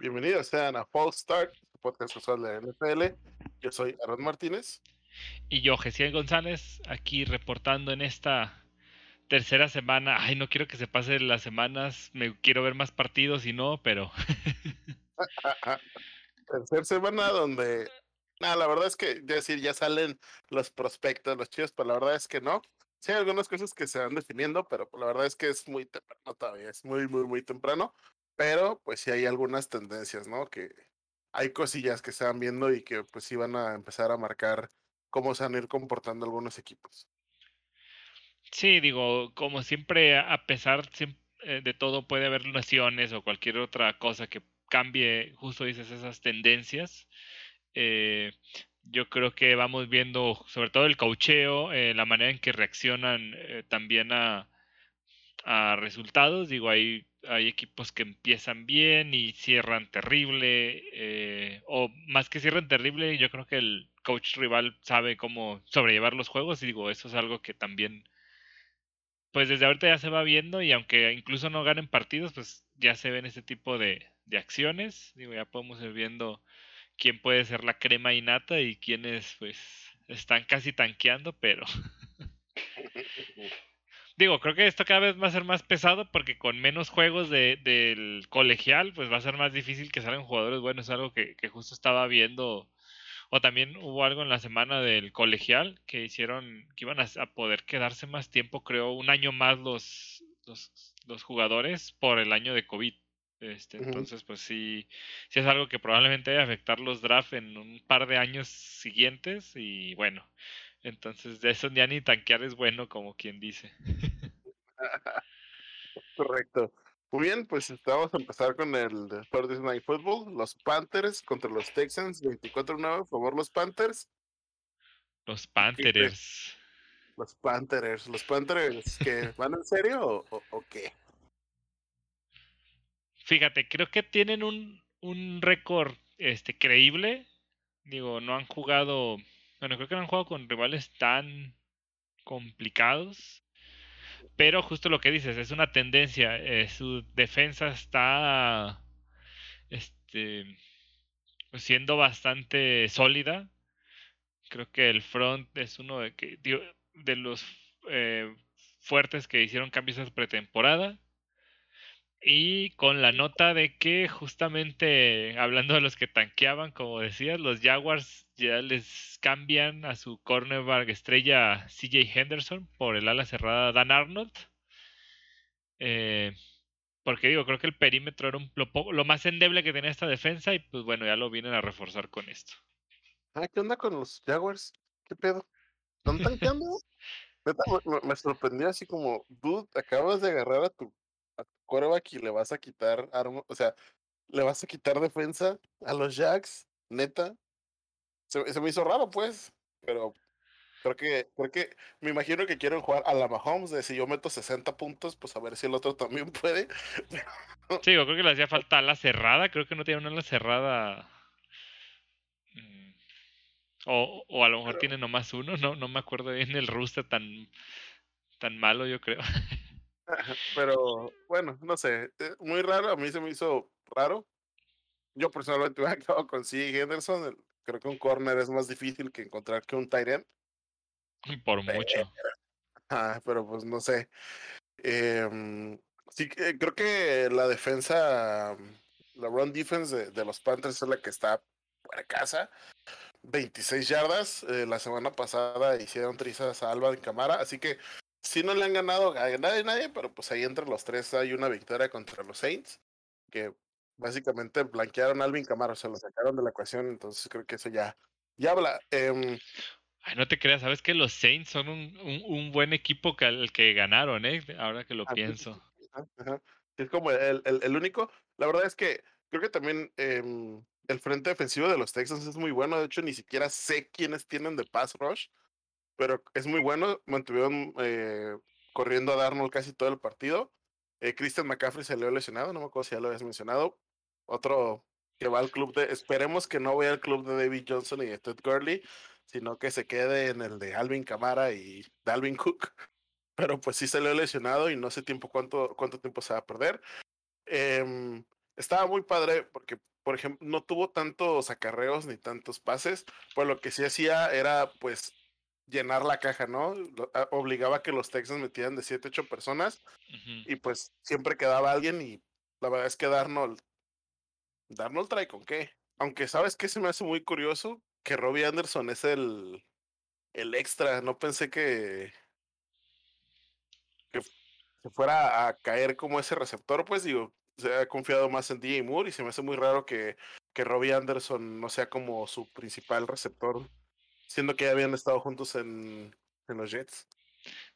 Bienvenidos sean a False Start, podcast casual de NFL. Yo soy Aaron Martínez. Y yo, Gesiel González, aquí reportando en esta tercera semana. Ay, no quiero que se pasen las semanas, me quiero ver más partidos y no, pero... Tercera semana donde... Nada, la verdad es que, decir, ya salen los prospectos, los chicos, pero la verdad es que no. Sí hay algunas cosas que se van definiendo, pero la verdad es que es muy temprano todavía, es muy, muy, muy temprano. Pero pues sí hay algunas tendencias, ¿no? Que hay cosillas que se van viendo y que pues sí van a empezar a marcar cómo se van a ir comportando algunos equipos. Sí, digo, como siempre, a pesar eh, de todo, puede haber lesiones o cualquier otra cosa que cambie, justo dices, esas tendencias. Eh, yo creo que vamos viendo, sobre todo el caucheo, eh, la manera en que reaccionan también a, a resultados. Digo, hay hay equipos que empiezan bien y cierran terrible, eh, o más que cierran terrible, yo creo que el coach rival sabe cómo sobrellevar los juegos y digo, eso es algo que también, pues desde ahorita ya se va viendo y aunque incluso no ganen partidos, pues ya se ven ese tipo de, de acciones, digo, ya podemos ir viendo quién puede ser la crema innata y quiénes pues están casi tanqueando, pero... Digo, creo que esto cada vez va a ser más pesado porque con menos juegos de, del colegial, pues va a ser más difícil que salgan jugadores buenos. Es algo que, justo estaba viendo. O también hubo algo en la semana del colegial que hicieron que iban a, poder quedarse más tiempo, creo, un año más los, los, jugadores por el año de COVID. Este, Entonces, pues sí, sí es algo que probablemente vaya a afectar los drafts en un par de años siguientes. Y bueno, entonces, de eso ya ni tanquear es bueno, como quien dice. Correcto. Muy bien, pues vamos a empezar con el Thursday Night Football. Los Panthers contra los Texans, 24-9, por favor, los Panthers. Los Panthers. Los Panthers. Los Panthers, que van en serio o, qué? Fíjate, creo que tienen un, un récord este, creíble. Digo, no han jugado bueno, creo que no han jugado con rivales tan complicados. Pero justo lo que dices, es una tendencia. Eh, su defensa está este, pues, siendo bastante sólida. Creo que el front es uno de, que, de los eh, fuertes que hicieron cambios en pretemporada. Y con la nota de que justamente hablando de los que tanqueaban, como decías, los Jaguars ya les cambian a su cornerback estrella CJ Henderson por el ala cerrada Dan Arnold. Eh, porque digo, creo que el perímetro era un, lo, más endeble que tenía esta defensa y pues bueno, ya lo vienen a reforzar con esto. Ah, ¿qué onda con los Jaguars? ¿Qué pedo? ¿Están tanqueando? me, me, sorprendió así como, dude, acabas de agarrar a tu coreback y le vas a quitar arma, o sea, le vas a quitar defensa a los Jacks, neta. Se, me hizo raro, pues, pero creo que, creo que, me imagino que quieren jugar a la Mahomes, de si yo meto 60 puntos, pues a ver si el otro también puede. Sí, yo creo que le hacía falta la cerrada, creo que no tiene una ala cerrada. Mm, o, o a lo mejor tiene nomás uno, no, no me acuerdo bien el rooster tan, tan malo, yo creo. Pero bueno, no sé, eh, muy raro, a mí se me hizo raro. Yo personalmente me acabo con C. Henderson, creo que un corner es más difícil que encontrar que un tight end. Por mucho. Ah, pero pues no sé. Eh, sí, creo que la defensa, la run defense de, los Panthers es la que está por casa. 26 yardas. Eh, la semana pasada hicieron trizas a Alba en Camara, así que si no le han ganado a nadie, nadie, pero pues ahí entre los tres hay una victoria contra los Saints, que básicamente blanquearon a Alvin Camaro, se lo sacaron de la ecuación, entonces creo que eso ya, ya habla. Ay, no te creas, sabes que los Saints son un, un, buen equipo que el que ganaron, ¿eh? Ahora que lo pienso. Es como el, el, único. La verdad es que creo que también em, el frente defensivo de los Texans es muy bueno. De hecho, ni siquiera sé quiénes tienen de pass rush pero es muy bueno. Mantuvieron eh, corriendo a Darnold casi todo el partido. Eh, Christian McCaffrey se le ha lesionado, no me acuerdo si ya lo habías mencionado. Otro que va al club de. Esperemos que no vaya al club de David Johnson y de Ted Gurley, sino que se quede en el de Alvin Camara y Dalvin Cook. Pero pues sí se le ha lesionado y no sé tiempo cuánto, cuánto tiempo se va a perder. Em, estaba muy padre porque por ejemplo, no tuvo tantos acarreos ni tantos pases, pues lo que sí hacía era pues llenar la caja, ¿no? Obligaba a que los Texans metieran de 7, 8 personas y pues siempre quedaba alguien y la verdad es que Darnold, Darnold trae con qué. Aunque sabes que se me hace muy curioso que Robbie Anderson es el, el extra, no pensé que, que, fuera a caer como ese receptor, pues digo, se ha confiado más en DJ Moore y se me hace muy raro que, que Robbie Anderson no sea como su principal receptor siendo que ya habían estado juntos en, los Jets.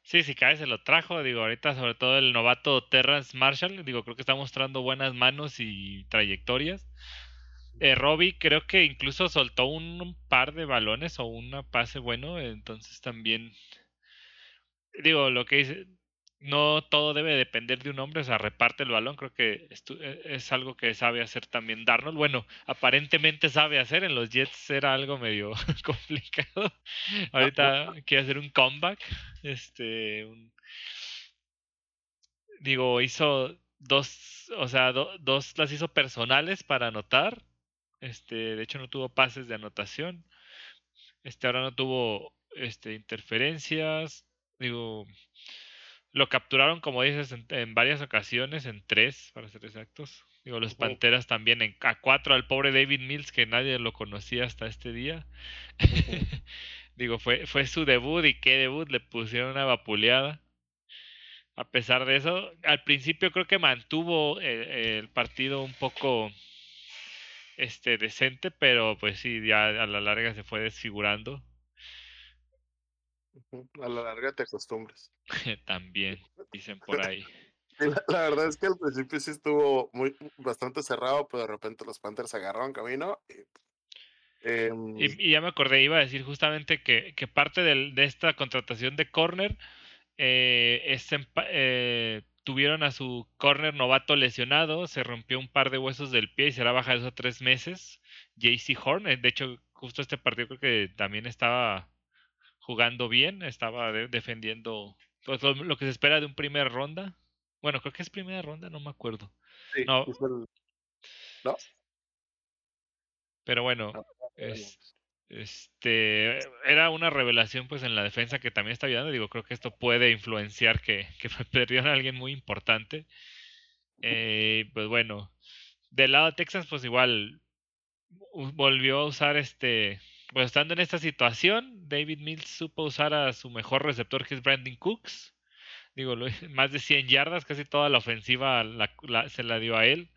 Sí, si cae se lo trajo, digo, ahorita sobre todo el novato Terrence Marshall, digo, creo que está mostrando buenas manos y trayectorias. Eh, Robbie creo que incluso soltó un, par de balones o un pase bueno, entonces también, digo, lo que dice, no todo debe depender de un hombre, o sea, reparte el balón, creo que e, es algo que sabe hacer también Darnold. Bueno, aparentemente sabe hacer, en los Jets era algo medio complicado. Ahorita quiere hacer un comeback, este, digo, hizo dos, o sea, dos las hizo personales para anotar. Este, de hecho no tuvo pases de anotación. Este, ahora no tuvo este interferencias. Digo, lo capturaron, como dices, en, varias ocasiones, en tres, para ser exactos. Digo, los Panteras también, en, a cuatro al pobre David Mills, que nadie lo conocía hasta este día. Digo, fue, fue su debut y qué debut, le pusieron una vapuleada. A pesar de eso, al principio creo que mantuvo eh, el, partido un poco este decente, pero pues sí, ya a la larga se fue desfigurando. A la larga te acostumbras. También, dicen por ahí. La, verdad es que al principio sí estuvo muy bastante cerrado, pero de repente los Panthers agarraron camino. Em, y, ya me acordé, iba a decir justamente que, que parte de esta contratación de corner eh, eh, tuvieron a su corner novato lesionado, se rompió un par de huesos del pie y será bajado eso tres meses. JC Horn, de hecho, justo este partido creo que también estaba jugando bien, estaba defendiendo pues, lo, que se espera de un primer ronda. Bueno, creo que es primera ronda, no me acuerdo. no. no. Pero bueno, es, este era una revelación pues en la defensa que también está ayudando. Digo, creo que esto puede influenciar que, que perdieron a alguien muy importante. Eh, pues bueno, del lado de Texas, pues igual volvió a usar este pues estando en esta situación, David Mills supo usar a su mejor receptor que es Brandon Cooks. Digo, más de 100 yardas, casi toda la ofensiva se la dio a él.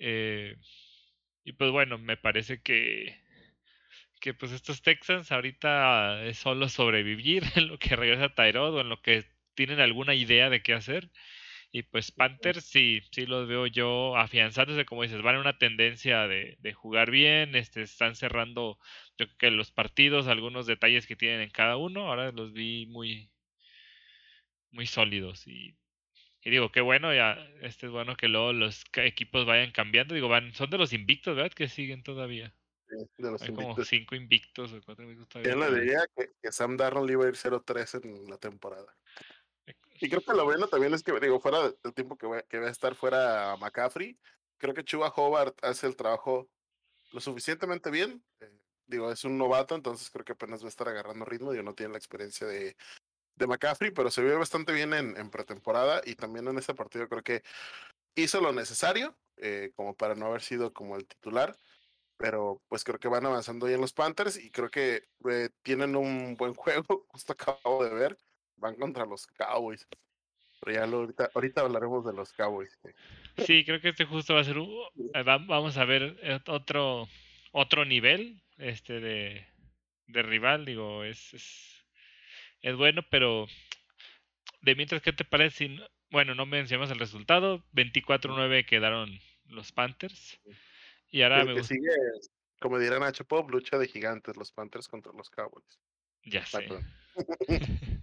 Eh, y pues bueno, me parece que, que pues estos Texans ahorita es solo sobrevivir en lo que regresa Tyrod o en lo que tienen alguna idea de qué hacer. Y pues Panthers sí, sí los veo yo afianzándose, como dices, van en una tendencia de, de jugar bien, este, están cerrando yo creo que los partidos, algunos detalles que tienen en cada uno, ahora los vi muy, muy sólidos y, y digo, qué bueno, ya, este es bueno que luego los equipos vayan cambiando, digo, van, son de los invictos, ¿verdad? Que siguen todavía. de los Hay como cinco invictos o cuatro invictos todavía. Yo le diría que, que Sam Darnold iba a ir 0-3 en la temporada. Y creo que lo bueno también es que, digo, fuera del tiempo que va, a estar fuera McCaffrey, creo que Chuba Hobart hace el trabajo lo suficientemente bien. Eh, digo, es un novato, entonces creo que apenas va a estar agarrando ritmo. Digo, no tiene la experiencia de, de McCaffrey, pero se vio bastante bien en, pretemporada y también en ese partido creo que hizo lo necesario, eh, como para no haber sido como el titular. Pero pues creo que van avanzando ahí en los Panthers y creo que eh, tienen un buen juego. Justo acabo de ver van contra los Cowboys. Pero ya lo, ahorita, ahorita hablaremos de los Cowboys. Sí, creo que este justo va a ser un, eh, vamos a ver eh, otro otro nivel este de, de rival, digo, es, es, es bueno, pero de mientras, ¿qué te parece? bueno, no mencionamos el resultado, 24-9 quedaron los Panthers. Y ahora me sigue, como dirán Nacho Pop, lucha de gigantes, los Panthers contra los Cowboys. Ya sé.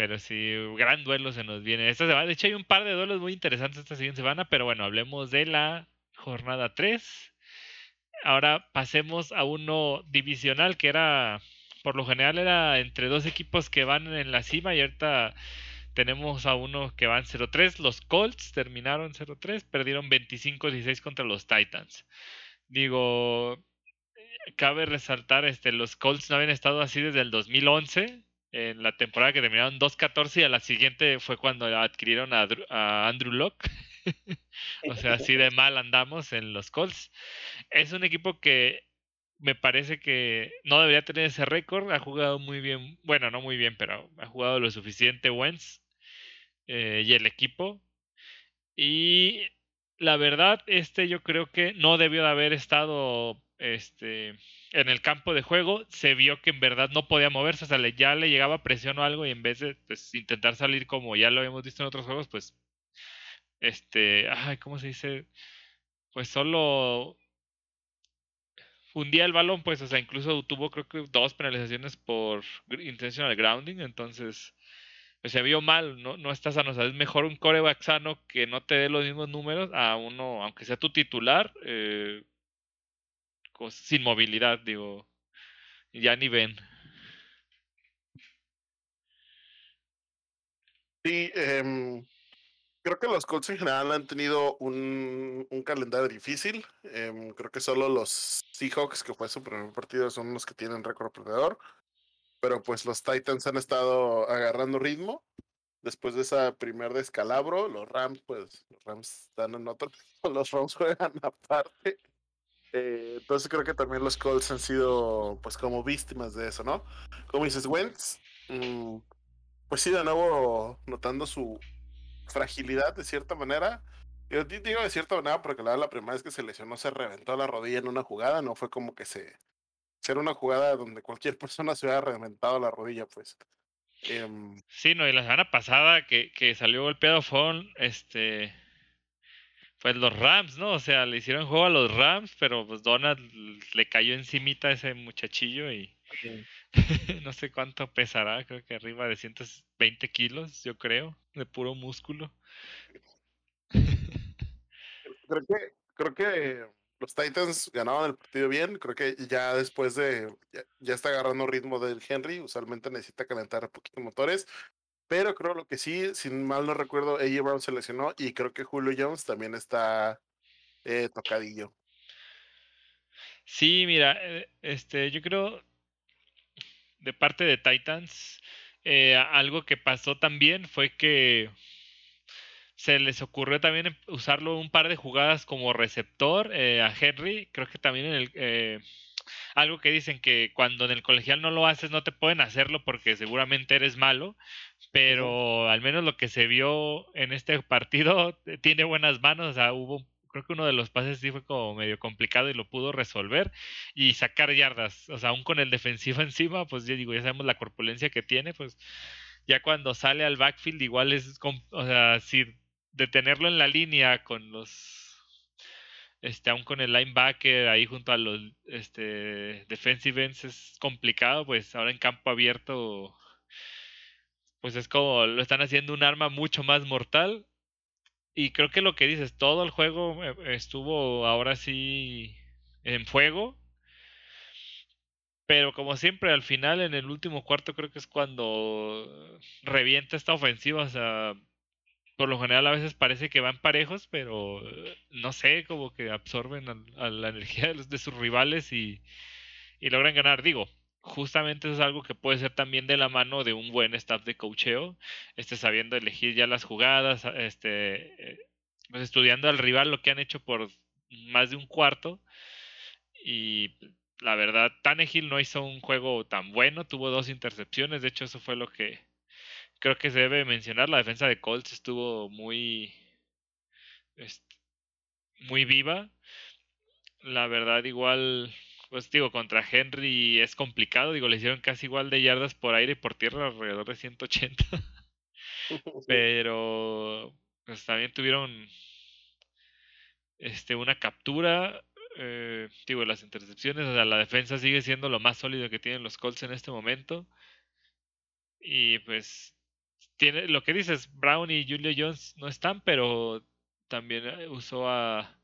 Pero sí, gran duelo se nos viene esta semana. De hecho, hay un par de duelos muy interesantes esta siguiente semana, pero bueno, hablemos de la jornada 3. Ahora pasemos a uno divisional que era, por lo general, era entre dos equipos que van en la cima y ahorita tenemos a uno que van 0-3. Los Colts terminaron 0-3, perdieron 25-16 contra los Titans. Digo, cabe resaltar, este, los Colts no habían estado así desde el 2011, en la temporada que terminaron 2-14 y a la siguiente fue cuando adquirieron a, Andrew Locke. o sea, así de mal andamos en los Colts. Es un equipo que me parece que no debería tener ese récord. Ha jugado muy bien, bueno, no muy bien, pero ha jugado lo suficiente Wentz eh, y el equipo. Y la verdad, este yo creo que no debió de haber estado este, en el campo de juego. Se vio que en verdad no podía moverse, o sea, ya le llegaba presión o algo y en vez de pues, intentar salir como ya lo habíamos visto en otros juegos, pues, este, ay, ¿cómo se dice? Pues solo fundía el balón, pues, o sea, incluso tuvo creo que dos penalizaciones por intentional grounding, entonces pues, se vio mal, no, no está sano, o sea, es mejor un coreback sano que no te dé los mismos números a uno, aunque sea tu titular, eh, sin movilidad, digo, ya ni ven. Sí, eh, Creo que los Colts en general han tenido un, un calendario difícil. Em, creo que solo los Seahawks, que fue su primer partido, son los que tienen récord perdedor. Pero pues los Titans han estado agarrando ritmo. Después de esa primer descalabro, los Rams, pues, los Rams están en otro. Los Rams juegan aparte. Eh, entonces creo que también los Colts han sido, pues, como víctimas de eso, ¿no? Como dices, Wentz, mm, pues sí, de nuevo notando su, fragilidad de cierta manera. Yo digo de cierta manera porque la, la primera vez que se lesionó se reventó la rodilla en una jugada, no fue como que se... Ser una jugada donde cualquier persona se hubiera reventado la rodilla, pues. Em, sí, no, y la semana pasada que, que salió golpeado fue este pues los Rams, ¿no? O sea, le hicieron juego a los Rams, pero pues Donald le cayó encimita a ese muchachillo y no sé cuánto pesará, creo que arriba de 120 kilos, yo creo, de puro músculo. creo que, creo que los Titans ganaban el partido bien, creo que ya después de, ya, está agarrando ritmo del Henry, usualmente necesita calentar un poquito motores, pero creo lo que sí, sin mal no recuerdo, AJ Brown se lesionó y creo que Julio Jones también está eh, tocadillo. Sí, mira, eh, este, yo creo de parte de Titans, eh, algo que pasó también fue que se les ocurrió también usarlo un par de jugadas como receptor a Henry. Creo que también en el, algo que dicen que cuando en el colegial no lo haces no te pueden hacerlo porque seguramente eres malo, pero al menos lo que se vio en este partido tiene buenas manos, o sea, hubo creo que uno de los pases sí fue como medio complicado y lo pudo resolver y sacar yardas. O sea, aún con el defensivo encima, pues ya digo, ya sabemos la corpulencia que tiene, pues ya cuando sale al backfield igual es, o sea, si detenerlo en la línea con los este, aún con el linebacker ahí junto a los este, defensive ends es complicado, pues ahora en campo abierto, pues es como lo están haciendo un arma mucho más mortal y creo que lo que dices, todo el juego eh, estuvo ahora sí en fuego. Pero como siempre, al final, en el último cuarto, creo que es cuando revienta esta ofensiva. O sea, por lo general a veces parece que van parejos, pero no sé, como que absorben a, la energía de, de sus rivales y, logran ganar. Digo, justamente eso es algo que puede ser también de la mano de un buen staff de coacheo, este, sabiendo elegir ya las jugadas, este, eh, pues estudiando al rival lo que han hecho por más de un cuarto. Y la verdad, Tannehill no hizo un juego tan bueno, tuvo dos intercepciones, de hecho eso fue lo que creo que se debe mencionar, la defensa de Colts estuvo muy, muy viva. La verdad, igual pues digo, contra Henry es complicado, digo, le hicieron casi igual de yardas por aire y por tierra, alrededor de 180. Pero pues también tuvieron este una captura, eh, digo, las intercepciones, o sea, la defensa sigue siendo lo más sólido que tienen los Colts en este momento. Y pues tiene lo que dices, Brown y Julio Jones no están, pero también eh, usó a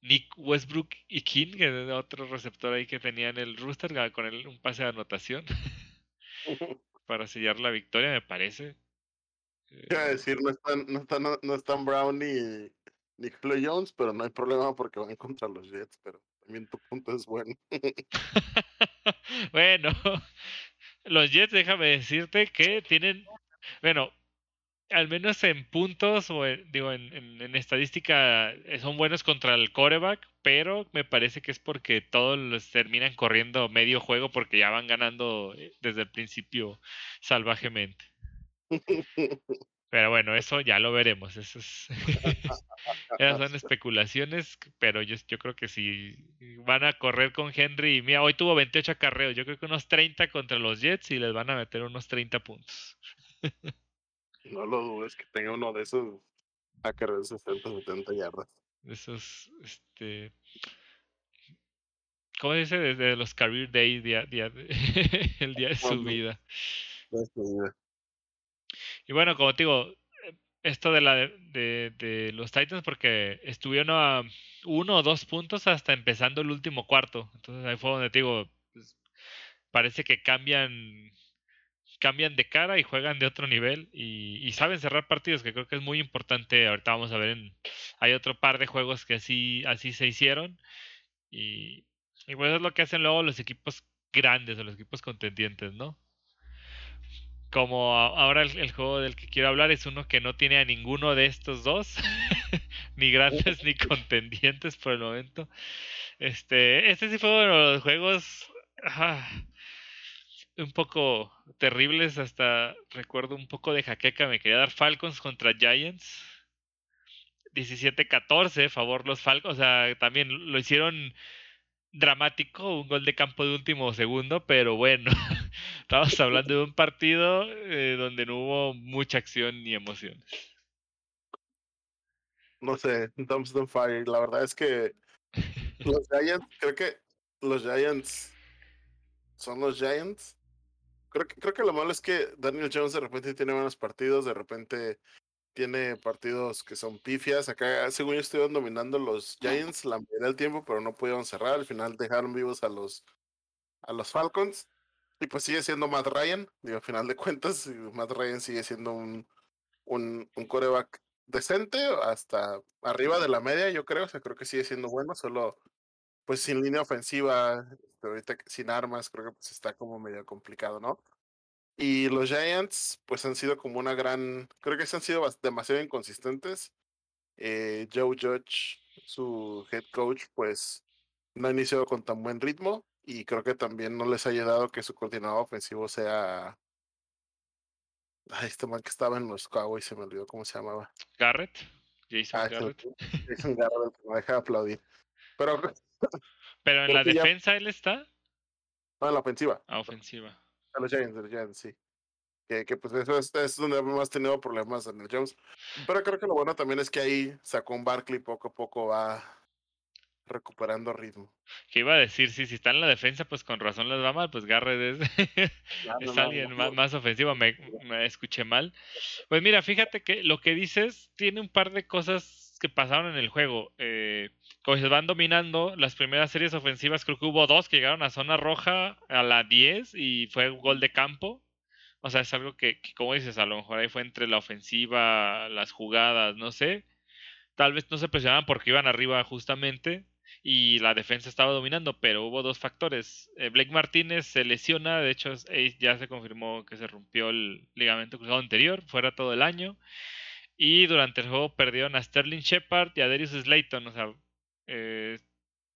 Nick Westbrook y King, que otro receptor ahí que tenía en el rooster, con él un pase de anotación para sellar la victoria, me parece. A decir, no están, no están, no están Brown ni, ni Julio Jones, pero no hay problema porque van contra los Jets, pero también tu punto es bueno. bueno, los Jets, déjame decirte que tienen, bueno, al menos en puntos o en, digo en, en, estadística eh, son buenos contra el coreback, pero me parece que es porque todos los terminan corriendo medio juego porque ya van ganando eh, desde el principio salvajemente. Pero bueno, eso ya lo veremos. Eso es Esas son especulaciones, pero yo, yo creo que si van a correr con Henry, mira, hoy tuvo 28 acarreos, yo creo que unos 30 contra los Jets y les van a meter unos 30 puntos. No lo dudes que tenga uno de esos acarreos de 60, 70 yardas. Esos, este... ¿Cómo dice? Desde los career days, día, día, el día de su vida. De su vida. Y bueno, como te digo, esto de la de, de, los Titans porque estuvieron a uno o dos puntos hasta empezando el último cuarto. Entonces ahí fue donde te digo, pues, parece que cambian cambian de cara y juegan de otro nivel y, saben cerrar partidos, que creo que es muy importante. Ahorita vamos a ver, en, hay otro par de juegos que así, así se hicieron y, y pues es lo que hacen luego los equipos grandes o los equipos contendientes, ¿no? como ahora el, juego del que quiero hablar es uno que no tiene a ninguno de estos dos, ni grandes ni contendientes por el momento. Este, este sí fue uno de los juegos un poco terribles, hasta recuerdo un poco de jaqueca, me quería dar Falcons contra Giants. 17-14, favor los Falcons, o sea, también lo hicieron dramático, un gol de campo de último segundo, pero bueno, estamos hablando de un partido eh, donde no hubo mucha acción ni emociones. No sé, Dumpster Fire, la verdad es que los Giants, creo que los Giants son los Giants. Creo que, creo que lo malo es que Daniel Jones de repente tiene buenos partidos, de repente tiene partidos que son pifias. Acá, según yo, estuvieron dominando los Giants la mayoría del tiempo, pero no pudieron cerrar. Al final dejaron vivos a los, a los Falcons. Y pues sigue siendo Matt Ryan. Digo, al final de cuentas, Matt Ryan sigue siendo un, un, un coreback decente, hasta arriba de la media, yo creo. O sea, creo que sigue siendo bueno, solo pues sin línea ofensiva, este, ahorita sin armas, creo que pues está como medio complicado, ¿no? Y los Giants, pues han sido como una gran, creo que se han sido demasiado inconsistentes. Eh, Joe Judge, su head coach, pues no ha iniciado con tan buen ritmo y creo que también no les ha ayudado que su coordinador ofensivo sea... Ay, este man que estaba en los Cowboys, se me olvidó cómo se llamaba. Garrett. Jason ah, Garrett. Jason Garrett, me deja aplaudir. Pero, Pero en la defensa él está. No, en la ofensiva. Ah, ofensiva. A los Giants, los Giants, sí. Que, que pues eso es, es, donde hemos tenido problemas en el Jones. Pero creo que lo bueno también es que ahí sacó un Barkley poco a poco va recuperando ritmo. Que iba a decir, sí, si está en la defensa, pues con razón les va mal, pues Garrett es, es alguien más, más, ofensivo, me, me, escuché mal. Pues mira, fíjate que lo que dices tiene un par de cosas que pasaron en el juego. Eh, como se van dominando las primeras series ofensivas, creo que hubo dos que llegaron a zona roja a la 10 y fue un gol de campo. O sea, es algo que, como dices, a lo mejor ahí fue entre la ofensiva, las jugadas, no sé. Tal vez no se presionaban porque iban arriba justamente y la defensa estaba dominando, pero hubo dos factores. Eh, Blake Martínez se lesiona, de hecho ya se confirmó que se rompió el ligamento cruzado anterior, fuera todo el año. Y durante el juego perdieron a Sterling Shepard y a Darius Slayton. O sea, eh,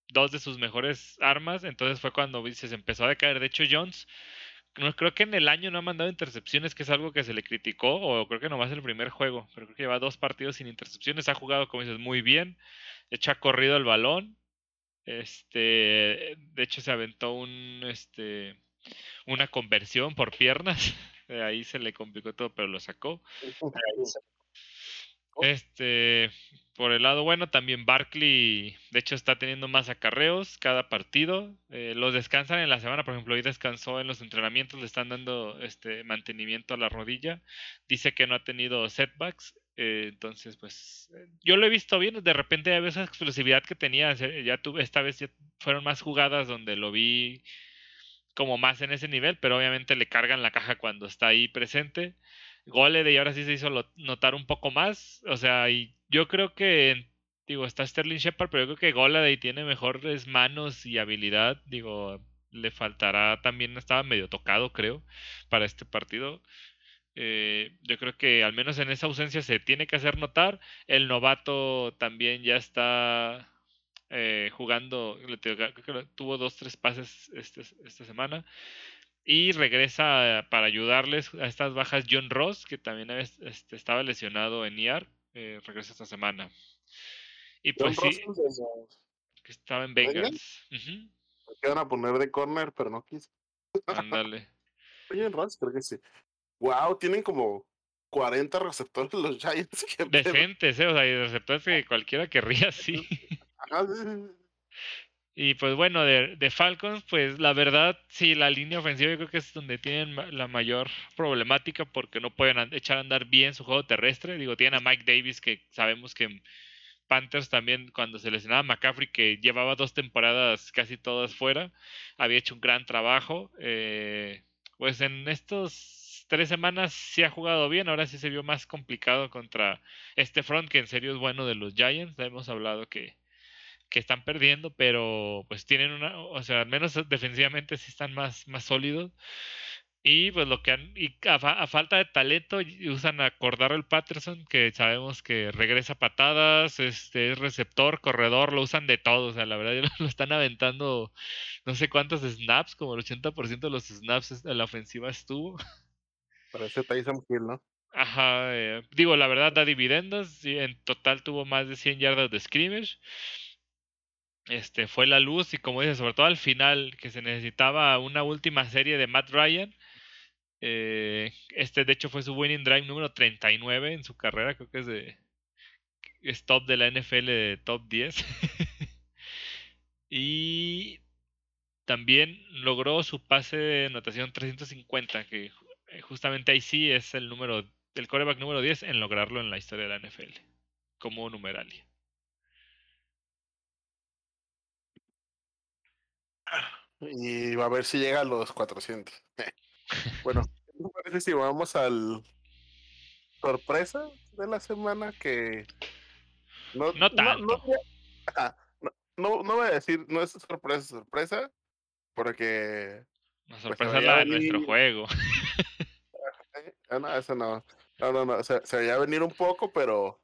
dos de sus mejores armas. Entonces fue cuando se empezó a decaer. De hecho, Jones, no, creo que en el año no ha mandado intercepciones, que es algo que se le criticó, o creo que nomás el primer juego. Pero creo que lleva dos partidos sin intercepciones. Ha jugado, como dices, muy bien. De hecho, ha corrido el balón. Este, de hecho, se aventó un, este, una conversión por piernas. Ahí se le complicó todo, pero lo sacó. Este, por el lado bueno, también Barkley, de hecho, está teniendo más acarreos cada partido. Eh, los descansan en la semana, por ejemplo, hoy descansó en los entrenamientos, le están dando este mantenimiento a la rodilla. Dice que no ha tenido setbacks. Eh, entonces, pues, eh, yo lo he visto bien. De repente había esa explosividad que tenía. Ya tuve, esta vez ya fueron más jugadas donde lo vi como más en ese nivel, pero obviamente le cargan la caja cuando está ahí presente. Golede y ahora sí se hizo notar un poco más. O sea, y yo creo que, digo, está Sterling Shepard, pero yo creo que Golede tiene mejores manos y habilidad. Digo, le faltará también, estaba medio tocado, creo, para este partido. Eh, yo creo que al menos en esa ausencia se tiene que hacer notar. El novato también ya está eh, jugando, tuvo dos, tres pases este, esta semana. Y regresa para ayudarles a estas bajas John Ross, que también este, estaba lesionado en IAR. Eh, regresa esta semana. Y pues sí, que estaba en Bengals. Me a poner de corner, pero no quise. Ándale. John Ross, creo que sí. Wow, tienen como 40 receptores los Giants. Decentes, ¿eh? O sea, hay receptores que cualquiera querría, sí. Y pues bueno, de, de, Falcons, pues la verdad, sí, la línea ofensiva yo creo que es donde tienen la mayor problemática porque no pueden echar a andar bien su juego terrestre. Digo, tienen a Mike Davis que sabemos que Panthers también cuando se lesionaba McCaffrey que llevaba dos temporadas casi todas fuera, había hecho un gran trabajo. Eh, pues en estos tres semanas sí ha jugado bien, ahora sí se vio más complicado contra este front que en serio es bueno de los Giants. hemos hablado que que están perdiendo, pero pues tienen una, o sea, al menos defensivamente sí están más, más sólidos. Y pues lo que han, y a, falta de talento, usan a el Patterson, que sabemos que regresa patadas, este es receptor, corredor, lo usan de todo, o sea, la verdad lo, están aventando no sé cuántos snaps, como el 80% de los snaps de la ofensiva estuvo. Parece Tyson Hill, ¿no? Ajá, eh, digo, la verdad da dividendos, y en total tuvo más de 100 yardas de scrimmage este, fue la luz y como dices, sobre todo al final, que se necesitaba una última serie de Matt Ryan. Eh, este, de hecho, fue su winning drive número 39 en su carrera, creo que es de top de la NFL de top 10. y también logró su pase de anotación 350, que eh, justamente ahí sí es el número, el coreback número 10 en lograrlo en la historia de la NFL, como numeralia. Y va a ver si llega a los 400. bueno, ¿qué parece si vamos al sorpresa de la semana que no, no tanto. No, no, voy a decir, no es sorpresa, sorpresa, porque... La pues, sorpresa es la de nuestro juego. Ah, no, eso no. No, no, no. Se, se veía venir un poco, pero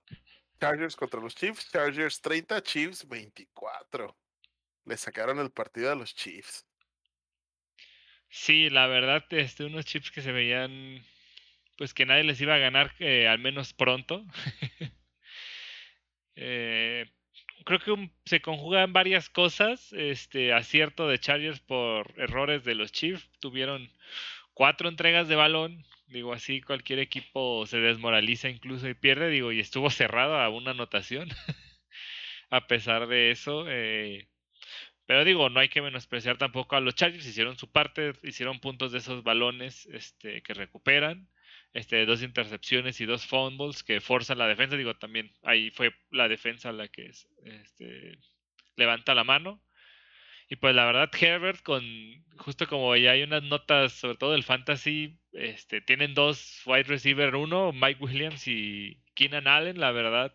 Chargers contra los Chiefs. Chargers 30, Chiefs 24 le sacaron el partido a los Chiefs. Sí, la verdad, este, unos Chiefs que se veían, pues que nadie les iba a ganar, eh, al menos pronto. eh, creo que se conjugan varias cosas. Este acierto de Chargers por errores de los Chiefs. Tuvieron cuatro entregas de balón. Digo, así cualquier equipo se desmoraliza incluso y pierde. Digo, y estuvo cerrado a una anotación. a pesar de eso, eh, pero digo, no hay que menospreciar tampoco a los Chargers, hicieron su parte, hicieron puntos de esos balones este, que recuperan, este, dos intercepciones y dos fumbles que forzan la defensa, digo, también ahí fue la defensa la que este, levanta la mano. Y pues la verdad, Herbert, con justo como ya hay unas notas, sobre todo del fantasy, este, tienen dos wide receiver, uno, Mike Williams y Keenan Allen, la verdad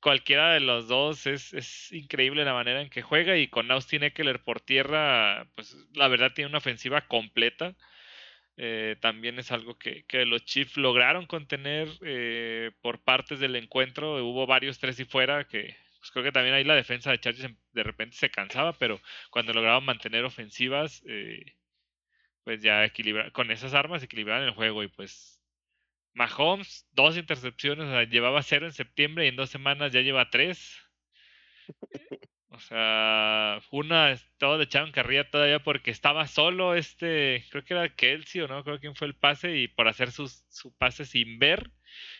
cualquiera de los dos es, es, increíble la manera en que juega y con Austin Eckler por tierra, pues la verdad tiene una ofensiva completa. Eh, también es algo que, los Chiefs lograron contener eh, por partes del encuentro. Hubo varios tres y fuera que pues creo que también ahí la defensa de Chargers de repente se cansaba, pero cuando lograban mantener ofensivas, eh, pues ya equilibra con esas armas equilibraban el juego y pues Mahomes, dos intercepciones, llevaba cero en septiembre y en dos semanas ya lleva tres. O sea, una, todo le echaron carrilla todavía porque estaba solo este, creo que era Kelsey o no, creo quién fue el pase y por hacer su pase sin ver,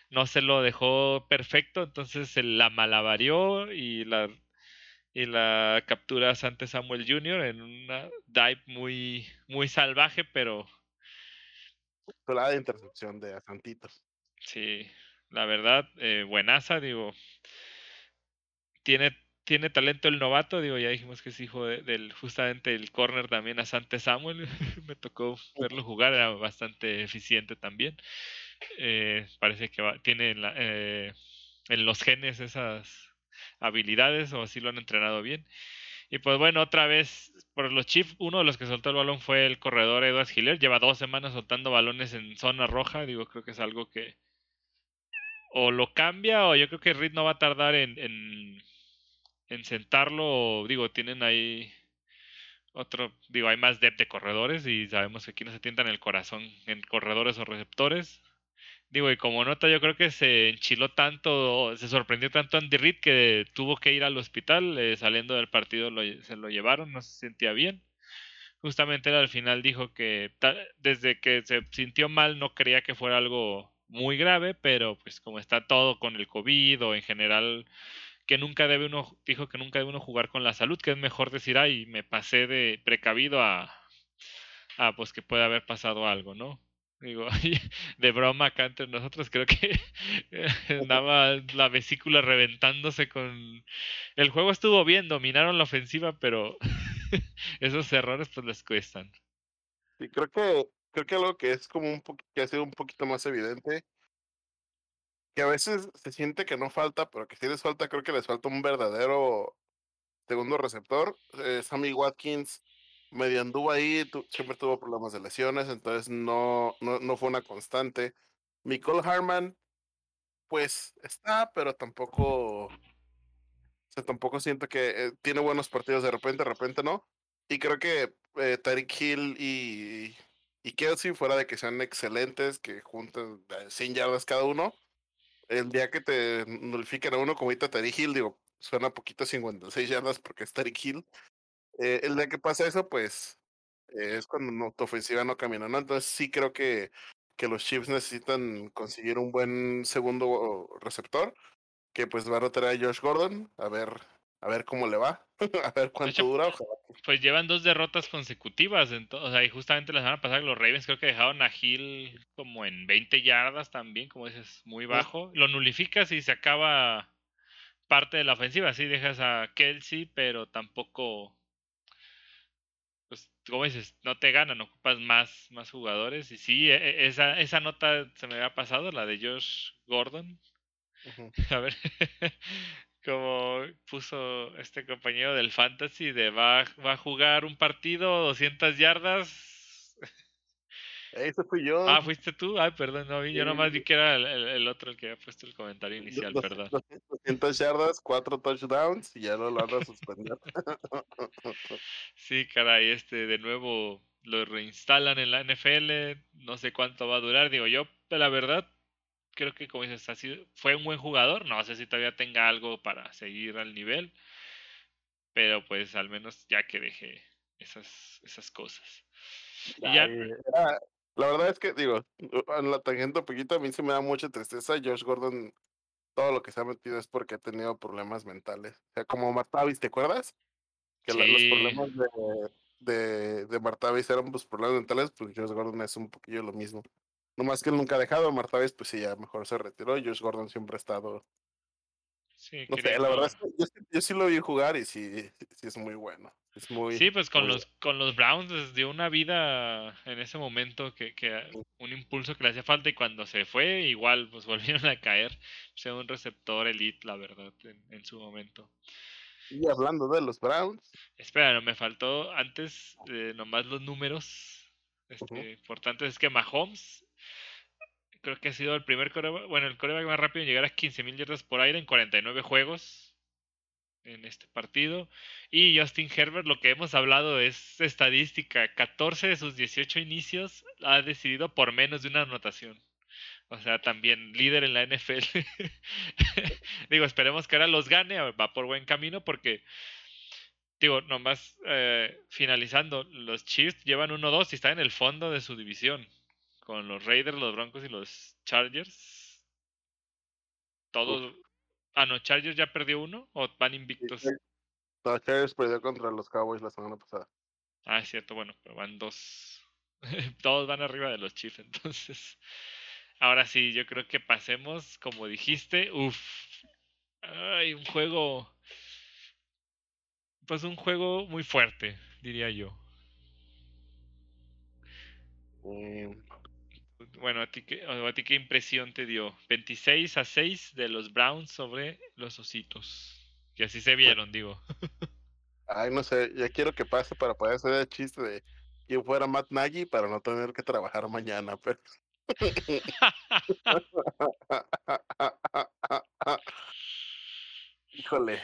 no se lo dejó perfecto, entonces se la malavarió y la, y la captura Sante Samuel Jr. en una dive muy, muy salvaje, pero la de intercepción de Santitos. Sí, la verdad, eh, buenaza, digo. Tiene, tiene talento el novato, digo, ya dijimos que es hijo del justamente el corner también a Sante Samuel. Me tocó verlo jugar, era bastante eficiente también. Eh, parece que va, tiene en, eh, en los genes esas habilidades o así lo han entrenado bien. Y pues bueno, otra vez, por los Chiefs, uno de los que soltó el balón fue el corredor Edward Hiller. Lleva dos semanas soltando balones en zona roja. Digo, creo que es algo que o lo cambia o yo creo que Reed no va a tardar en, en, en sentarlo. O, digo, tienen ahí otro, digo, hay más depth de corredores y sabemos que aquí no se tientan el corazón en corredores o receptores. Digo, y como nota, yo creo que se enchiló tanto, se sorprendió tanto Andy Reid que tuvo que ir al hospital. eh, saliendo del partido se lo llevaron, no se sentía bien. Justamente él al final dijo que desde que se sintió mal no creía que fuera algo muy grave, pero pues como está todo con el COVID o en general que nunca debe uno, dijo que nunca debe uno jugar con la salud, que es mejor decir, ay, me pasé de precavido a, a pues que puede haber pasado algo, ¿no? Digo, de broma acá entre nosotros, creo que andaba la vesícula reventándose con... El juego estuvo bien, dominaron la ofensiva, pero esos errores pues les cuestan. Y creo que, creo que algo que es como un poquito, que ha sido un poquito más evidente, que a veces se siente que no falta, pero que sí les falta, creo que les falta un verdadero segundo receptor. Eh, Sammy Watkins medio anduvo ahí, tu- siempre tuvo problemas de lesiones, entonces no, no, no fue una constante. Nicole Harman, pues está, pero tampoco, o sea, tampoco siento que eh, tiene buenos partidos de repente, de repente no. Y creo que eh, Tyreek Hill y, y Kelsey, fuera de que sean excelentes, que juntan eh, 100 yardas cada uno, el día que te nulifiquen a uno como ahorita Tyreek Hill, digo, suena poquito 56 yardas porque es Tyreek Hill. Eh, el día que pasa eso, pues eh, es cuando no, tu ofensiva no camina, ¿no? Entonces sí creo que, que los Chiefs necesitan conseguir un buen segundo receptor, que pues va a rotar a Josh Gordon, a ver, a ver cómo le va, a ver De cuánto hecho, dura, ojalá. pues llevan dos derrotas consecutivas. Entonces, o sea, y justamente la semana pasada los Ravens creo que dejaron a Hill como en 20 yardas también, como dices, muy bajo. Lo nulificas y se acaba parte de la ofensiva. Sí, dejas a Kelsey, pero tampoco, pues, como dices, no te ganan, ocupas más, más jugadores. Y sí, e- e- esa, esa nota se me había pasado, la de Josh Gordon. A ver, como puso este compañero del Fantasy de va, va a jugar un partido, 200 yardas. Ese fui yo. Ah, fuiste tú. Ay, perdón, no vi. Yo nomás vi que era el, el- el otro el que había puesto el comentario inicial, perdón. 200 yardas, 4 touchdowns y ya lo van a suspender. Sí, caray, este de nuevo lo reinstalan en la NFL. No sé cuánto va a durar. Digo, yo, la verdad, creo que como dices, así fue un buen jugador. No sé si todavía tenga algo para seguir al nivel. Pero pues al menos ya que deje esas, esas cosas. Ya, era- la verdad es que, digo, en la tangente un poquito, a mí se me da mucha tristeza. Josh Gordon, todo lo que se ha metido es porque ha tenido problemas mentales. O sea, como Martavis, ¿te acuerdas? Que la- los problemas de, de, de Martavis eran pues, problemas mentales, pues Josh Gordon es un poquillo lo mismo. No más que él nunca ha dejado, Martavis, pues sí, ya mejor se retiró. Josh Gordon siempre ha estado. Sí, No sé, la verdad es que yo, sí- yo sí lo vi jugar y sí, sí es muy bueno. Es muy. Sí, pues con muy los, con los Browns les dio una vida en ese momento que, que un impulso que le hacía falta y cuando se fue igual pues volvieron a caer. Sea un receptor elite, la verdad, en, en su momento. Y hablando de los Browns, Espera, no me faltó antes eh, nomás los números este, Ujú. importantes. Es que Mahomes creo que ha sido el primer coreback, bueno, el coreback más rápido en llegar a 15.000 yardas por aire en 49 juegos en este partido. Y Justin Herbert, lo que hemos hablado es estadística. 14 de sus 18 inicios ha decidido por menos de una anotación. O sea, también líder en la NFL. digo, esperemos que ahora los gane, va por buen camino porque, digo, nomás eh, finalizando, los Chiefs llevan 1-2 y están en el fondo de su división. Con los Raiders, los Broncos y los Chargers. Todos... Ah, no, Chargers ya perdió uno o van invictos. no, Chargers perdió contra los Cowboys la semana pasada. Ah, es cierto, bueno, pero van dos. Todos van arriba de los Chiefs, entonces. Ahora sí, yo creo que pasemos, como dijiste, uff. Ay, un juego. Pues un juego muy fuerte, diría yo. Mm, bueno, ¿a ti, qué, ¿a ti qué impresión te dio? 26 a 6 de los Browns sobre los Ositos. Que así se vieron, digo. Ay, no sé, ya quiero que pase para poder hacer el chiste de quién fuera Matt Nagy para no tener que trabajar mañana, pero... Híjole.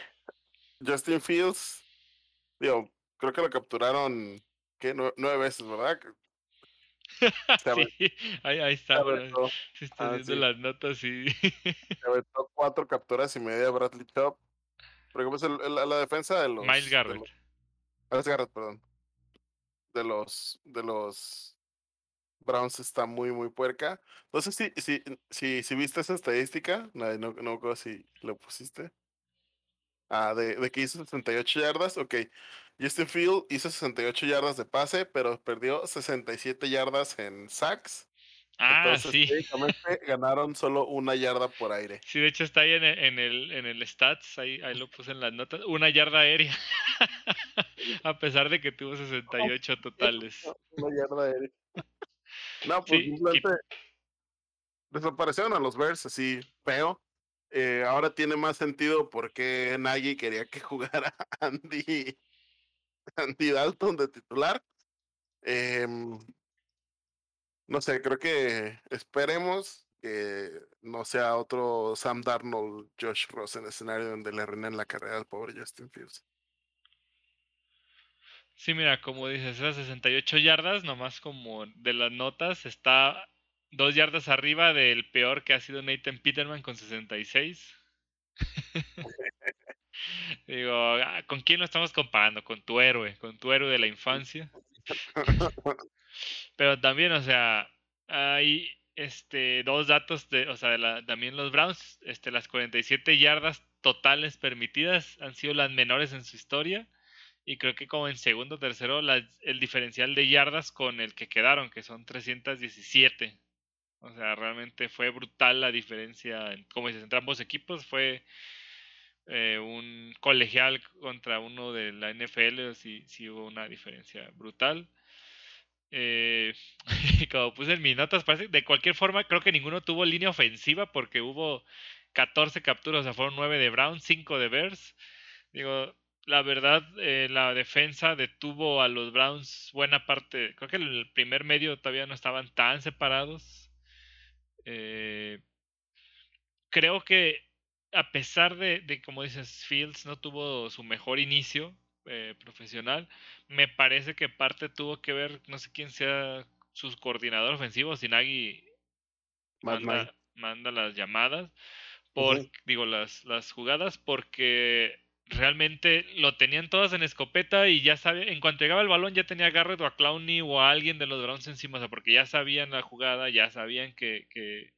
Justin Fields, digo, creo que lo capturaron, ¿qué? nueve veces, ¿verdad? sí, ahí, ahí está, se está ah, las notas y... se aventó cuatro capturas y media Bradley Chop. Porque pues el, la defensa de los... Miles Garrett. Miles Garrett, perdón. De los, de los Browns está muy, muy puerca. No sé si, si, si, si viste esa estadística, no, no, no si lo pusiste. Ah, de, de, que hizo 68 yardas, ok. Justin Field hizo 68 yardas de pase, pero perdió 67 yardas en sacks. Ah, Entonces, sí. ganaron solo una yarda por aire. Sí, de hecho está ahí en el, en el, en el stats, ahí, ahí lo puse en las notas, una yarda aérea. A pesar de que tuvo 68 totales. Una yarda aérea. No, pues simplemente desaparecieron a los Bears así feo. Eh, ahora tiene más sentido porque Nagy quería que jugara Andy, Andy Dalton de titular. Em, no sé, creo que esperemos que no sea otro Sam Darnold, Josh Ross en escenario donde le arruinen la carrera al pobre Justin Fields. Sí, mira, como dices, esas 68 yardas, nomás como de las notas, está dos yardas arriba del peor que ha sido Nathan Peterman con 66. Digo, ah, ¿con quién lo estamos comparando? Con tu héroe, con tu héroe de la infancia. Pero también, o sea, hay este dos datos de, o sea, de la, también los Browns, este las 47 yardas totales permitidas han sido las menores en su historia y creo que como en segundo o tercero el diferencial de yardas con el que quedaron, que son 317. O sea, realmente fue brutal la diferencia, como dices, entre ambos equipos fue eh, un colegial contra uno de la NFL, sí, sí hubo una diferencia brutal. Eh, como puse en mis notas, parece, de cualquier forma creo que ninguno tuvo línea ofensiva porque hubo 14 capturas, o sea, fueron 9 de Brown, 5 de Bears. Digo, la verdad, eh, la defensa detuvo a los Browns buena parte. Creo que el primer medio todavía no estaban tan separados. Eh, creo que a pesar de, de, como dices, Fields no tuvo su mejor inicio eh, profesional, me parece que parte tuvo que ver, no sé quién sea su coordinador ofensivo, Sinagi manda, manda las llamadas, por, digo, las, las jugadas, porque realmente lo tenían todas en escopeta y ya sabía, en cuanto llegaba el balón ya tenía a Garrett o a Clowney o a alguien de los Browns encima, o sea, porque ya sabían la jugada, ya sabían que, que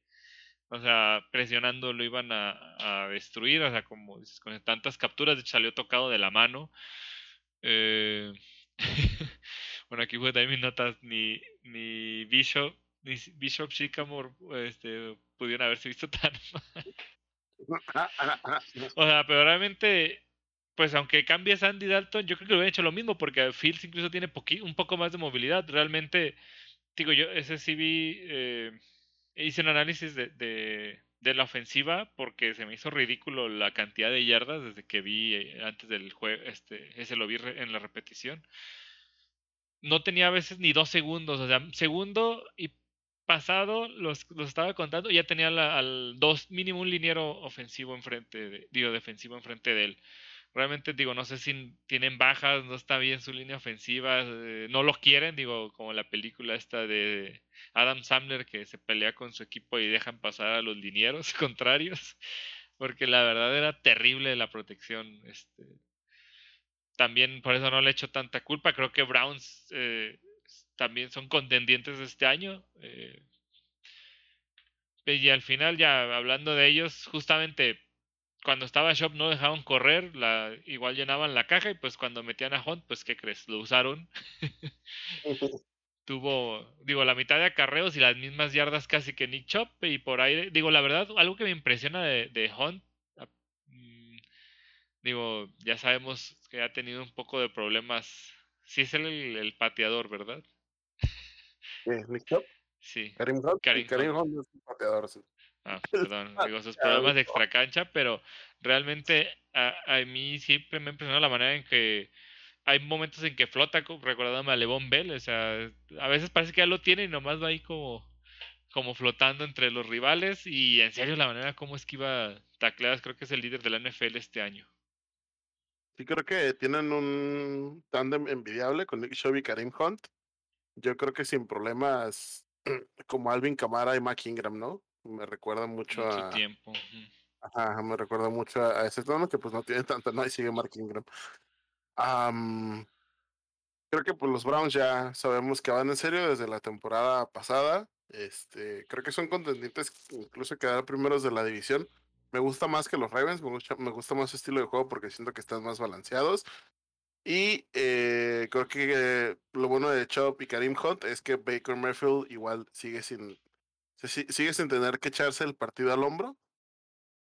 o sea, presionando lo iban a, destruir, o sea, como dices, con tantas capturas, de hecho salió tocado de la mano. Eh, bueno, aquí fue también mis notas, ni, ni Bishop, ni Bishop Shikamore este, pudieron haberse visto tan mal. O sea, pero realmente pues aunque cambie Sandy Dalton, yo creo que lo hubiera hecho lo mismo, porque Fields incluso tiene un poco más de movilidad. Realmente, digo, yo ese sí vi, eh, hice un análisis de, de, la ofensiva, porque se me hizo ridículo la cantidad de yardas desde que vi eh, antes del juego, este, ese lo vi en la repetición. No tenía a veces ni dos segundos, o sea, segundo y pasado los, los estaba contando, ya tenía al dos, mínimo un liniero ofensivo enfrente, digo, defensivo enfrente de él realmente digo, no sé si tienen bajas, no está bien su línea ofensiva, eh, no lo quieren, digo, como la película esta de Adam Sandler que se pelea con su equipo y dejan pasar a los linieros contrarios, porque la verdad era terrible la protección. Este, también por eso no le echo tanta culpa, creo que Browns eh, también son contendientes este año. Eh, y al final, ya hablando de ellos, justamente cuando estaba Shop no dejaban correr, la, igual llenaban la caja y pues cuando metían a Hunt, pues ¿qué crees? Lo usaron. Tuvo, digo, la mitad de acarreos y las mismas yardas casi que Nick Chop y por ahí, digo, la verdad, algo que me impresiona de, de Hunt, ah, mm, digo, ya sabemos que ha tenido un poco de problemas. Sí es el, el pateador, ¿verdad? ¿Nick Chop? Sí. Karim Hunt, Karim Karim Hunt. Hunt es un pateador, sí. Ah, perdón, digo, sus problemas de extra cancha, pero realmente a, a mí siempre me impresionó la manera en que hay momentos en que flota, co- recordándome a Levon Bell, o sea, a veces parece que ya lo tiene y nomás va ahí como, como flotando entre los rivales y en serio la manera como esquiva tacleadas, creo que es el líder de la NFL este año. Sí, creo que tienen un tándem envidiable con Nick Chubb y Karim Hunt. Yo creo que sin problemas, como Alvin Kamara y Mac Ingram, ¿no? Me recuerda mucho Mucho a. tiempo. Ajá, me recuerda mucho a ese tono que pues no tiene tanto, no, y sigue Mark Ingram. Am, creo que pues los Browns ya sabemos que van en serio desde la temporada pasada. Este, creo que son contendientes incluso quedar primeros de la división. Me gusta más que los Ravens, me gusta, me gusta más su estilo de juego porque siento que están más balanceados. Y eh, creo que eh, lo bueno de Chop y Karim Hunt es que Baker Mayfield igual sigue sin, si- sigue sin tener que echarse el partido al hombro,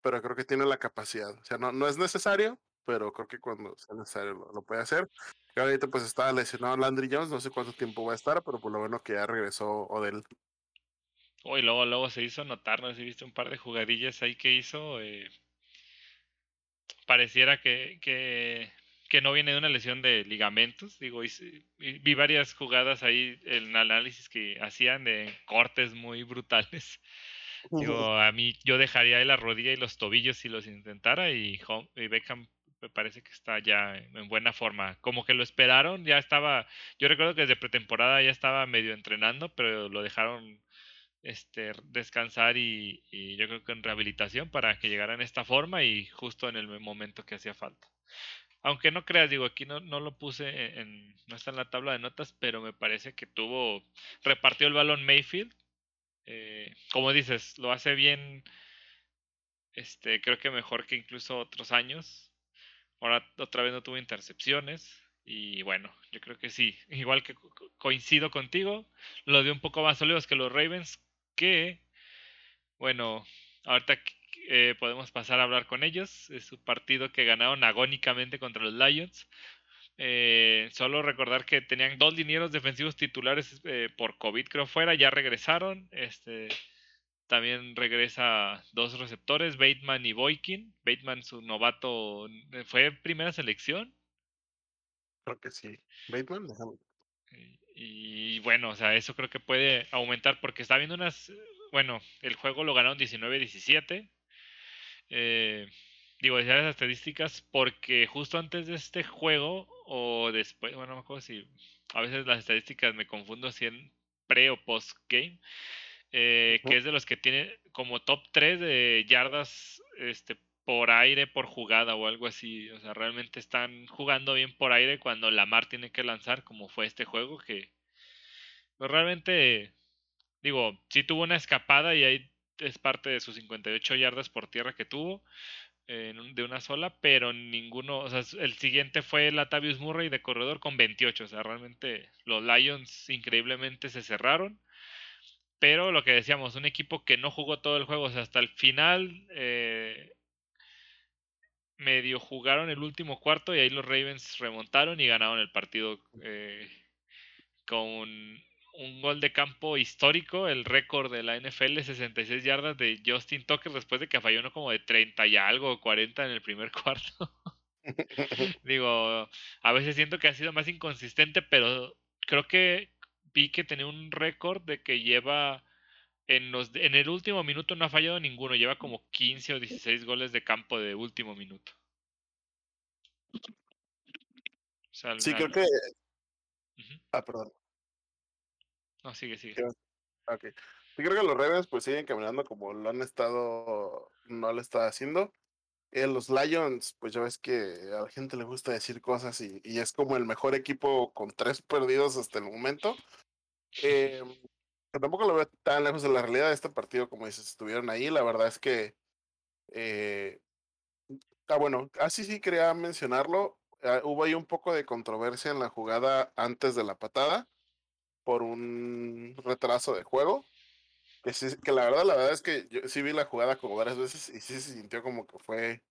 pero creo que tiene la capacidad. O sea, no, no es necesario, pero creo que cuando sea necesario lo, puede hacer. Y ahorita pues está lesionado Landry Jones, no sé cuánto tiempo va a estar, pero por lo bueno que ya regresó Odell. Oh, y luego, luego se hizo notar, no sé si viste un par de jugadillas ahí que hizo. eh, pareciera que, que, que no viene de una lesión de ligamentos. Digo, hice- y vi varias jugadas ahí, el análisis que hacían de cortes muy brutales. Digo, a mí yo dejaría ahí la rodilla y los tobillos si los intentara y, y Beckham me parece que está ya en en buena forma. Como que lo esperaron, ya estaba, yo recuerdo que desde pretemporada ya estaba medio entrenando, pero lo dejaron este descansar y, y yo creo que en rehabilitación para que llegara en esta forma y justo en el momento que hacía falta. Aunque no creas, digo, aquí no, no lo puse en, en- no está en la tabla de notas, pero me parece que tuvo, repartió el balón Mayfield. eh, como dices, lo hace bien, este, creo que mejor que incluso otros años. Ahora otra vez no tuvo intercepciones. Y bueno, yo creo que sí. Igual que co- co- coincido contigo, lo dio un poco más sólidos que los Ravens, que, bueno, ahorita eh, podemos pasar a hablar con ellos. Es un partido que ganaron agónicamente contra los Lions. Eh, solo recordar que tenían dos linieros defensivos titulares eh, por COVID, creo fuera, ya regresaron. Este, también regresa dos receptores, Bateman y Boykin. Bateman, su novato, fue primera selección. Creo que sí. Bateman. Y, y bueno, o sea, eso creo que puede aumentar porque está viendo unas. Bueno, el juego lo ganaron 19-17. Eh, digo, decía las estadísticas porque justo antes de este juego o después, bueno, no me acuerdo si a veces las estadísticas me confundo si en pre o post game, eh, que es de los que tiene como top 3 de yardas este, por aire por jugada o algo así. O sea, realmente están jugando bien por aire cuando Lamar tiene que lanzar, como fue este juego, que pues, realmente, digo, sí tuvo una escapada y ahí es parte de sus 58 yardas por tierra que tuvo de una sola, pero ninguno, o sea, el siguiente fue Latavius Murray de corredor con 28, o sea, realmente los Lions increíblemente se cerraron, pero lo que decíamos, un equipo que no jugó todo el juego, o sea, hasta el final eh, medio jugaron el último cuarto y ahí los Ravens remontaron y ganaron el partido eh, con un gol de campo histórico, el récord de la NFL, 66 yardas de Justin Tucker después de que falló uno como de 30 y algo, 40 en el primer cuarto. Digo, a veces siento que ha sido más inconsistente, pero creo que vi que tenía un récord de que lleva en los en el último minuto no ha fallado ninguno, lleva como 15 o 16 goles de campo de último minuto. O sea, al- Sí, creo que. Ah, perdón. No, sigue, sigue. ¿Qué vas- Ok. Sí, creo que los Ravens pues siguen caminando como lo han estado, no lo está haciendo. Eh, los Lions, pues ya ves que a la gente le gusta decir cosas y, y es como el mejor equipo con tres perdidos hasta el momento. Eh, tampoco lo veo tan lejos de la realidad este partido, como dices, estuvieron ahí. La verdad es que, eh, ah, bueno, así sí quería mencionarlo. ah, hubo ahí un poco de controversia en la jugada antes de la patada por un retraso de juego. Que, sí, que la verdad, la verdad es que yo sí vi la jugada como varias veces y sí se sintió como que fue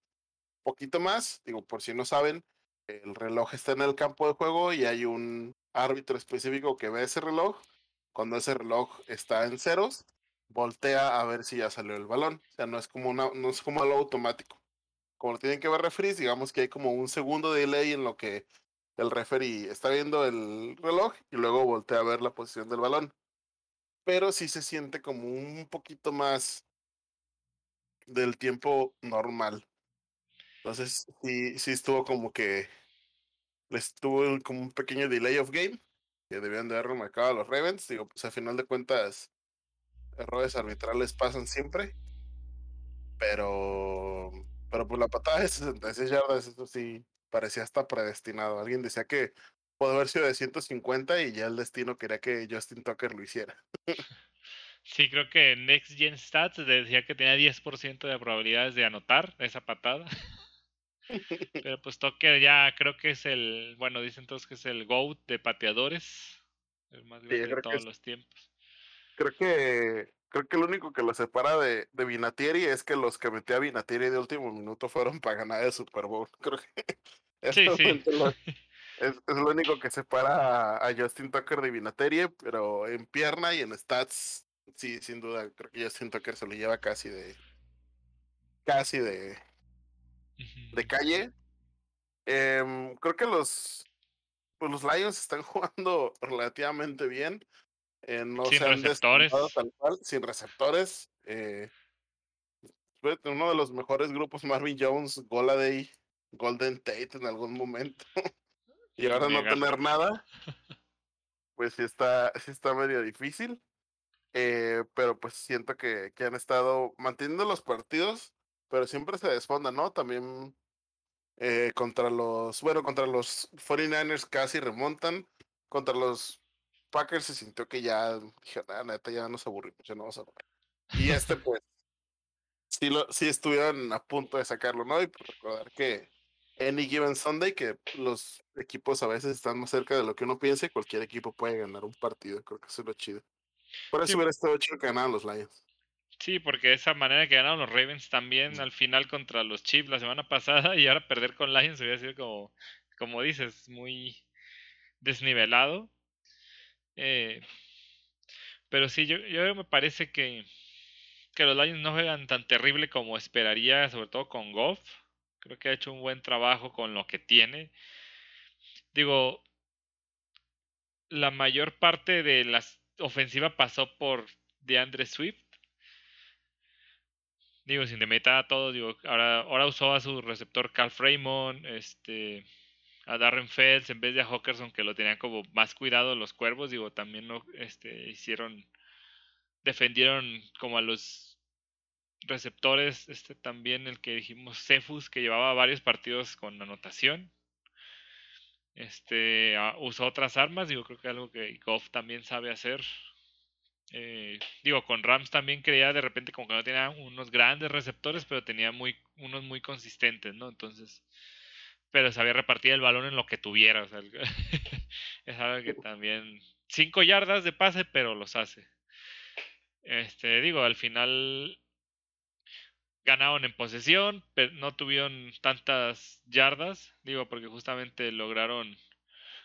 poquito más. Digo, por si no saben, el reloj está en el campo de juego y hay un árbitro específico que ve ese reloj cuando ese reloj está en ceros, voltea a ver si ya salió el balón. O sea, no es como una, no es como algo automático. Como lo tienen que ver referees, digamos que hay como un segundo de delay en lo que el referee está viendo el reloj y luego voltea a ver la posición del balón. Pero sí se siente como un poquito más del tiempo normal. Entonces, sí, sí estuvo como que les tuvo como un pequeño delay of game que debían de haber remarcado a los Ravens. Digo, pues a final de cuentas, errores arbitrales pasan siempre. Pero, pero pues la patada de 66 yardas, eso sí, parecía hasta predestinado. Alguien decía que puede haber sido de 150 y ya el destino quería que Justin Tucker lo hiciera. Sí, creo que Next Gen Stats decía que tenía 10% de probabilidades de anotar esa patada. Pero pues Tucker ya creo que es el, bueno, dicen todos que es el GOAT de pateadores. El más grande de todos los tiempos. Creo que creo que lo único que lo separa de, de Vinatieri es que los que metía Vinatieri de último minuto fueron para ganar el Super Bowl. Creo que sí, sí. es, es, lo único que separa a, a Justin Tucker de Vinatieri, pero en pierna y en stats sí, sin duda, creo que siento que se lo lleva casi de. casi de. de calle. Eh, creo que los. Pues los Lions están jugando relativamente bien. Eh, no sin se han receptores. tal cual, sin receptores. Eh, uno de los mejores grupos, Marvin Jones, Goladay, Golden Tate en algún momento. y ahora no tener nada. Pues sí está, sí está medio difícil. Eh, pero pues siento que, que, han estado manteniendo los partidos, pero siempre se desfondan, ¿no? También eh, contra los, bueno, contra los 49ers casi remontan, contra los Packers se sintió que ya, dije, ah, neta, ya nos aburrimos, ya no vamos a ver. Y este pues, sí, lo, sí estuvieron a punto de sacarlo, ¿no? Y pues recordar que Any Given Sunday, que los equipos a veces están más cerca de lo que uno piensa y cualquier equipo puede ganar un partido, creo que eso es lo chido. Por eso sí. hubiera estado chido que ganaran los Lions. Sí, porque esa manera que ganaron los Ravens también al final contra los Chiefs la semana pasada y ahora perder con Lions hubiera sido como, como dices, muy desnivelado. Eh, pero sí, yo, yo me parece que, que los Lions no juegan tan terrible como esperaría, sobre todo con Goff. Creo que ha hecho un buen trabajo con lo que tiene. Digo, la mayor parte de las ofensiva pasó por DeAndre Swift. Digo, sin de meta a todo, digo, ahora, ahora usó a su receptor Carl Raymond, este, a Darren Fells en vez de a Hawkerson que lo tenían como más cuidado los cuervos, digo, también no, este, hicieron, defendieron como a los receptores, este, también el que dijimos Cephus, que llevaba varios partidos con anotación, este usó otras armas, digo, creo que algo que Goff también sabe hacer. Eh, digo, con Rams también creía de repente como que no tenía unos grandes receptores, pero tenía muy, unos muy consistentes, ¿no? Entonces, pero sabía repartir el balón en lo que tuviera. O sea, es algo que también. Cinco yardas de pase, pero los hace. Este, digo, al final ganaron en posesión, pero no tuvieron tantas yardas, digo, porque justamente lograron,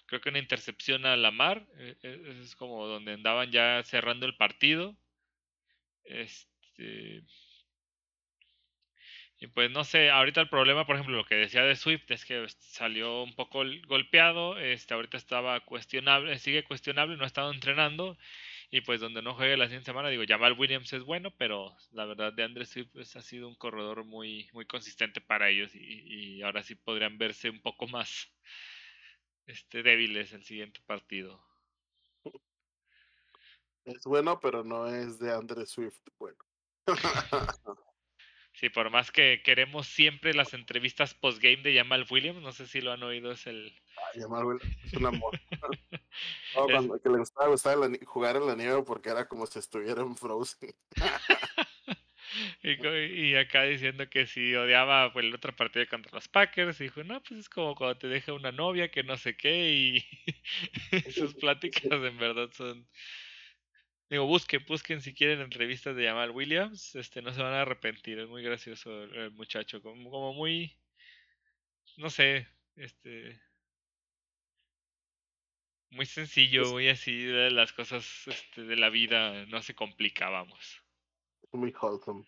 creo que una intercepción a la mar, es como donde andaban ya cerrando el partido. Este. Y pues no sé, ahorita el problema, por ejemplo, lo que decía de Swift es que salió un poco golpeado, este ahorita estaba cuestionable, sigue cuestionable, no ha estado entrenando y pues donde no juegue la siguiente semana, digo, Jamal Williams es bueno, pero la verdad de Andrés Swift pues, ha sido un corredor muy, muy consistente para ellos y, ahora sí podrían verse un poco más este, débiles el siguiente partido. Es bueno, pero no es de Andrés Swift bueno. sí, por más que queremos siempre las entrevistas post-game de Jamal Williams, no sé si lo han oído, es el... Ay, Jamal Williams es un amor. No, cuando, que le gustaba, gustaba la, jugar en la nieve porque era como si estuviera en Frozen. y, y, acá diciendo que si odiaba pues, el otro partido contra los Packers, y dijo, no, pues es como cuando te deja una novia que no sé qué, y sus pláticas en verdad son... Digo, busquen, busquen si quieren entrevistas de Jamal Williams, este no se van a arrepentir, es muy gracioso el, el muchacho, como, como muy, no sé, este muy sencillo, muy así de las cosas este, de la vida, no se complicábamos. Muy wholesome.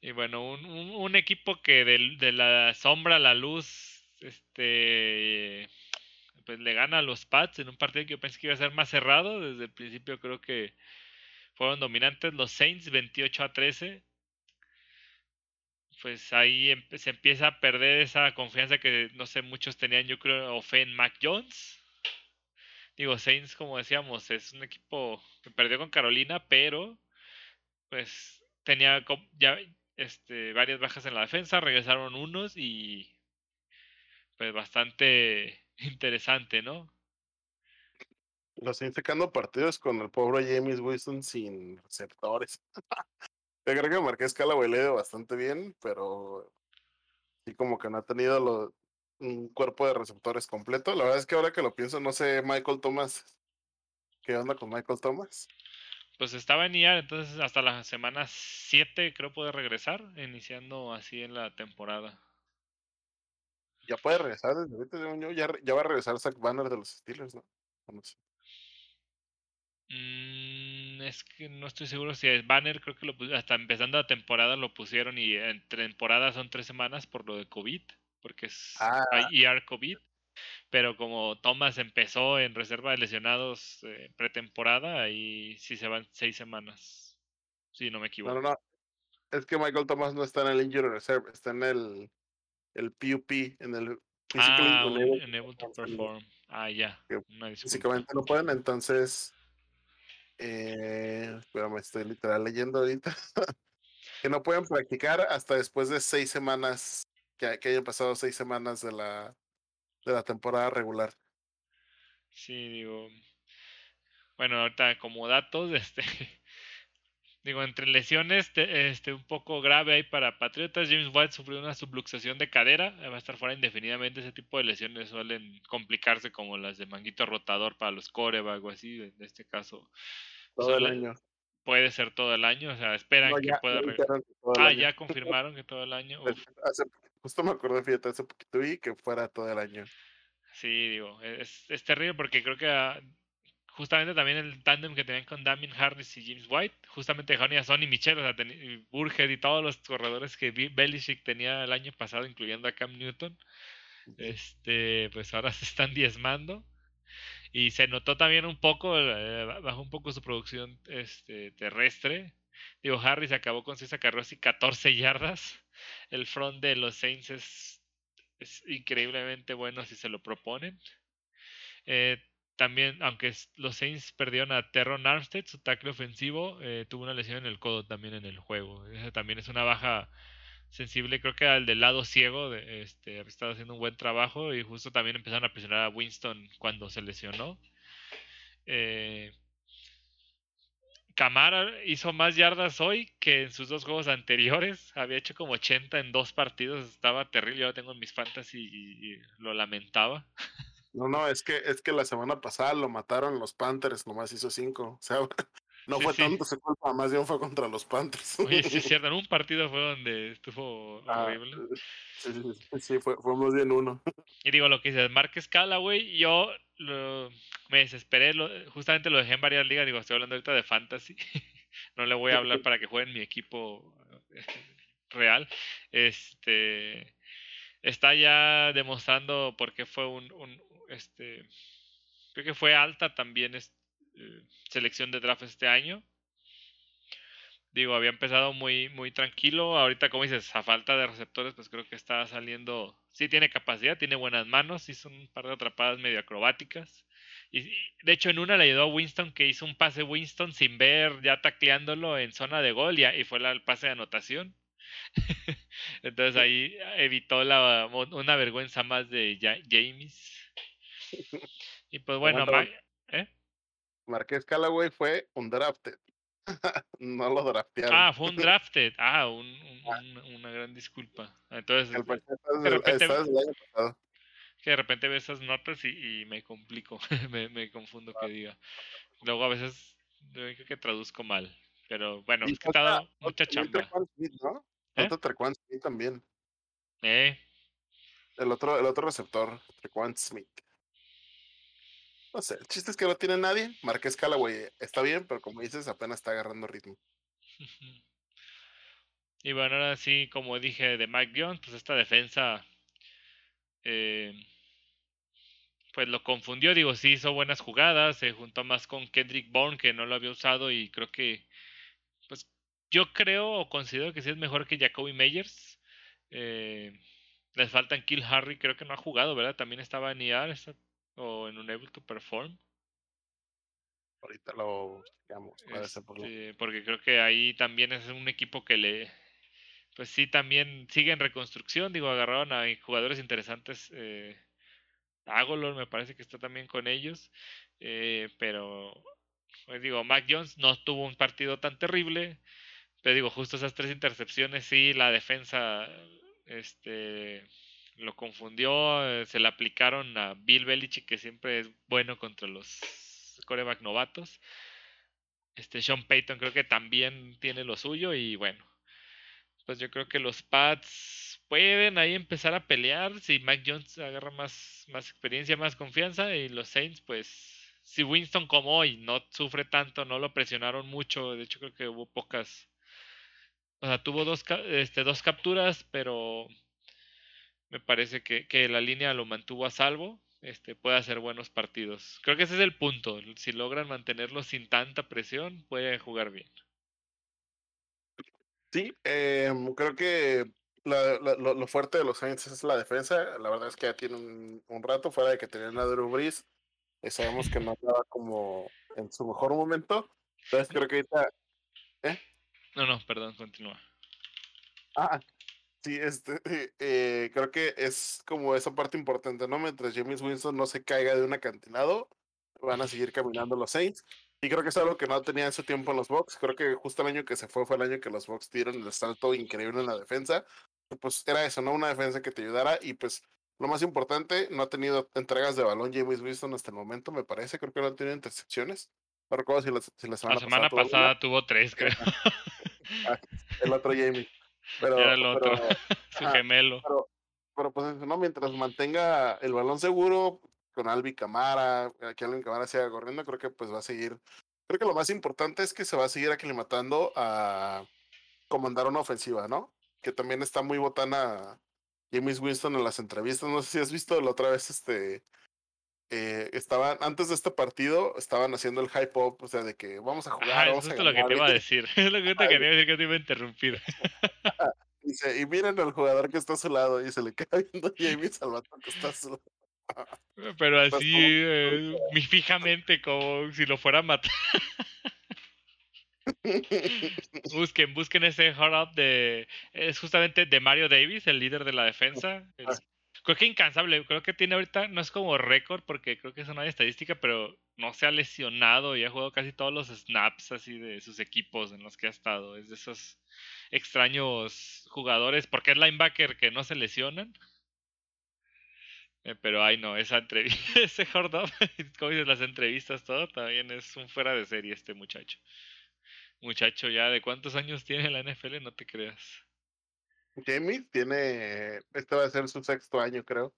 Y bueno, un, un, un equipo que de, de, la sombra a la luz, este, pues le gana a los Pats en un partido que yo pensé que iba a ser más cerrado. Desde el principio creo que fueron dominantes los Saints 28 a 13. Pues ahí se empieza a perder esa confianza que no sé, muchos tenían, yo creo, o fe en Mac Jones. Digo, Saints, como decíamos, es un equipo que perdió con Carolina, pero pues tenía ya este, varias bajas en la defensa, regresaron unos y pues bastante interesante, ¿no? Los siguen sacando partidos con el pobre James Wilson sin receptores. Yo creo que Marqués Callaway le bastante bien, pero sí como que no ha tenido lo, un cuerpo de receptores completo. La verdad es que ahora que lo pienso, no sé Michael Thomas. ¿Qué onda con Michael Thomas? Pues estaba en IAR, entonces hasta la semana 7 creo puede regresar, iniciando así en la temporada. Ya puede regresar desde ahorita, ya, ya va a regresar Zach Banner de los Steelers, ¿no? no sé. Mm, es que no estoy seguro si es Banner, creo que lo hasta empezando la temporada lo pusieron y en temporada son tres semanas por lo de COVID, porque es ah. IR COVID. Pero como Thomas empezó en reserva de lesionados eh, pretemporada, ahí sí se van seis semanas. Si no me equivoco. No, no, no. Es que Michael Thomas no está en el Injury Reserve, está en el, el PUP, en el ah, unable, to perform. Ah, ya. Físicamente no pueden, entonces. Eh, me estoy literal leyendo ahorita. que no pueden practicar hasta después de seis semanas, que, que hayan pasado seis semanas de la, de la temporada regular. Sí, digo. Bueno, ahorita como datos, este. Digo, entre lesiones, este, un poco grave ahí para Patriotas. James White sufrió una subluxación de cadera. Va a estar fuera indefinidamente. Ese tipo de lesiones suelen complicarse como las de manguito rotador para los coreback o así. En este caso. Todo el año. Puede ser todo el año. O sea, esperan que pueda. ah, ya confirmaron que todo el año. Justo me acordé, fíjate, hace poquito vi que fuera todo el año. Sí, digo, es, es terrible porque creo que ah, justamente también el tándem que tenían con Damien Harris y James White, justamente dejaron a Sonny Michel, o sea, Burhead y todos los corredores que Belichick tenía el año pasado, incluyendo a Cam Newton, este, pues ahora se están diezmando. Y se notó también un poco, eh, bajó un poco su producción este, terrestre. Digo, Harris acabó con 6 acarreos y 14 yardas el front de los Saints es, increíblemente bueno si se lo proponen. Eh, también, aunque los Saints perdieron a Terron Armstead, su tackle ofensivo, eh, tuvo una lesión en el codo también en el juego. También es una baja sensible, creo que al del lado ciego, de, este, estado haciendo un buen trabajo y justo también empezaron a presionar a Winston cuando se lesionó. Eh, Camara hizo más yardas hoy que en sus dos juegos anteriores. Había hecho como 80 en dos partidos. Estaba terrible. Yo lo tengo en mis fantasy y, lo lamentaba. No, no, es que, es que la semana pasada lo mataron los Panthers. Nomás hizo 5. O sea, no fue tanto su culpa. Más bien fue contra los Panthers. Oye, sí es cierto. En un partido fue donde estuvo ah, horrible. Sí, sí, fue, fue más bien uno. Y digo lo que dices, Marques güey. Yo lo, me desesperé, justamente lo dejé en varias ligas, digo, estoy hablando ahorita de fantasy, no le voy a hablar para que jueguen mi equipo real. Este está ya demostrando por qué fue un, un este creo que fue alta también es, eh, selección de draft este año. Digo, había empezado muy, muy tranquilo. Ahorita, como dices, a falta de receptores, pues creo que está saliendo. Sí, tiene capacidad, tiene buenas manos, hizo un par de atrapadas medio acrobáticas. Y de hecho, en una le ayudó a Winston, que hizo un pase Winston sin ver, ya tacleándolo en zona de gol, y, y fue el pase de anotación. Entonces ahí evitó la, una vergüenza más de James. Y pues bueno, ¿eh? Marqués Callaway fue un drafted. no lo draftearon. Ah, fue un drafted. Ah, un, ah. una gran disculpa. Entonces, de repente, que de repente veo esas notas y, me complico, me, me, confundo que diga. Luego a veces creo que traduzco mal. Pero bueno, es que ha dado mucha chamba. ¿no? ¿Eh? Smith también. Eh. El otro, el otro receptor, Trequan Smith. No sé, el chiste es que no tiene nadie. Marqués Callaway está bien, pero como dices, apenas está agarrando ritmo. Y bueno, ahora sí, como dije de Mike Jones, pues esta defensa eh, pues lo confundió, digo, sí hizo buenas jugadas, se juntó más con Kendrick Bourne que no lo había usado y creo que, pues yo creo o considero que sí es mejor que Jacoby Meyers. Eh, les faltan Kill Harry, creo que no ha jugado, ¿verdad? También estaba en IR o en Unable to Perform. Ahorita lo digamos, este, porque creo que ahí también es un equipo que le, pues sí, también sigue en reconstrucción. Digo, agarraron a jugadores interesantes. Eh, Agolor me parece que está también con ellos. Eh, pero, pues digo, Mac Jones no tuvo un partido tan terrible. Pero digo, justo esas tres intercepciones, sí, la defensa este, lo confundió. Eh, se le aplicaron a Bill Belichick, que siempre es bueno contra los coreback novatos. Este Sean Payton creo que también tiene lo suyo y bueno, pues yo creo que los Pats pueden ahí empezar a pelear si Mac Jones agarra más, más experiencia, más confianza y los Saints pues si Winston como hoy no sufre tanto, no lo presionaron mucho, de hecho creo que hubo pocas, o sea, tuvo dos, este, dos capturas, pero me parece que, que la línea lo mantuvo a salvo, este, puede hacer buenos partidos. Creo que ese es el punto, si logran mantenerlo sin tanta presión, puede jugar bien. Sí, em, creo que lo, fuerte de los Saints es la defensa. La verdad es que ya tienen un, rato fuera de que tenían a Drew Brees. Eh, sabemos que no estaba como en su mejor momento. Entonces creo que ahorita... ¿Eh? No, no, perdón, continúa. Ah, sí, este, eh, creo que es como esa parte importante, ¿no? Mientras James Winston no se caiga de un acantilado, van a seguir caminando los Saints. Y creo que es algo que no tenía en su tiempo en los Bucks. Creo que justo el año que se fue fue el año que los Bucks dieron el salto increíble en la defensa. Pues era eso, ¿no? Una defensa que te ayudara. Y pues lo más importante, no ha tenido entregas de balón James Winston hasta el momento, me parece. Creo que no ha tenido intercepciones. No recuerdo si, si la semana, la semana pasada, tuvo tres, creo. Ah, el otro Jamie. Pero, Era el otro, su gemelo. Pero, pero pues no, mientras mantenga el balón seguro, con Albi Camara, que Albi Camara siga corriendo, creo que pues va a seguir. Creo que lo más importante es que se va a seguir aclimatando a comandar una ofensiva, ¿no? Que también está muy botana James Winston en las entrevistas. No sé si has visto la otra vez, este. Eh, estaban, antes de este partido, estaban haciendo el hype up, o sea, de que vamos a jugar. es lo que te iba a decir. Es lo que te quería decir que te iba a interrumpir. Dice, y miren al jugador que está a su lado, y se le queda viendo James al que está a su lado. Pero así, eh, fijamente, como si lo fuera a matar. busquen, busquen ese hard up de. Es justamente de Mario Davis, el líder de la defensa. Ah. Creo que incansable. Creo que tiene ahorita, no es como récord, porque creo que es una estadística, pero no se ha lesionado y ha jugado casi todos los snaps así de sus equipos en los que ha estado. Es de esos extraños jugadores, porque es linebacker que no se lesionan. Eh, pero ay no, esa entrevista, ese Hordop, como dices, las entrevistas, todo, también es un fuera de serie este muchacho. Muchacho ya, ¿de cuántos años tiene la NFL? No te creas. Jamie tiene, este va a ser su sexto año, creo.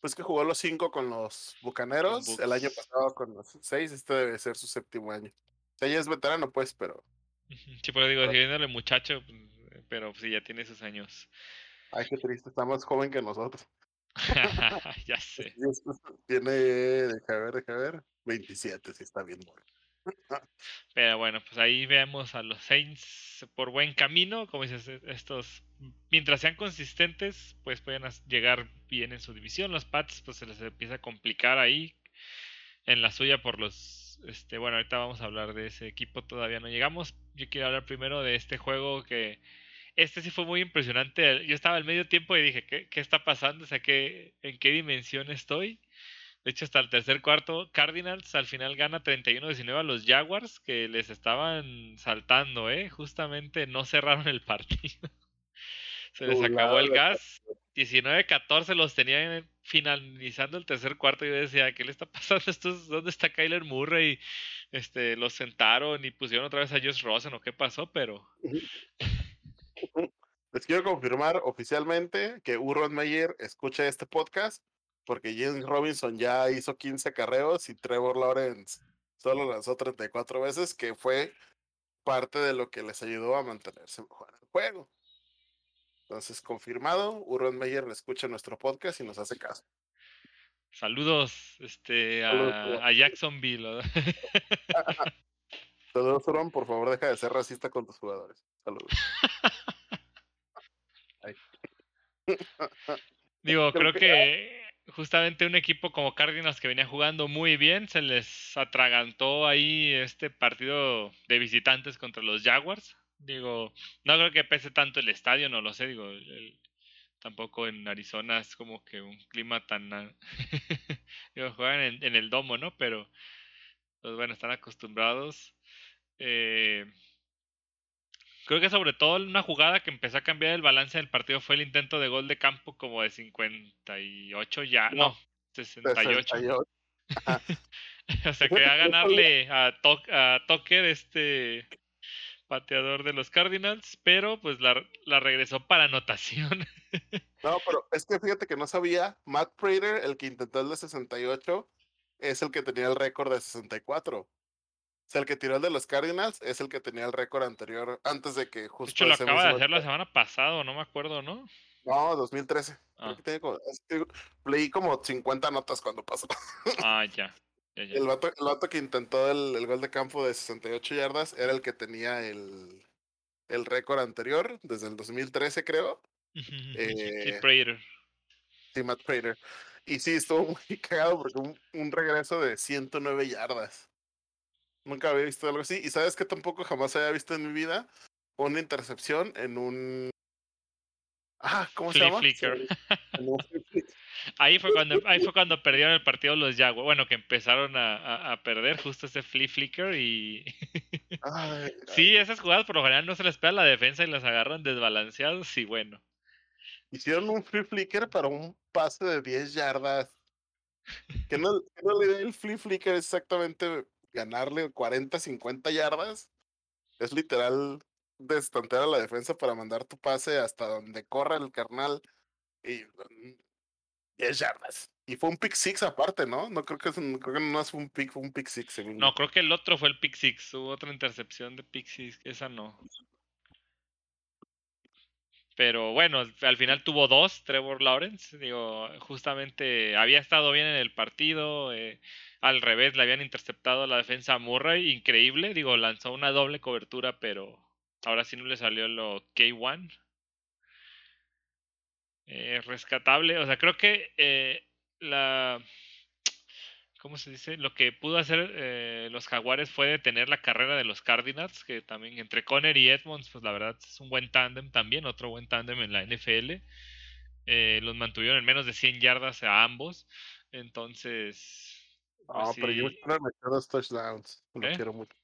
pues que jugó los cinco con los Bucaneros, el año pasado con los seis, este debe ser su séptimo año. O sea, ya es veterano, pues, pero... Sí, pero digo, siguiéndole muchacho, pues, pero sí, ya tiene sus años. Ay, qué triste, está más joven que nosotros. ya sé. Tiene, deja ver, deja ver, 27, si está bien. Pero bueno, pues ahí vemos a los Saints por buen camino, como dices, e, estos, mientras sean consistentes, pues pueden llegar bien en su división. Los Pats, pues se les empieza a complicar ahí en la suya por los, este, bueno, ahorita vamos a hablar de ese equipo, todavía no llegamos. Yo quiero hablar primero de este juego que este sí fue muy impresionante. Yo estaba al medio tiempo y dije, ¿qué, qué está pasando? O sea, ¿qué, ¿en qué dimensión estoy? De hecho, hasta el tercer cuarto, Cardinals al final gana 31-19 a los Jaguars, que les estaban saltando, ¿eh? Justamente no cerraron el partido. Se les acabó el gas. 19-14 los tenían finalizando el tercer cuarto. Y yo decía, ¿qué le está pasando? Estos, ¿Dónde está Kyler Murray? Este, los sentaron y pusieron otra vez a Josh Rosen o qué pasó, pero Les quiero confirmar oficialmente que Urban Meyer escucha este podcast porque James Robinson ya hizo 15 carreos y Trevor Lawrence solo lanzó 34 veces, que fue parte de lo que les ayudó a mantenerse mejor en el juego. Entonces, confirmado, Urban Meyer escucha nuestro podcast y nos hace caso. Saludos este, a, a Jacksonville. Saludos, Urban. Por favor, deja de ser racista con tus jugadores. Saludos. Digo, creo que justamente un equipo como Cardinals que venía jugando muy bien, se les atragantó ahí este partido de visitantes contra los Jaguars. Digo, no creo que pese tanto el estadio, no lo sé, digo, tampoco en Arizona es como que un clima tan... digo, juegan en, en, el domo, ¿no? Pero, pues bueno, están acostumbrados. Eh, Creo que sobre todo una jugada que empezó a cambiar el balance del partido fue el intento de gol de campo como de 58 ya, no, 68. o sea, que a ganarle a, a Tucker, este pateador de los Cardinals, pero pues la, la regresó para anotación. no, pero es que fíjate que no sabía, Matt Prater, el que intentó el de 68, es el que tenía el récord de 64. O sea, el que tiró el de los Cardinals es el que tenía el récord anterior, antes de que justo. De hecho, lo acaba de hacer la semana pasada, no me acuerdo, ¿no? No, 2013. Ah. Como, leí como 50 notas cuando pasó. Ah, ya. El, vato, el, que intentó el, el, gol de campo de 68 yardas era el que tenía el, el récord anterior, desde el 2013, creo. eh, Prater. Sí, Matt Prater. Y sí, estuvo muy cagado porque un, un regreso de 109 yardas. Nunca había visto algo así. Y sabes que tampoco jamás había visto en mi vida una intercepción en un. Ah, ¿cómo se llama? Flicker. ahí fue cuando ahí fue cuando perdieron el partido los Jaguars. Bueno, que empezaron a, a, perder justo ese flip flicker y. sí, esas jugadas por lo general no se les pega la defensa y las agarran desbalanceados y bueno. Hicieron un flip flicker para un pase de 10 yardas. Que no, que no le dé el flip flicker exactamente ganarle 40, 50 yardas, es literal destantear a la defensa para mandar tu pase hasta donde corra el carnal y 10 yardas. Y fue un pick six aparte, ¿no? No creo que, creo no es un pick, fue un pick six. No, creo que el otro fue el pick six. Hubo otra intercepción de pick six, esa no. Pero bueno, al final tuvo dos, Trevor Lawrence. Digo, justamente había estado bien en el partido. Eh, al revés, le habían interceptado la defensa a Murray. Increíble. Digo, lanzó una doble cobertura, pero ahora sí no le salió lo K1. Eh, rescatable. O sea, creo que eh, la ¿cómo se dice? Lo que pudo hacer eh, los Jaguares fue detener la carrera de los Cardinals, que también entre Conner y Edmonds, pues la verdad es un buen tándem también, otro buen tándem en la NFL. Los mantuvieron en menos de 100 yardas a ambos. Entonces. Pues pero James Conner metió dos touchdowns. Lo quiero mucho.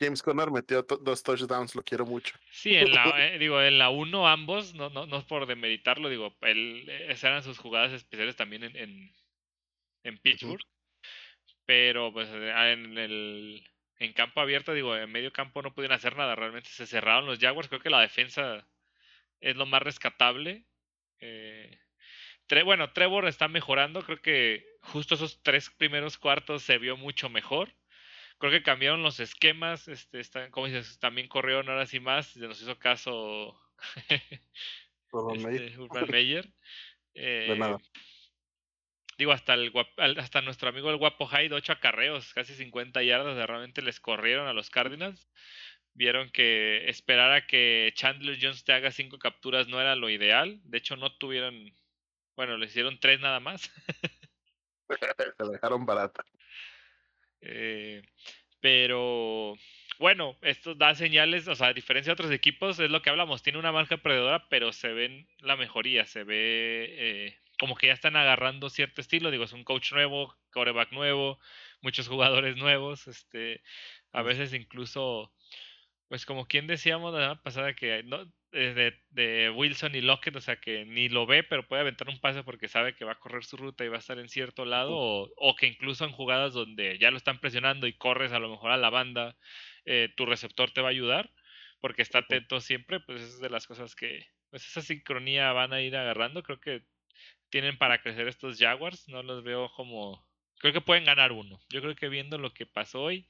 James Conner metió dos touchdowns, lo quiero mucho. Sí, en la, eh, digo, en la 1 ambos, no, no, no es por demeritarlo, digo, él, esas eran sus jugadas especiales también en, en, en Pittsburgh pero pues eh, en el en campo abierto, digo, en medio campo no pudieron hacer nada, realmente se cerraron los Jaguars, creo que la defensa es lo más rescatable. Eh, bueno, Trevor está mejorando, creo que justo esos tres primeros cuartos se vio mucho mejor. Creo que cambiaron los esquemas, este, como dices, también corrieron horas y más, se nos hizo caso este, Urban Meyer. de nada. Eh, digo, hasta el hasta nuestro amigo el guapo Hyde, ocho acarreos, casi 50 yardas, de realmente les corrieron a los Cardinals. Vieron que esperar a que Chandler Jones te haga cinco capturas no era lo ideal. De hecho, no tuvieron. Bueno, le hicieron tres nada más. Se dejaron barata. Eh, pero bueno, esto da señales, o sea, a diferencia de otros equipos, es lo que hablamos, tiene una marca perdedora, pero se ven la mejoría, se ve eh, como que ya están agarrando cierto estilo, digo, es un coach nuevo, coreback nuevo, muchos jugadores nuevos, este, a veces incluso, pues como quien decíamos la semana pasada que no, de, de, Wilson y Lockett, o sea que ni lo ve, pero puede aventar un pase porque sabe que va a correr su ruta y va a estar en cierto lado, o, o que incluso en jugadas donde ya lo están presionando y corres a lo mejor a la banda, eh, tu receptor te va a ayudar, porque está atento siempre, pues es de las cosas que, pues esa sincronía van a ir agarrando, creo que tienen para crecer estos Jaguars. No los veo como. Creo que pueden ganar uno. Yo creo que viendo lo que pasó hoy,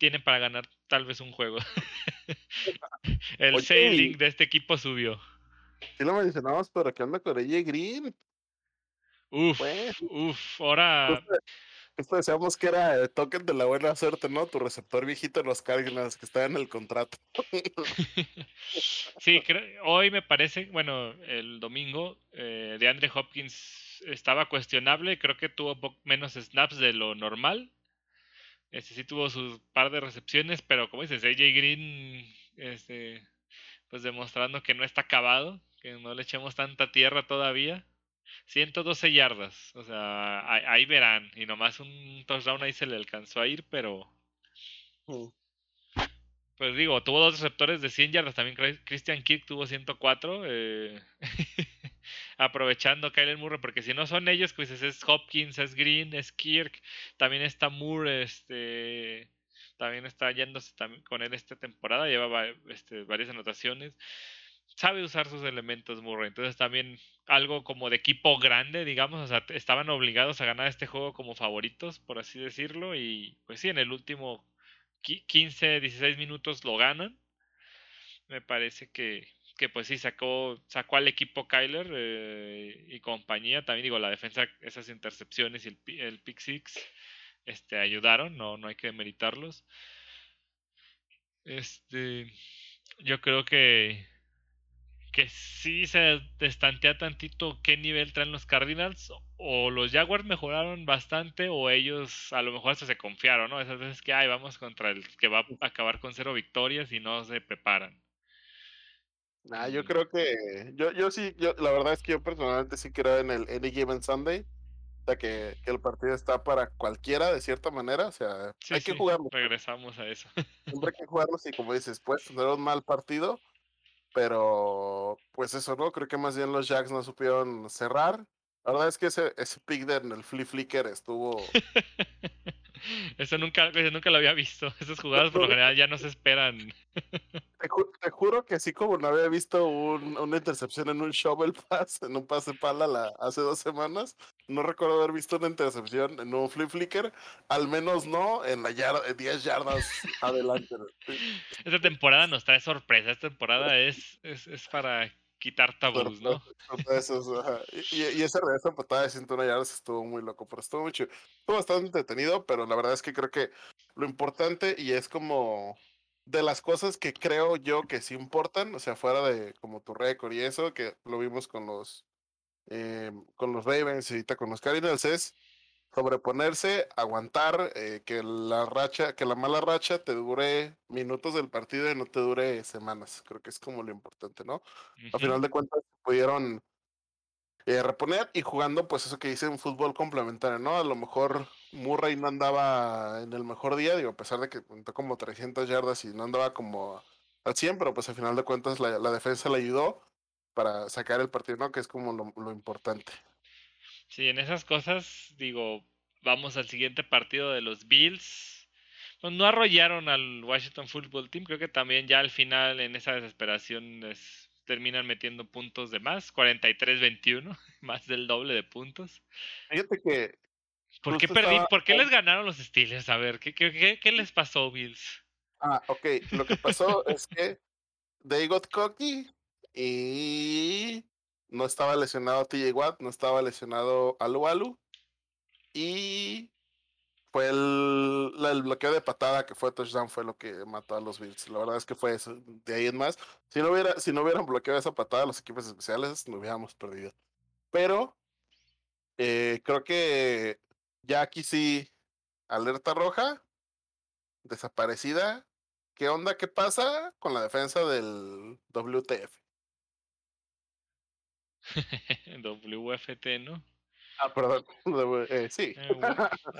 tienen para ganar tal vez un juego. El Oye, sailing de este equipo subió. Sí lo mencionamos, pero ¿qué onda con AJ Green? Uf, Pues, uf. Ahora, justo decíamos que era el token de la buena suerte, ¿no? Tu receptor viejito en los Cardinals que está en el contrato. sí, creo- hoy me parece, bueno, el domingo, eh, de Andre Hopkins estaba cuestionable. Creo que tuvo menos snaps de lo normal. Este sí tuvo sus par de recepciones, pero como dices, AJ Green, este, pues demostrando que no está acabado, que no le echemos tanta tierra todavía. 112 yardas, o sea, ahí, verán. Y nomás un touchdown ahí se le alcanzó a ir, pero Mm. pues digo, tuvo dos receptores de 100 yardas. También Chris- Christian Kirk tuvo 104. eh, aprovechando Kyler Murray, porque si no son ellos, pues es Hopkins, es Green, es Kirk. También está Moore, este. También está yéndose también con él esta temporada. Lleva va- este, varias anotaciones. Sabe usar sus elementos Murray. Entonces también algo como de equipo grande, digamos. O sea, estaban obligados a ganar este juego como favoritos, por así decirlo. Y pues sí, en el último qui- 15, 16 minutos lo ganan. Me parece que, que pues sí, sacó, sacó al equipo Kyler eh, y compañía. También digo, la defensa, esas intercepciones y el, el pick six este, ayudaron, no, no hay que demeritarlos. Este, yo creo que, que sí se destantea tantito qué nivel traen los Cardinals. O los Jaguars mejoraron bastante, o ellos a lo mejor hasta se confiaron, ¿no? Esas veces que, ay, vamos contra el que va a acabar con cero victorias y no se preparan. Ah, yo creo que yo, yo sí, yo, la verdad es que yo personalmente sí creo en el Any Given Sunday. O sea, que, que el partido está para cualquiera de cierta manera. O sea, Sí, hay que sí, jugarlo. regresamos a eso. Siempre hay que jugarlos y como dices, puedes tener un mal partido, pero pues eso, ¿no? Creo que más bien los Jacks no supieron cerrar. La verdad es que ese, ese pick de en el flea flicker estuvo... Eso nunca, eso nunca lo había visto. Esas jugadas por lo general ya no se esperan. Te, ju- te juro que así como no había visto un- una intercepción en un shovel pass, en un pase pala la, hace dos semanas, no recuerdo haber visto una intercepción en un flea flicker, al menos no en la yarda, en 10 yardas adelante. Esta temporada nos trae sorpresa. Esta temporada es, es, es para quitar tabús, ¿no? Sorpresas, ajá. Y, y- y ese regreso a patada de 101 yardas estuvo muy loco, pero estuvo muy chido. Estuvo bastante entretenido, pero la verdad es que creo que lo importante y es como de las cosas que creo yo que sí importan, o sea, fuera de como tu récord y eso, que lo vimos con los eh, con los Ravens y ahorita con los Cardinals, es sobreponerse, aguantar, eh, que la racha, que la mala racha te dure minutos del partido y no te dure semanas. Creo que es como lo importante, ¿no? A Ujú. final de cuentas pudieron eh, reponer y jugando, pues eso que dice un fútbol complementario, ¿no? A lo mejor Murray no andaba en el mejor día, digo, a pesar de que contó como 300 yardas y no andaba como al 100, pero pues al final de cuentas la, la defensa le ayudó para sacar el partido, ¿no? Que es como lo, lo importante. Sí, en esas cosas, digo, vamos al siguiente partido de los Bills. Pues no arrollaron al Washington Football Team. Creo que también ya al final, en esa desesperación, les terminan metiendo puntos de más. 43-21, más del doble de puntos. Fíjate que ¿Por qué, perdí, estaba- ¿por qué les ganaron los Steelers? A ver, ¿qué, qué, qué, qué les pasó, Bills? Ah, ok. Lo que pasó es que they got cocky y no estaba lesionado TJ Watt, no estaba lesionado Alu Alu. Y fue el, bloqueo de patada que fue touchdown fue lo que mató a los Bills. La verdad es que fue eso. De ahí en más. Si no hubiera, si no hubieran bloqueado esa patada los equipos especiales, no hubiéramos perdido. Pero eh, creo que ya aquí sí, alerta roja, desaparecida. ¿Qué onda? ¿Qué pasa con la defensa del WTF? WFT, ¿no? Ah, perdón. eh, sí. Eh,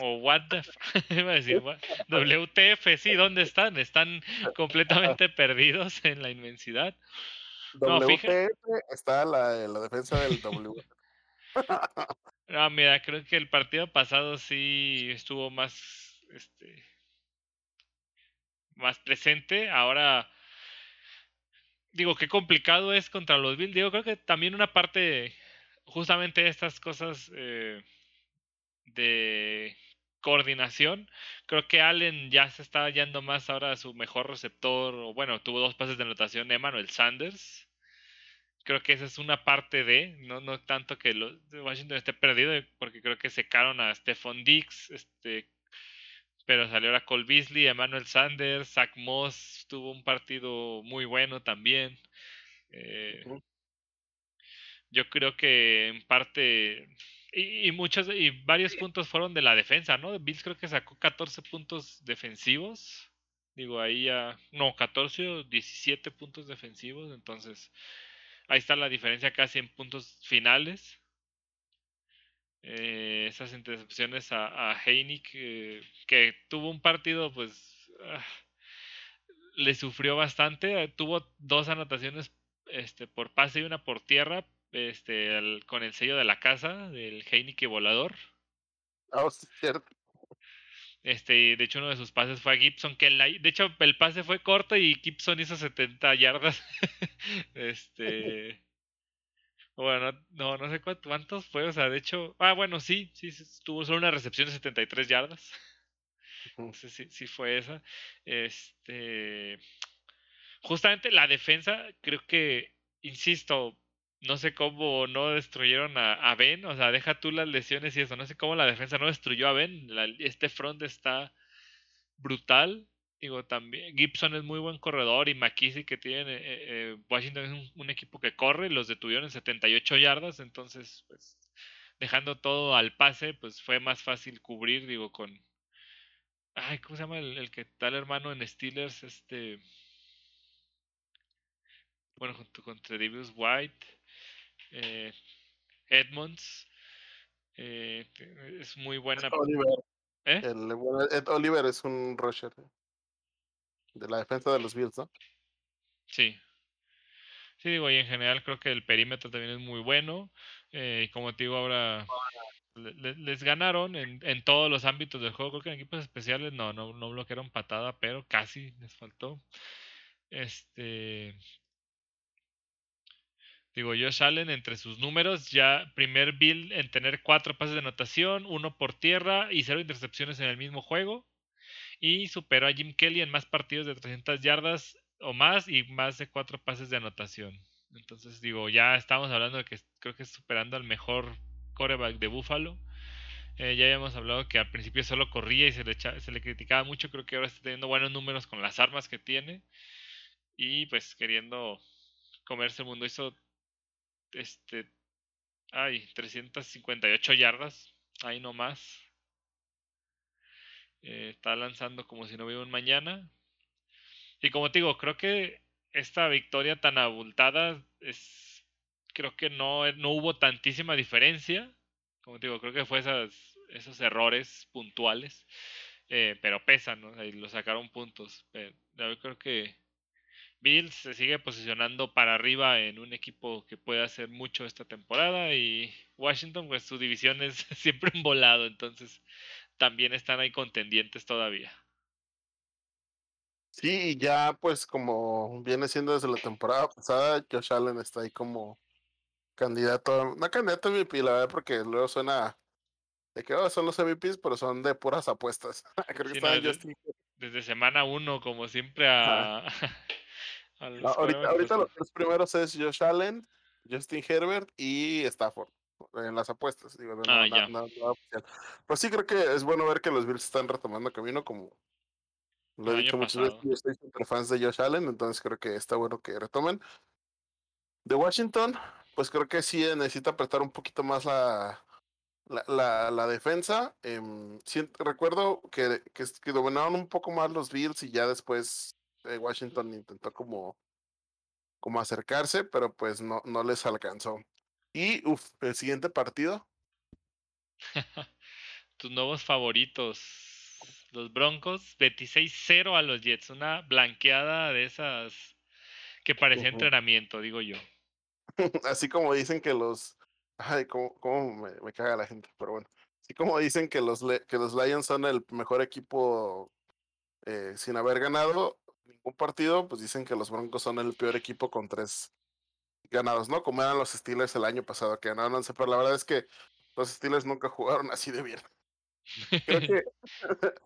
o what the iba a decir what- WTF, sí, ¿dónde están? Están completamente perdidos en la inmensidad. No, WTF está la, la defensa del WTF. No, mira, creo que el partido pasado sí estuvo más, este, más presente. Ahora, digo, qué complicado es contra los Bills. Digo, creo que también una parte justamente estas cosas eh, de coordinación, creo que Allen ya se está yendo más ahora a su mejor receptor, o bueno, tuvo dos pases de anotación de Emmanuel Sanders. Creo que esa es una parte de, no, no tanto que Washington esté perdido, porque creo que secaron a Stephon Dix, este, pero salió a Cole Beasley, Emmanuel Sanders, Zach Moss tuvo un partido muy bueno también. Eh, yo creo que en parte y, muchos y varios puntos fueron de la defensa, ¿no? Bills creo que sacó 14 puntos defensivos. Digo, ahí ya no, 14 o 17 puntos defensivos, entonces ahí está la diferencia casi en puntos finales. Eh, esas intercepciones a, a que tuvo un partido, pues ah, le sufrió bastante. Tuvo dos anotaciones este, por pase y una por tierra, este, con el sello de la casa del Heineke volador. Ah, oh, cierto. Este, de hecho, uno de sus pases fue a Gibson, que de hecho el pase fue corto y Gibson hizo 70 yardas. este. Bueno, no, no sé cuántos fue, o sea, de hecho, ah, bueno, sí, sí, tuvo solo una recepción de 73 yardas. No sé si, si fue esa. Este, justamente la defensa, creo que, insisto, no sé cómo no destruyeron a, Ben, o sea, deja tú las lesiones y eso, no sé cómo la defensa no destruyó a Ben, este front está brutal, digo, también Gibson es muy buen corredor y McKissick que tiene, eh, eh, Washington es un, equipo que corre, los detuvieron en 78 yardas, entonces, pues, dejando todo al pase, pues fue más fácil cubrir, digo, con, ay, ¿cómo se llama el, el que tal hermano en Steelers, este, bueno, junto con Tredavious White, eh, Edmonds. Es muy buena. Oliver. Ed Oliver es un rusher de la defensa de los Bills, ¿no? Sí. Sí, digo, y en general creo que el perímetro también es muy bueno. y como te digo, ahora les ganaron en, en, todos los ámbitos del juego. Creo que en equipos especiales no, no, no bloquearon patada, pero casi les faltó. Este, Digo, Josh Allen entre sus números, ya primer Bill en tener cuatro pases de anotación, uno por tierra y cero intercepciones en el mismo juego. Y superó a Jim Kelly en más partidos de 300 yardas o más y más de cuatro pases de anotación. Entonces, digo, ya estamos hablando de que creo que es superando al mejor coreback de Buffalo. Eh, ya habíamos hablado que al principio solo corría y se le, se le criticaba mucho. Creo que ahora está teniendo buenos números con las armas que tiene. Y pues queriendo comerse el mundo. Hizo este, ay, 358 yardas, ahí nomás. Eh, está lanzando como si no hubiera un mañana. Y como te digo, creo que esta victoria tan abultada es, creo que no, no hubo tantísima diferencia. Como te digo, creo que fue esas, esos errores puntuales. Eh, pero pesan, ¿no? Ahí lo sacaron puntos. Pero yo creo que Bills se sigue posicionando para arriba en un equipo que puede hacer mucho esta temporada y Washington pues su división es siempre un volado, entonces también están ahí contendientes todavía. Sí, ya pues como viene siendo desde la temporada pasada, Josh Allen está ahí como candidato, no candidato a MVP, la verdad, porque luego suena de que oh, son los MVPs, pero son de puras apuestas. Creo que desde, desde, semana uno, como siempre, a, ahorita, los, primeros es Josh Allen, Justin Herbert y Stafford en las apuestas. Digo, ah, Pero sí creo que es bueno ver que los Bills están retomando camino como lo he dicho muchas veces. Yo estoy entre fans de Josh Allen, entonces creo que está bueno que retomen. De Washington, pues creo que sí necesita apretar un poquito más la, la, la, defensa. Eh, recuerdo que, que, que, dominaron un poco más los Bills y ya después eh, Washington intentó como, como acercarse, pero pues no, no les alcanzó. Y uff, el siguiente partido. Tus nuevos favoritos. Los Broncos, 26-0 a los Jets. Una blanqueada de esas que parecía entrenamiento, digo yo. Así como dicen que los. Ay, cómo, cómo me, me, caga la gente, pero bueno. Así como dicen que los, que los Lions son el mejor equipo eh, sin haber ganado, ningún partido, pues dicen que los Broncos son el peor equipo con tres, ganados, ¿no? Como eran los Steelers el año pasado que ganaron 11, pero la verdad es que los Steelers nunca jugaron así de bien. Creo que,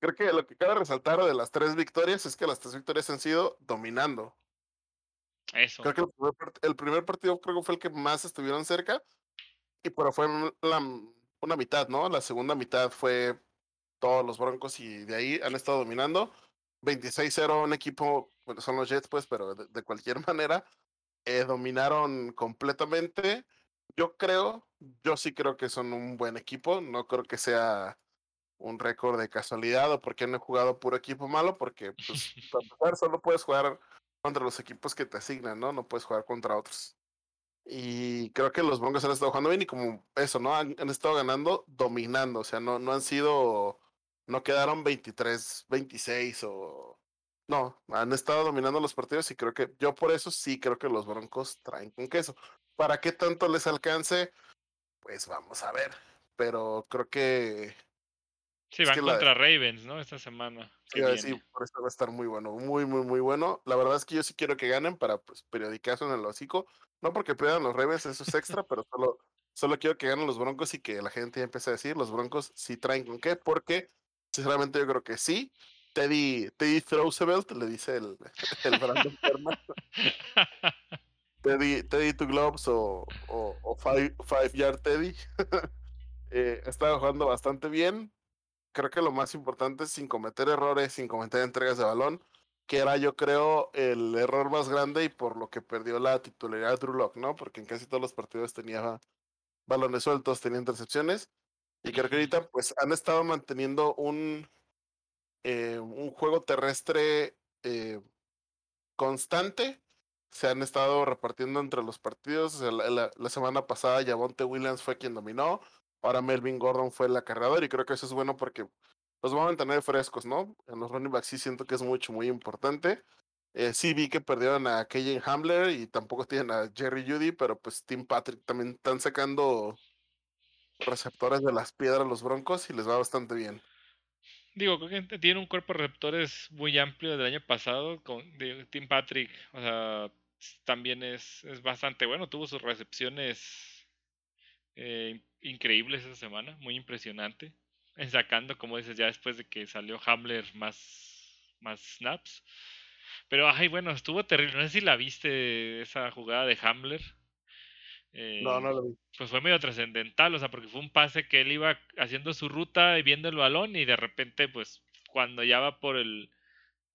creo que lo que cabe resaltar de las tres victorias es que las tres victorias han sido dominando. Eso. Creo que el primer, el primer partido creo que fue el que más estuvieron cerca, y pero fue la, una mitad, ¿no? La segunda mitad fue todos los Broncos y de ahí han estado dominando. 26-0 un equipo, bueno, son los Jets pues, pero de, cualquier manera, eh, dominaron completamente. Yo creo, yo sí creo que son un buen equipo, no creo que sea un récord de casualidad o porque no he jugado puro equipo malo, porque pues para empezar solo puedes jugar contra los equipos que te asignan, ¿no? No puedes jugar contra otros. Y creo que los Broncos han estado jugando bien y como eso, ¿no? Han, estado ganando, dominando, o sea, no, no han sido, no quedaron 23, 26 o... No, han estado dominando los partidos y creo que yo por eso sí creo que los Broncos traen con queso. ¿Para qué tanto les alcance? Pues vamos a ver. Pero creo que Sí, van contra Ravens, ¿no? Esta semana. Sí, sí, por eso va a estar muy bueno, muy, muy, muy bueno. La verdad es que yo sí quiero que ganen para pues, periodicazo en el hocico. No porque pierdan los Ravens, eso es extra, pero solo, solo quiero que ganen los Broncos y que la gente ya empiece a decir, los Broncos sí traen con qué, porque sinceramente yo creo que sí. Teddy, Teddy Roosevelt, le dice el, el Brandon Teddy, Teddy to Gloves o, o, five, five, Yard Teddy. eh, está jugando bastante bien creo que lo más importante es sin cometer errores, sin cometer entregas de balón, que era yo creo el error más grande y por lo que perdió la titularidad de Drew Lock, ¿no? Porque en casi todos los partidos tenía balones sueltos, tenía intercepciones. Y creo que ahorita pues han estado manteniendo un, eh, un juego terrestre eh, constante. Se han estado repartiendo entre los partidos. La, semana pasada Javonte Williams fue quien dominó. Ahora Melvin Gordon fue el acarreador y creo que eso es bueno porque los va a mantener frescos, ¿no? En los running backs sí siento que es mucho, muy importante. Eh, sí vi que perdieron a Kejen Hamler y tampoco tienen a Jerry Judy, pero pues Tim Patrick también están sacando receptores de las piedras los Broncos y les va bastante bien. Digo, creo que tiene un cuerpo de receptores muy amplio del año pasado. Con Tim Patrick, o sea, también es, es bastante bueno. Tuvo sus recepciones eh, increíbles esa semana, muy impresionante. Sacando, como dices, ya después de que salió Hamler más, más snaps. Pero, ay, bueno, estuvo terrible. No sé si la viste, esa jugada de Hamler. No, no lo vi. Pues fue medio trascendental, o sea, porque fue un pase que él iba haciendo su ruta y viendo el balón y de repente, pues, cuando ya va por el,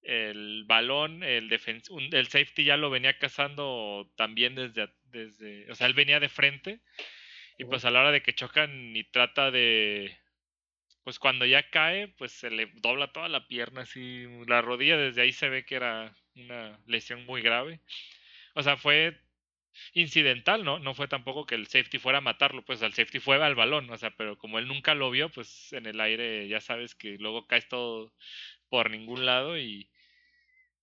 el balón, el, el safety ya lo venía cazando también desde, desde, o sea, él venía de frente y pues a la hora de que chocan y trata de. Pues cuando ya cae, pues se le dobla toda la pierna, así. La rodilla, desde ahí se ve que era una lesión muy grave. O sea, fue incidental, ¿no? No fue tampoco que el safety fuera a matarlo, pues el safety fue al balón, o sea, pero como él nunca lo vio, pues en el aire ya sabes que luego caes todo por ningún lado y,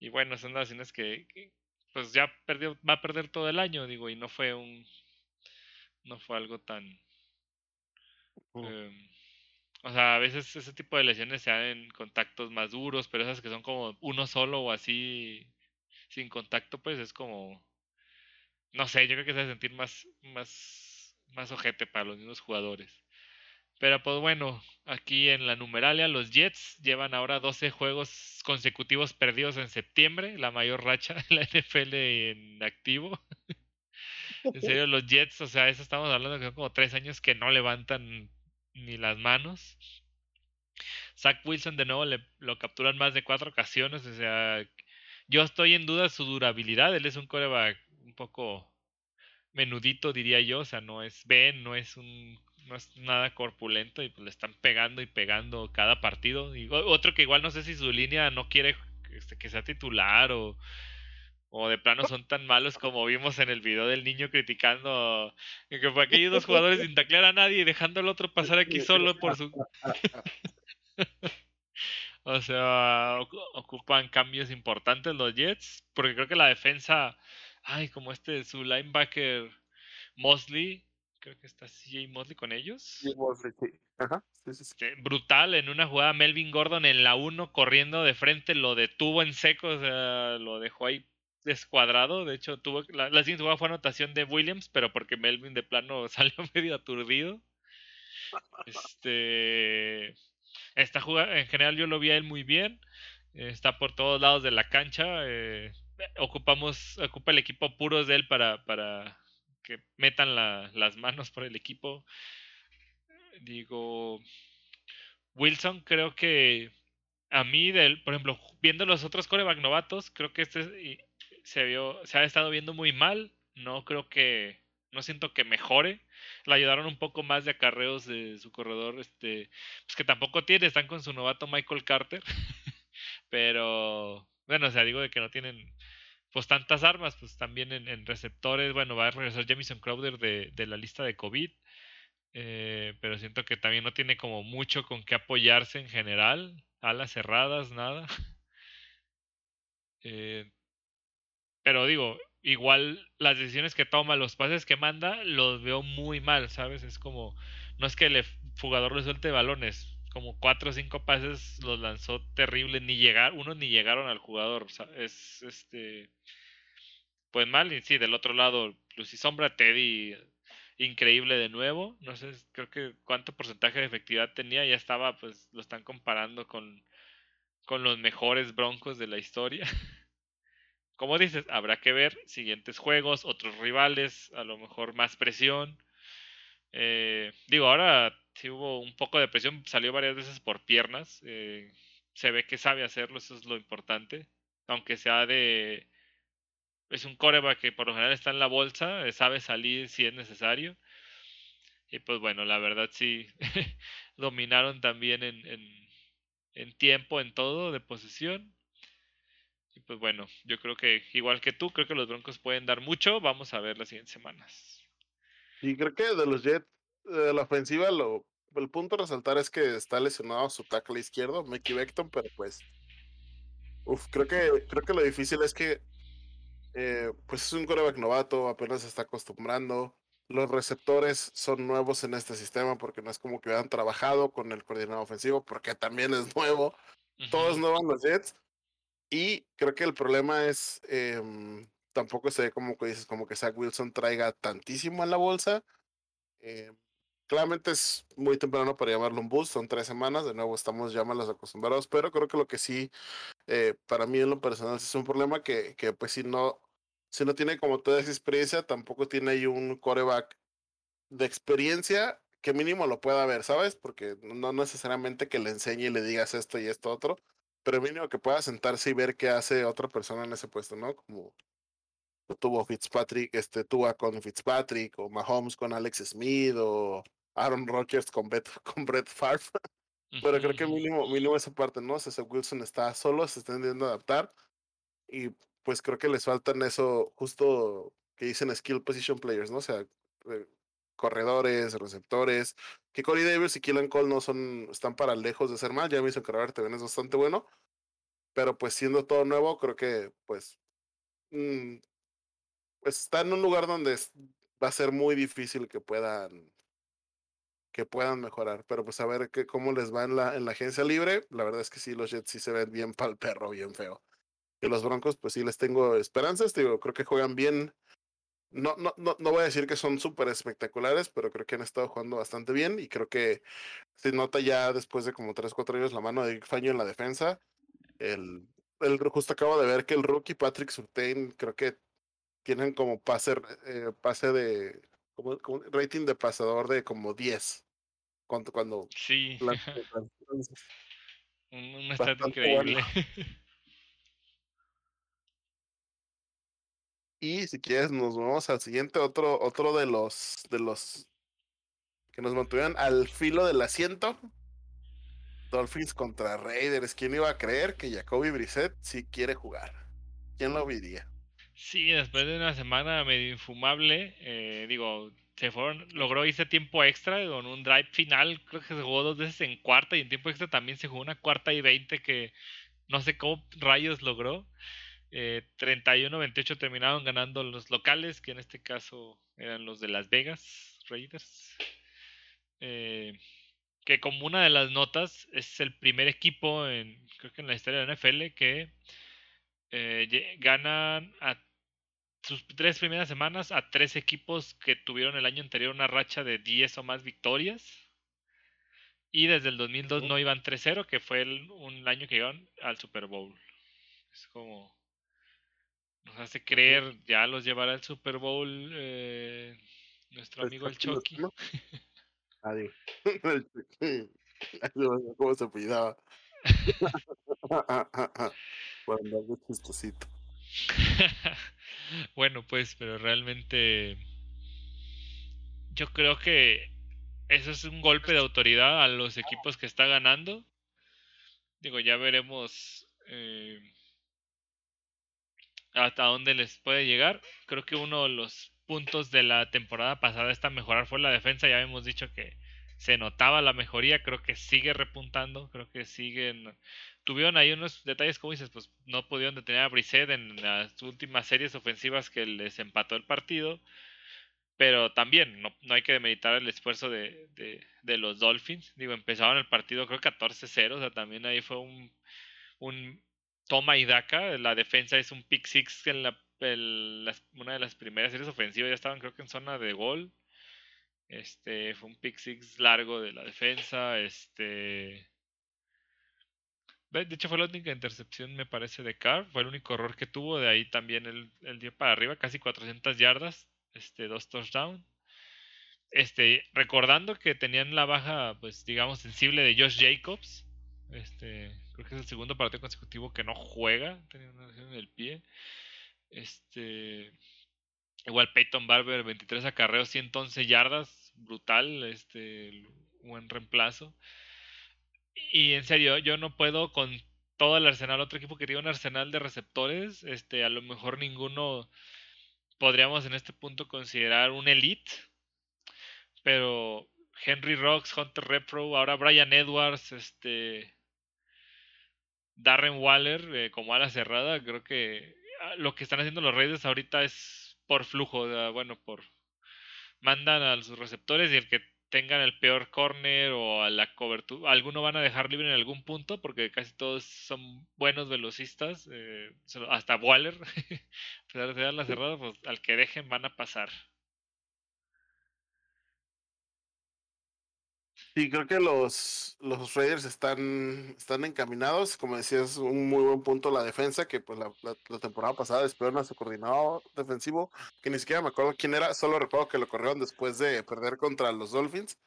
y bueno, son las escenas que, que, pues ya perdió, va a perder todo el año, digo, y no fue un, no fue algo tan... Em, o sea, a veces ese tipo de lesiones se dan en contactos más duros, pero esas que son como uno solo o así sin contacto, pues es como... No sé, yo creo que se va a sentir más, más, más ojete para los mismos jugadores. Pero pues bueno, aquí en la numeralia los Jets llevan ahora 12 juegos consecutivos perdidos en septiembre, la mayor racha de la NFL en activo. En serio, los Jets, o sea, eso estamos hablando que son como tres años que no levantan ni las manos. Zach Wilson de nuevo le, lo capturan más de cuatro ocasiones, o sea, yo estoy en duda su durabilidad. Él es un coreback un poco menudito, diría yo, o sea, no es Ben, no es un no es nada corpulento y pues le están pegando y pegando cada partido. Y otro que igual no sé si su línea no quiere este, que sea titular o o de plano son tan malos como vimos en el video del niño criticando que fue aquellos dos jugadores sin taclear a nadie y dejando al otro pasar aquí solo por su... o sea, ocupan cambios importantes los Jets, porque creo que la defensa, ay, como este, su linebacker Mosley, creo que está CJ Mosley con ellos. Sí, Mosley, sí. Ajá. Este, brutal en una jugada Melvin Gordon en la 1 corriendo de frente, lo detuvo en seco, o sea, lo dejó ahí descuadrado. De hecho, tuvo la, la siguiente jugada fue anotación de Williams, pero porque Melvin de plano salió medio aturdido. Este. Esta jugada, en general, yo lo vi a él muy bien. está por todos lados de la cancha. Eh, ocupamos, ocupa el equipo puros de él para, para que metan la, las manos por el equipo. Digo, Wilson creo que a mí, del, por ejemplo, viendo los otros coreback novatos, creo que este se, vio, se ha estado viendo muy mal. No creo que, no siento que mejore. Le ayudaron un poco más de acarreos de su corredor, este, pues que tampoco tiene, están con su novato Michael Carter. Pero, bueno, o sea, digo de que no tienen pues tantas armas, pues también en, receptores, bueno, va a regresar Jamison Crowder de, de la lista de COVID. Eh, pero siento que también no tiene como mucho con qué apoyarse en general. Alas cerradas, nada. Eh, pero digo, igual las decisiones que toma, los pases que manda, los veo muy mal, ¿sabes? Es como, no es que el jugador le suelte balones, como cuatro o cinco pases los lanzó terrible, ni llegar, unos ni llegaron al jugador, es este, pues mal, y sí, del otro lado, Lucy Sombra, Teddy, increíble de nuevo, no sé, creo que cuánto porcentaje de efectividad tenía, ya estaba, pues lo están comparando con, con los mejores broncos de la historia. Como dices, habrá que ver siguientes juegos, otros rivales, a lo mejor más presión. Eh, digo, ahora si hubo un poco de presión, salió varias veces por piernas. Eh, se ve que sabe hacerlo, eso es lo importante. Aunque sea de. Es un coreback que por lo general está en la bolsa, eh, sabe salir si es necesario. Y pues bueno, la verdad sí, dominaron también en, en, en tiempo, en todo, de posesión. Y pues bueno, yo creo que igual que tú, creo que los Broncos pueden dar mucho. Vamos a ver las siguientes semanas. Y creo que de los Jets, de la ofensiva, lo, el punto a resaltar es que está lesionado su tackle izquierdo, Mickey Beckton, pero pues. Uf, creo que, creo que lo difícil es que eh, pues es un coreback novato, apenas se está acostumbrando. Los receptores son nuevos en este sistema porque no es como que han trabajado con el coordinador ofensivo, porque también es nuevo. Todos nuevos los Jets. Y creo que el problema es, em, tampoco se ve como que dices, como que Zach Wilson traiga tantísimo en la bolsa. Eh, claramente es muy temprano para llamarlo un boost, son tres semanas, de nuevo estamos ya malos acostumbrados, pero creo que lo que sí, eh, para mí en lo personal es un problema que, que pues si no, si no tiene como toda esa experiencia, tampoco tiene ahí un coreback de experiencia que mínimo lo pueda ver, ¿sabes? Porque no necesariamente que le enseñe y le digas esto y esto otro, pero mínimo que pueda sentarse y ver qué hace otra persona en ese puesto, ¿no? Como tuvo Fitzpatrick, este, Tua con Fitzpatrick, o Mahomes con Alex Smith, o Aaron Rodgers con, con Brett Favre. Pero creo que mínimo, mínimo esa parte, ¿no? César Wilson está solo, se está intentando adaptar. Y pues creo que les faltan eso, justo que dicen skill position players, ¿no? O sea, eh, corredores, receptores, que Corey Davis y Killen Cole no son, están para lejos de ser mal, ya me hizo cargar también es bastante bueno, pero pues siendo todo nuevo, creo que pues, mm, pues está en un lugar donde va a ser muy difícil que puedan que puedan mejorar, pero pues a ver que, cómo les va en la, en la agencia libre, la verdad es que sí, los Jets sí se ven bien pal perro, bien feo. Y los Broncos, pues sí les tengo esperanzas, digo, creo que juegan bien, no, no, no, no voy a decir que son súper espectaculares, pero creo que han estado jugando bastante bien y creo que se nota ya después de como 3, 4 años la mano de Faño en la defensa. El, el, justo acabo de ver que el rookie Patrick Surtain creo que tienen como pase, eh, pase de como, rating de pasador de como 10 cuando, cuando sí un, estadio increíble Y si quieres, nos vamos al siguiente, otro, otro de los de los que nos mantuvieron al filo del asiento. Dolphins contra Raiders. ¿Quién iba a creer que Jacoby Brissett sí quiere jugar? ¿Quién lo diría? Sí, después de una semana medio infumable, eh, digo, se fueron, logró irse tiempo extra con un drive final, creo que se jugó dos veces en cuarta y en tiempo extra también se jugó una cuarta y veinte que no sé cómo rayos logró. Eh, 31-28 terminaron ganando los locales, que en este caso eran los de Las Vegas Raiders. Eh, que como una de las notas es el primer equipo en creo que en la historia de la NFL que eh, ganan a sus tres primeras semanas a tres equipos que tuvieron el año anterior una racha de 10 o más victorias. Y desde el 2002 no iban 3-0, que fue un año que iban al Super Bowl. Es como. Nos hace creer, ya los llevará al Super Bowl eh, nuestro amigo el Chucky. Adiós. ¿Cómo se apellidaba? bueno, chistosito. Bueno, pues, pero realmente yo creo que eso es un golpe de autoridad a los equipos que está ganando. Digo, ya veremos eh, hasta dónde les puede llegar. Creo que uno de los puntos de la temporada pasada esta mejorar fue la defensa. Ya hemos dicho que se notaba la mejoría. Creo que sigue repuntando. Creo que siguen. Tuvieron ahí unos detalles, como dices, pues no pudieron detener a Brissett en las últimas series ofensivas que les empató el partido. Pero también no, no hay que demeritar el esfuerzo de, de, los Dolphins. Digo, empezaron el partido creo 14-0. O sea, también ahí fue un, un toma y daca. La defensa es un pick six en la, una de las primeras series ofensivas. Ya estaban creo que en zona de gol. Este, fue un pick six largo de la defensa. Este. De hecho, fue la única intercepción, me parece, de Carr. Fue el único error que tuvo. De ahí también el, el para arriba, casi 400 yardas este, dos touchdowns. Este, recordando que tenían la baja, pues digamos, sensible de Josh Jacobs. Este, creo que es el segundo partido consecutivo que no juega. Tenía una lesión en el pie. Este, igual Peyton Barber, 23 acarreos, 111 yardas. Brutal, este, buen reemplazo. Y en serio, yo no puedo con todo el arsenal, otro equipo que tiene un arsenal de receptores, este, a lo mejor ninguno podríamos en este punto considerar un elite, pero Henry Rocks, Hunter Repro, ahora Brian Edwards, este Darren Waller eh, como ala cerrada, creo que ah, lo que están haciendo los Raiders ahorita es por flujo, bueno, por mandan a sus receptores y el que tengan el peor corner o a la cobertura, alguno van a dejar libre en algún punto porque casi todos son buenos velocistas, eh, hasta Waller, a pesar de la cerrada, pues al que dejen van a pasar. Sí, creo que los, los Raiders están, están encaminados. Como decías, un muy buen punto la defensa, que pues la, la, temporada pasada despidieron a su coordinador defensivo, que ni siquiera me acuerdo quién era, solo recuerdo que lo corrieron después de perder contra los Dolphins.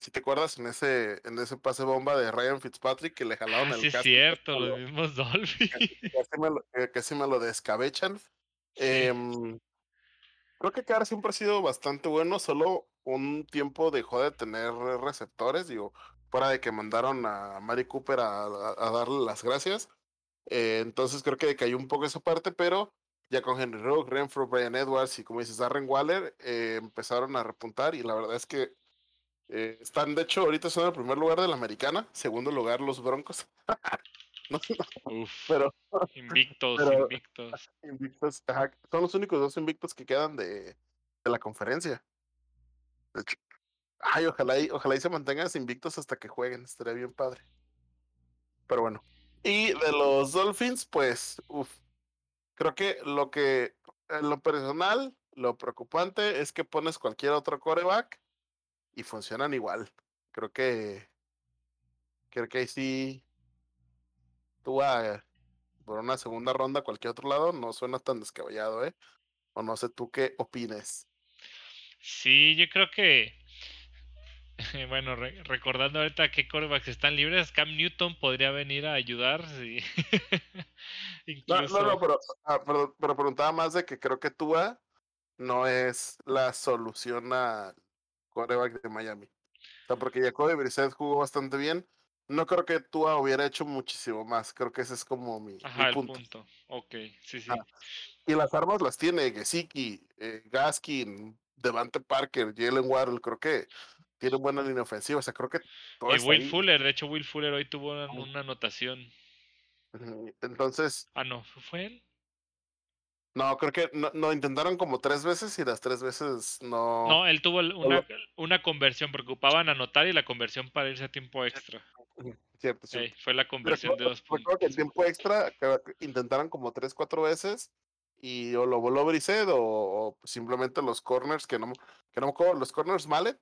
Si te acuerdas, en ese, en ese pase bomba de Ryan Fitzpatrick que le jalaron ah, el sí es cierto, los mismos Dolphins. Casi, me, lo, casi me lo descabechan. Em, creo que Carr siempre ha sido bastante bueno, solo un tiempo dejó de tener receptores, digo, fuera de que mandaron a Mari Cooper a, darle las gracias. Eh, entonces creo que cayó un poco esa parte, pero ya con Henry Rogue, Renfro, Brian Edwards y como dices, Darren Waller, eh, empezaron a repuntar y la verdad es que eh, están, de hecho, ahorita son el primer lugar de la americana, segundo lugar los Broncos. pero, invictos, invictos. invictos son los únicos dos invictos que quedan de, de la conferencia. Ay, ojalá y, ojalá y se mantengan invictos hasta que jueguen, estaría bien padre. Pero bueno. Y de los Dolphins, pues, uff. Creo que lo que, en lo personal, lo preocupante es que pones cualquier otro coreback y funcionan igual. Creo que, creo que ahí sí, tú a, por una segunda ronda a cualquier otro lado no suena tan descabellado, ¿eh? O no sé tú qué opines. Sí, yo creo que. Bueno, recordando ahorita qué corebacks están libres, Cam Newton podría venir a ayudar. Sí. No, no, pero, ah, pero, pero, preguntaba más de que creo que Tua no es la solución a coreback de Miami. O sea, porque Jacoby Brissett jugó bastante bien. No creo que Tua hubiera hecho muchísimo más. Creo que ese es como mi, Ajá, punto. El punto. Ok, sí, sí. y las armas las tiene Gesicki, eh, Gaskin, Devante Parker, Jalen Waddle, creo que tiene buena línea ofensiva. O sea, creo que Y Will Fuller, de hecho, Will Fuller hoy tuvo una, anotación. Entonces. Ah, no, ¿fue él? No, creo que no, intentaron como tres veces y las tres veces no. No, él tuvo una, una conversión, preocupaban anotar y la conversión para irse a tiempo extra. cierto, cierto. fue la conversión de dos puntos. que en tiempo extra intentaron como tres, cuatro veces y o lo voló Brissett o, simplemente los corners que no, que no me acuerdo, los corners Mallet.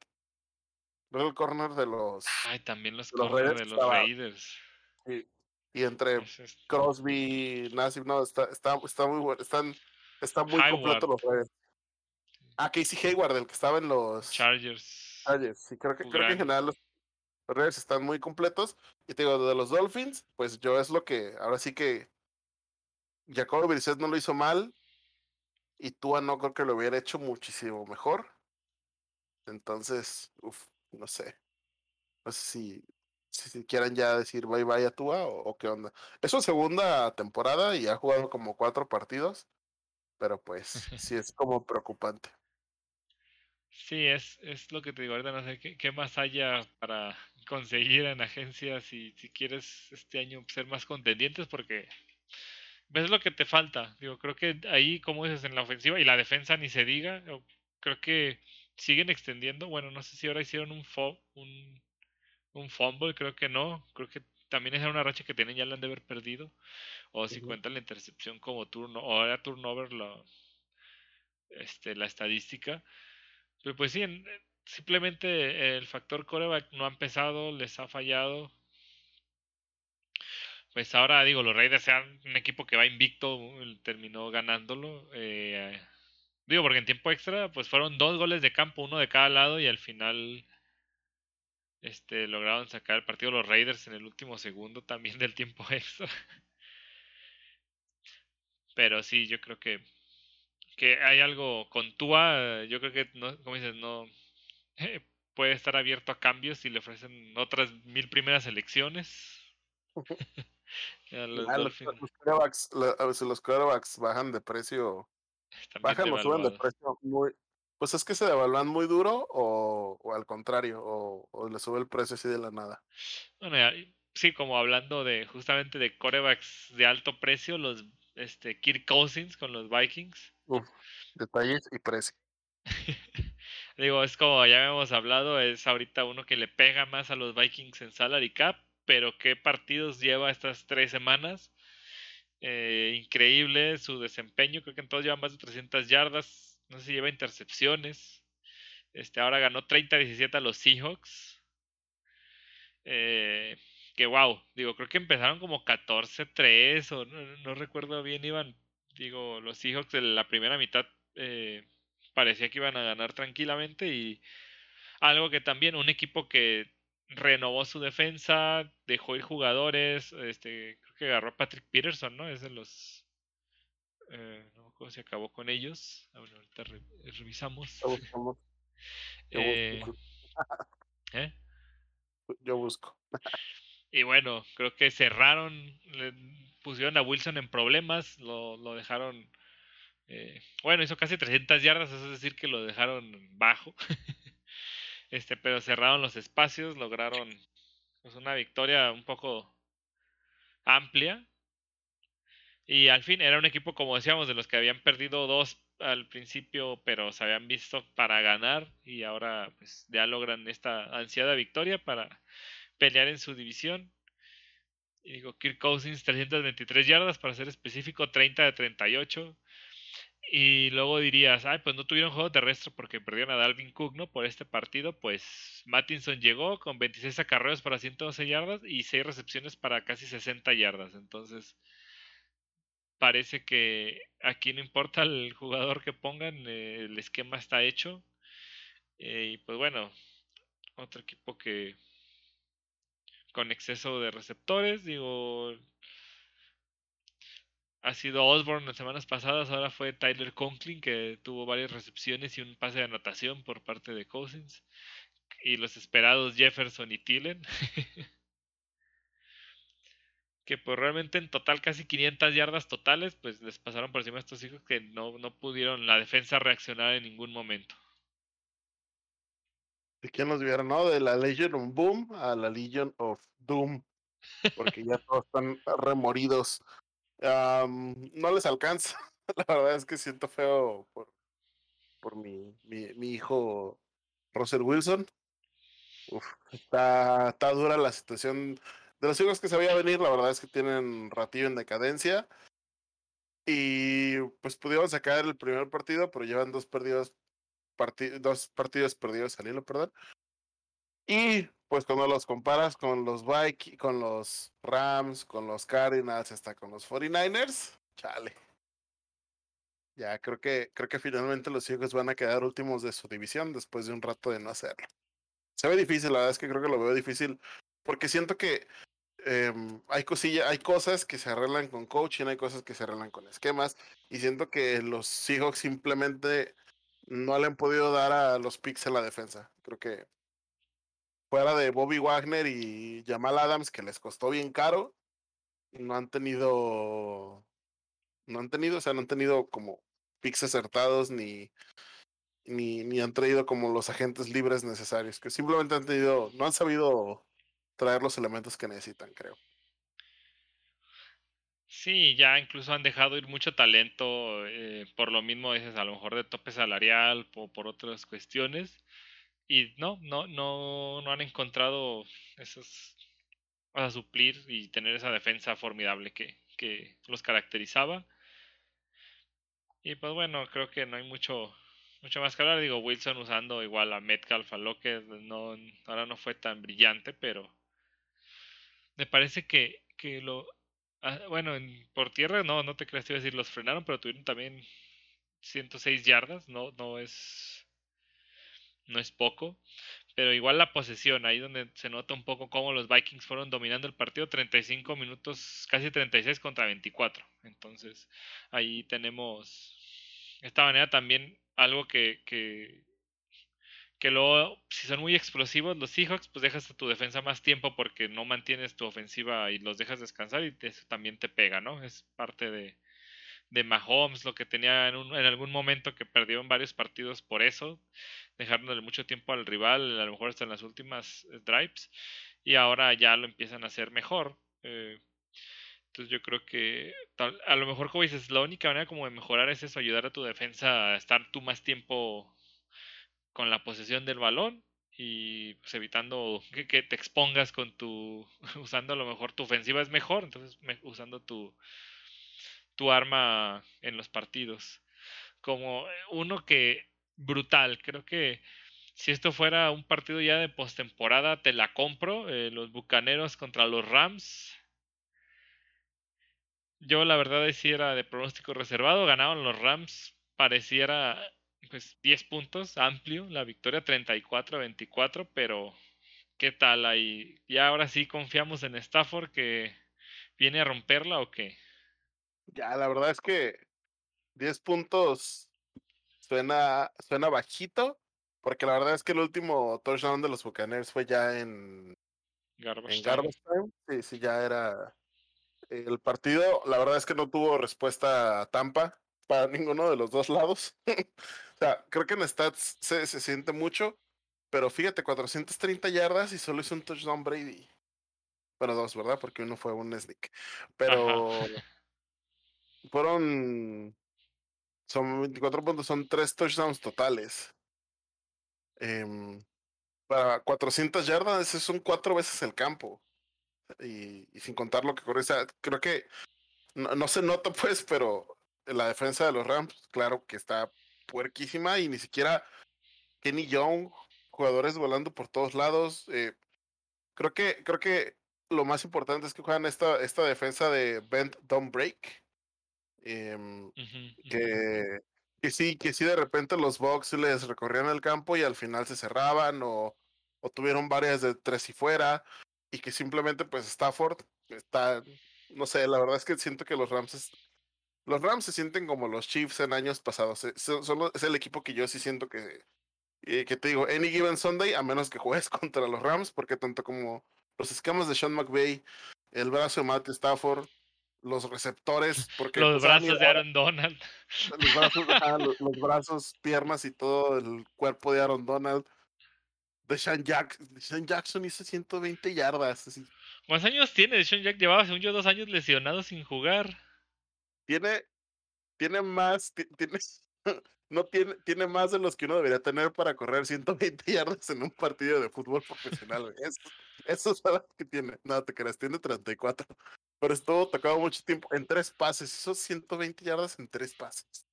el corner de los. Ay, también los, corners de los Raiders. Y entre Crosby, Nassib, no, está, está, está muy bueno, están, está muy completo los Raiders. Ah, Casey Hayward, el que estaba en los Chargers. Chargers, sí, creo que, creo que en general los Raiders están muy completos. Y te digo, de los Dolphins, pues yo es lo que, ahora sí que Jacobo Brissett no lo hizo mal. Y Tua no creo que lo hubiera hecho muchísimo mejor. Entonces, uff, no sé. No sé si, si, quieran ya decir bye bye a Tua o, qué onda. Es su segunda temporada y ha jugado como cuatro partidos. Pero pues sí es como preocupante. Sí, es, es lo que te digo ahorita, no sé qué, qué más haya para conseguir en agencias y si quieres este año ser más contendientes porque ves lo que te falta. Digo, creo que ahí, como dices, en la ofensiva y la defensa ni se diga, creo que siguen extendiendo. Bueno, no sé si ahora hicieron un, fo un, un fumble, creo que no. Creo que también es una racha que tienen, ya la han de haber perdido. O si cuentan la intercepción como turno, o era turnover la, este, la estadística. Pero pues sí, simplemente el factor coreback no ha empezado, les ha fallado pues ahora digo, los Raiders sean un equipo que va invicto, terminó ganándolo. Eh, digo, porque en tiempo extra, pues fueron dos goles de campo, uno de cada lado, y al final este, lograron sacar el partido los Raiders en el último segundo también del tiempo extra. Pero sí, yo creo que, que hay algo con Tua, yo creo que, no, como dices, no puede estar abierto a cambios si le ofrecen otras mil primeras elecciones. los, los, quarterbacks, bajan de precio, bajan o suben de precio muy, pues es que se devalúan muy duro o, o al contrario, o, o, le sube el precio así de la nada. Bueno, sí, como hablando de justamente de corebacks de alto precio, los este Kirk Cousins con los Vikings. detalles y precio. Digo, es como ya hemos hablado, es ahorita uno que le pega más a los Vikings en salary cap pero qué partidos lleva estas tres semanas. Eh, increíble su desempeño, creo que en todos lleva más de 300 yardas, no si lleva intercepciones. Este, ahora ganó 30-17 a los Seahawks. Eh, que wow, digo, creo que empezaron como 14-3 o no, recuerdo bien, iban, digo, los Seahawks en la primera mitad eh, parecía que iban a ganar tranquilamente y algo que también un equipo que renovó su defensa, dejó ir jugadores, este, creo que agarró a Patrick Peterson, ¿no? Es de los... Eh, si acabó con ellos. Ah, ahorita revisamos. Yo busco. Eh, ¿eh? Yo busco. y bueno, creo que cerraron, le pusieron a Wilson en problemas, lo, lo dejaron... Eh, bueno, hizo casi 300 yardas, eso es decir que lo dejaron bajo. Este, pero cerraron los espacios, lograron pues, una victoria un poco amplia. Y al fin era un equipo, como decíamos, de los que habían perdido dos al principio, pero se habían visto para ganar y ahora pues ya logran esta ansiada victoria para pelear en su división. Y digo, Kirk Cousins 323 yardas para ser específico, 30 de 38. Y luego dirías, ay, pues no tuvieron juego terrestre porque perdieron a Dalvin Cook, ¿no? Por este partido, pues Mattinson llegó con 26 acarreos para 112 yardas y 6 recepciones para casi 60 yardas. Entonces, parece que aquí no importa el jugador que pongan, eh, el esquema está hecho. Eh, y pues bueno, otro equipo que con exceso de receptores, digo, ha sido Osborne en semanas pasadas, ahora fue Tyler Conklin que tuvo varias recepciones y un pase de anotación por parte de Cousins. Y los esperados Jefferson y Tillen. que pues realmente en total casi 500 yardas totales, pues les pasaron por encima a estos hijos que no, no pudieron la defensa reaccionar en ningún momento. ¿De quién nos vieron, no? De la Legion of Boom a la Legion of Doom. Porque ya todos están remoridos no les alcanza. La verdad es que siento feo por, por mi, mi, hijo Russell Wilson. está, está dura la situación de los hijos que se veía venir, la verdad es que tienen ratillo en decadencia. Y pues pudieron sacar el primer partido, pero llevan dos perdidos, dos partidos perdidos al hilo, perdón. Y pues cuando los comparas con los Vikings, con los Rams, con los Cardinals, hasta con los 49ers, chale. Ya creo que creo que finalmente los hijos van a quedar últimos de su división después de un rato de no hacerlo. Se ve difícil, la verdad es que creo que lo veo difícil porque siento que em, hay cosillas, hay cosas que se arreglan con coaching, hay cosas que se arreglan con esquemas y siento que los Seahawks simplemente no le han podido dar a los picks en la defensa. Creo que fuera de Bobby Wagner y Jamal Adams, que les costó bien caro, no han tenido, no han tenido, o sea, no han tenido como picks acertados ni, ni, ni han traído como los agentes libres necesarios, que simplemente han tenido, no han sabido traer los elementos que necesitan, creo. Sí, ya incluso han dejado ir mucho talento, eh, por lo mismo dices, a lo mejor de tope salarial o por otras cuestiones y no, no, no, no han encontrado esos a suplir y tener esa defensa formidable que, que los caracterizaba. Y pues bueno, creo que no hay mucho, mucho más que hablar. Digo, Wilson usando igual a Metcalf, a Lockett, no, ahora no fue tan brillante, pero me parece que, que lo... Ah, bueno, en, por tierra no, no te creas, te iba a decir, los frenaron, pero tuvieron también 106 yardas, no, no es no es poco. Pero igual la posesión, ahí donde se nota un poco cómo los Vikings fueron dominando el partido, 35 minutos, casi 36 contra 24. Entonces, ahí tenemos esta manera también algo que, que, que luego, si son muy explosivos los Seahawks, pues dejas a tu defensa más tiempo porque no mantienes tu ofensiva y los dejas descansar y eso también te pega, ¿no? Es parte de, de Mahomes, lo que tenía en, un, en algún momento que perdió en varios partidos por eso, dejándole mucho tiempo al rival, a lo mejor hasta en las últimas eh, drives, y ahora ya lo empiezan a hacer mejor. Eh, entonces yo creo que a lo mejor como dices, la única manera como de mejorar es eso, ayudar a tu defensa a estar tú más tiempo con la posesión del balón y pues evitando que, te expongas con tu usando a lo mejor tu ofensiva es mejor entonces usando tu tu arma en los partidos. Como uno que brutal, creo que si esto fuera un partido ya de postemporada, te la compro. Eh, los Bucaneros contra los Rams. Yo la verdad decía era de pronóstico reservado, ganaban los Rams, pareciera pues 10 puntos, amplio, la victoria 34-24, pero ¿qué tal ahí? ¿Y ahora sí confiamos en Stafford que viene a romperla o qué? Ya, la verdad es que 10 puntos suena, suena bajito, porque la verdad es que el último touchdown de los Buccaneers fue ya en Garbage, Time. Sí, sí, ya era el partido. La verdad es que no tuvo respuesta a Tampa para ninguno de los dos lados. o sea, creo que en stats se, se siente mucho, pero fíjate, 430 yardas y solo hizo un touchdown Brady. Bueno, dos, ¿verdad? Porque uno fue un sneak. Pero fueron. Son 24 puntos, son tres touchdowns totales. Em, para 400 yardas, son cuatro veces el campo. Y, sin contar lo que corre. creo que no, se nota, pues, pero la defensa de los Rams, claro que está puerquísima y ni siquiera Kenny Young, jugadores volando por todos lados. Eh, creo que creo que lo más importante es que juegan esta, esta defensa de Bend Don't Break. Em, que, que sí, que sí de repente los Bucks les recorrían el campo y al final se cerraban o, o tuvieron varias de tres y fuera y que simplemente pues Stafford está, no sé, la verdad es que siento que los Rams los Rams se sienten como los Chiefs en años pasados. Es, es el equipo que yo sí siento que, eh, que te digo, any given Sunday, a menos que juegues contra los Rams, porque tanto como los esquemas de Sean McVay, el brazo de Matt Stafford, los receptores, porque los pues, brazos de Aaron Donald, los brazos, los, brazos, piernas y todo el cuerpo de Aaron Donald. De Sean, Jack, Jackson hizo 120 yardas. Así. ¿Cuántos años tiene? Sean Jack llevaba, según yo, dos años lesionado sin jugar. Tiene, tiene más, tiene, no tiene, tiene más de los que uno debería tener para correr 120 yardas en un partido de fútbol profesional. Eso, eso es lo que tiene. No, te creas, tiene 34. Pero estuvo tocado mucho tiempo en tres pases. Esos 120 yardas en tres pases.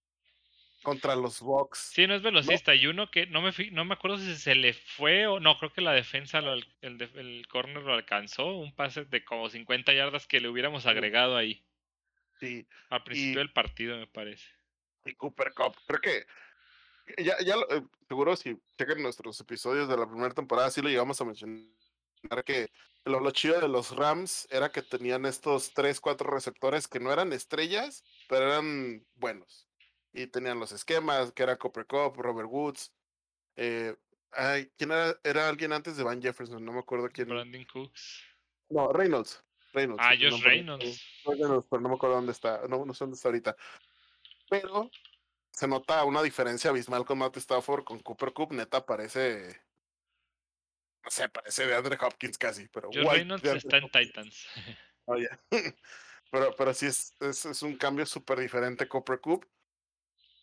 Contra los Bucks. Sí, no es velocista. Y uno que no me, no me acuerdo si se le fue o no, creo que la defensa, el, el, el corner lo alcanzó. Un pase de como 50 yardas que le hubiéramos agregado ahí. Sí. Al principio del partido, me parece. Y Cooper Cup. Creo que ya, ya eh, seguro si chequen nuestros episodios de la primera temporada, sí lo llegamos a mencionar que lo, lo, chido de los Rams era que tenían estos tres, cuatro receptores que no eran estrellas, pero eran buenos. Y tenían los esquemas, que era Copper Cup, Robert Woods. Eh, ay, ¿Quién era? Era alguien antes de Van Jefferson, no me acuerdo quién. Brandon Cooks. No, Reynolds. Reynolds. Ah, Josh Reynolds. Reynolds. Pero no me acuerdo dónde está. No, no sé dónde está ahorita. Pero se nota una diferencia abismal con Matt Stafford, con Cooper Cup, neta parece, no sé, parece de Andre Hopkins casi, pero Josh Reynolds está en Titans. Oh, pero, pero sí es, es, es un cambio súper diferente Cooper Cup.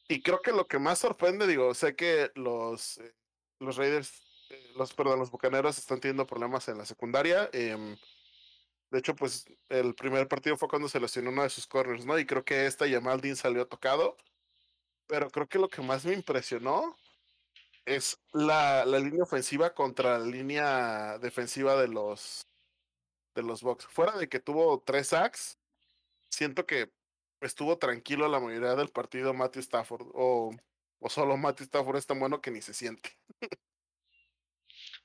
Y creo que lo que más sorprende, digo, sé que los, eh, los Raiders, eh, los, perdón, los Bucaneros están teniendo problemas en la secundaria. Eh, de hecho, pues el primer partido fue cuando se lesionó uno de sus corners, ¿no? Y creo que esta Yamaldin salió tocado. Pero creo que lo que más me impresionó es la, la línea ofensiva contra la línea defensiva de los de los Bucks. Fuera de que tuvo tres sacks, siento que estuvo tranquilo la mayoría del partido Matthew Stafford. O, o solo Matthew Stafford es tan bueno que ni se siente.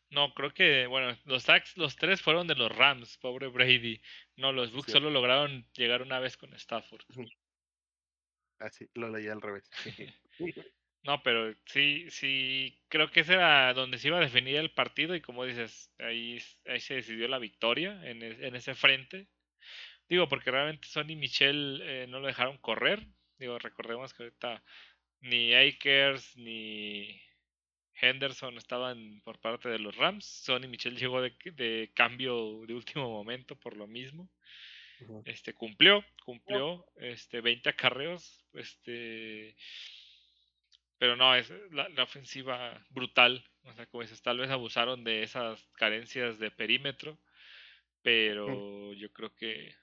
No, creo que, bueno, los sacks, los tres fueron de los Rams, pobre Brady. No, los Bucks solo lograron llegar una vez con Stafford. Así, ah, lo leí al revés. no, pero sí, sí, creo que ese era donde se iba a definir el partido y como dices, ahí, ahí se decidió la victoria en, en ese frente. Digo, porque realmente Sonny y Michelle eh, no lo dejaron correr. Digo, recordemos que ahorita ni Akers ni Henderson estaban por parte de los Rams. Sonny Michelle llegó de, de cambio de último momento por lo mismo. Este cumplió, cumplió este 20 acarreos, este pero no, es la, ofensiva brutal, o sea, como dices, tal vez abusaron de esas carencias de perímetro, pero yo creo que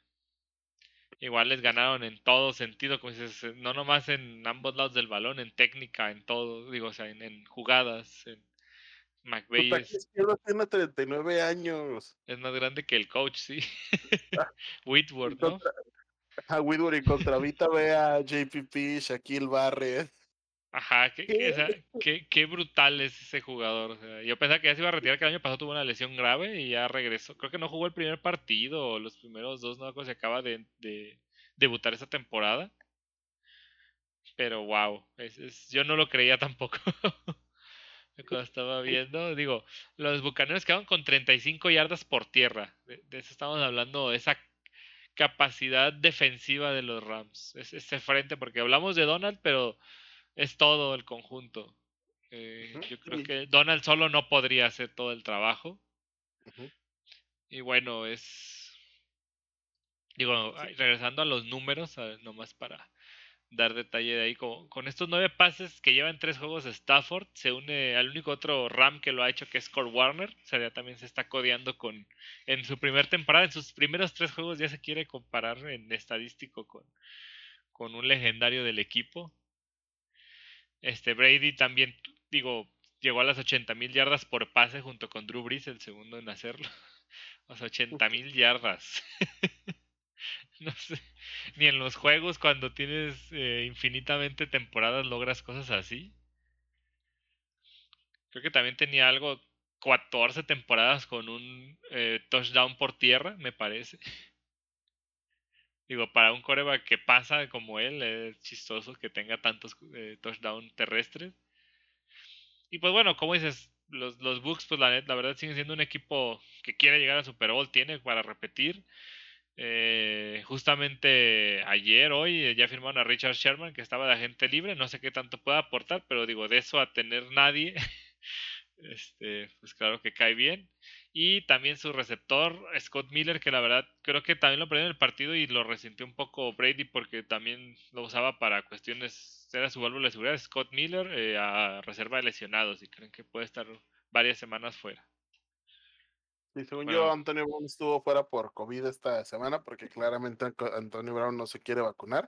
igual les ganaron en todo sentido, como dices, no nomás en ambos lados del balón, en técnica, en todo, digo, o sea, en, jugadas, en McVeigh es, tiene 39 años. Es más grande que el coach, sí. Whitworth, ¿no? A Whitworth y contra Vita ve a JPP, Shaquille Barrett. Ajá, qué, qué, qué, brutal es ese jugador. O sea, yo pensaba que ya se iba a retirar, que el año pasado tuvo una lesión grave y ya regresó. Creo que no jugó el primer partido o los primeros dos, no se acaba de, de debutar esa temporada. Pero wow, es, es, yo no lo creía tampoco. cuando estaba viendo, digo, los bucaneros quedaron con 35 yardas por tierra. De, eso estamos hablando, esa capacidad defensiva de los Rams. Es, ese frente, porque hablamos de Donald, pero es todo el conjunto. Eh, yo creo que Donald solo no podría hacer todo el trabajo. Y bueno, es. Digo, regresando a los números, nomás para dar detalle de ahí. Con, con, estos nueve pases que llevan tres juegos Stafford, se une al único otro Ram que lo ha hecho, que es Core Warner. O sea, ya también se está codeando con. En su primer temporada, en sus primeros tres juegos, ya se quiere comparar en estadístico con, con un legendario del equipo. Este Brady también, digo, llegó a las 80 mil yardas por pase junto con Drew Brees, el segundo en hacerlo. Las 80 mil yardas. no sé, ni en los juegos cuando tienes eh, infinitamente temporadas logras cosas así. Creo que también tenía algo, 14 temporadas con un eh, touchdown por tierra, me parece. Digo, para un coreback que pasa como él, es chistoso que tenga tantos eh, touchdowns terrestres. Y pues bueno, como dices, los, los Bucks, pues la, la verdad siguen siendo un equipo que quiere llegar a Super Bowl, tiene para repetir. Eh, justamente ayer, hoy, eh, ya firmaron a Richard Sherman, que estaba de agente libre. No sé qué tanto puede aportar, pero digo, de eso a tener nadie, este, pues claro que cae bien. Y también su receptor, Scott Miller, que la verdad creo que también lo perdió en el partido y lo resintió un poco Brady porque también lo usaba para cuestiones, era su válvula de seguridad. Scott Miller eh, a reserva de lesionados y creen que puede estar varias semanas fuera. Y según yo, Antonio Brown estuvo fuera por COVID esta semana porque claramente Antonio Brown no se quiere vacunar.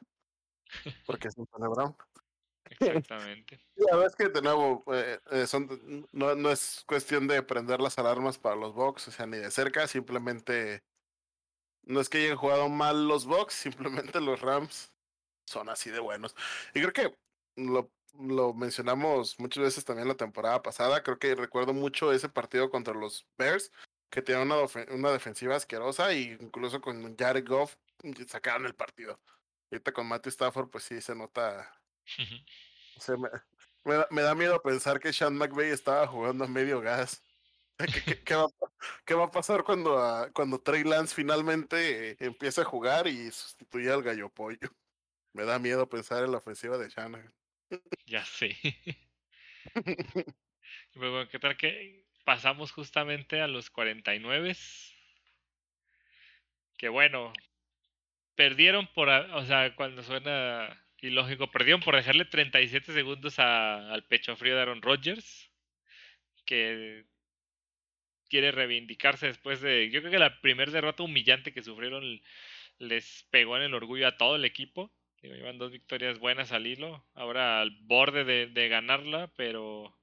Porque es Antonio Brown. Exactamente. La verdad es que de nuevo, eh, eh, no, no, es cuestión de prender las alarmas para los Bucks, o sea, ni de cerca, simplemente no es que hayan jugado mal los Bucks, simplemente los Rams son así de buenos. Y creo que lo, lo mencionamos muchas veces también la temporada pasada, creo que recuerdo mucho ese partido contra los Bears, que tenía una, una defensiva asquerosa e incluso con Jared Goff sacaron el partido. Ahorita con Matthew Stafford, pues sí se nota me, da, miedo pensar que Sean McVay estaba jugando a medio gas. ¿Qué, va, a pasar cuando, ah, cuando Trey Lance finalmente empiece a jugar y sustituya al gallo pollo? Me da miedo pensar en la ofensiva de Shanahan. Ya sé. Luego, ¿qué tal que pasamos justamente a los 49? Que bueno, perdieron por, o sea, cuando suena y lógico, perdieron por dejarle 37 segundos al pecho frío de Aaron Rodgers, que quiere reivindicarse después de, yo creo que la primera derrota humillante que sufrieron les pegó en el orgullo a todo el equipo. Llevan dos victorias buenas al hilo, ahora al borde de, ganarla, pero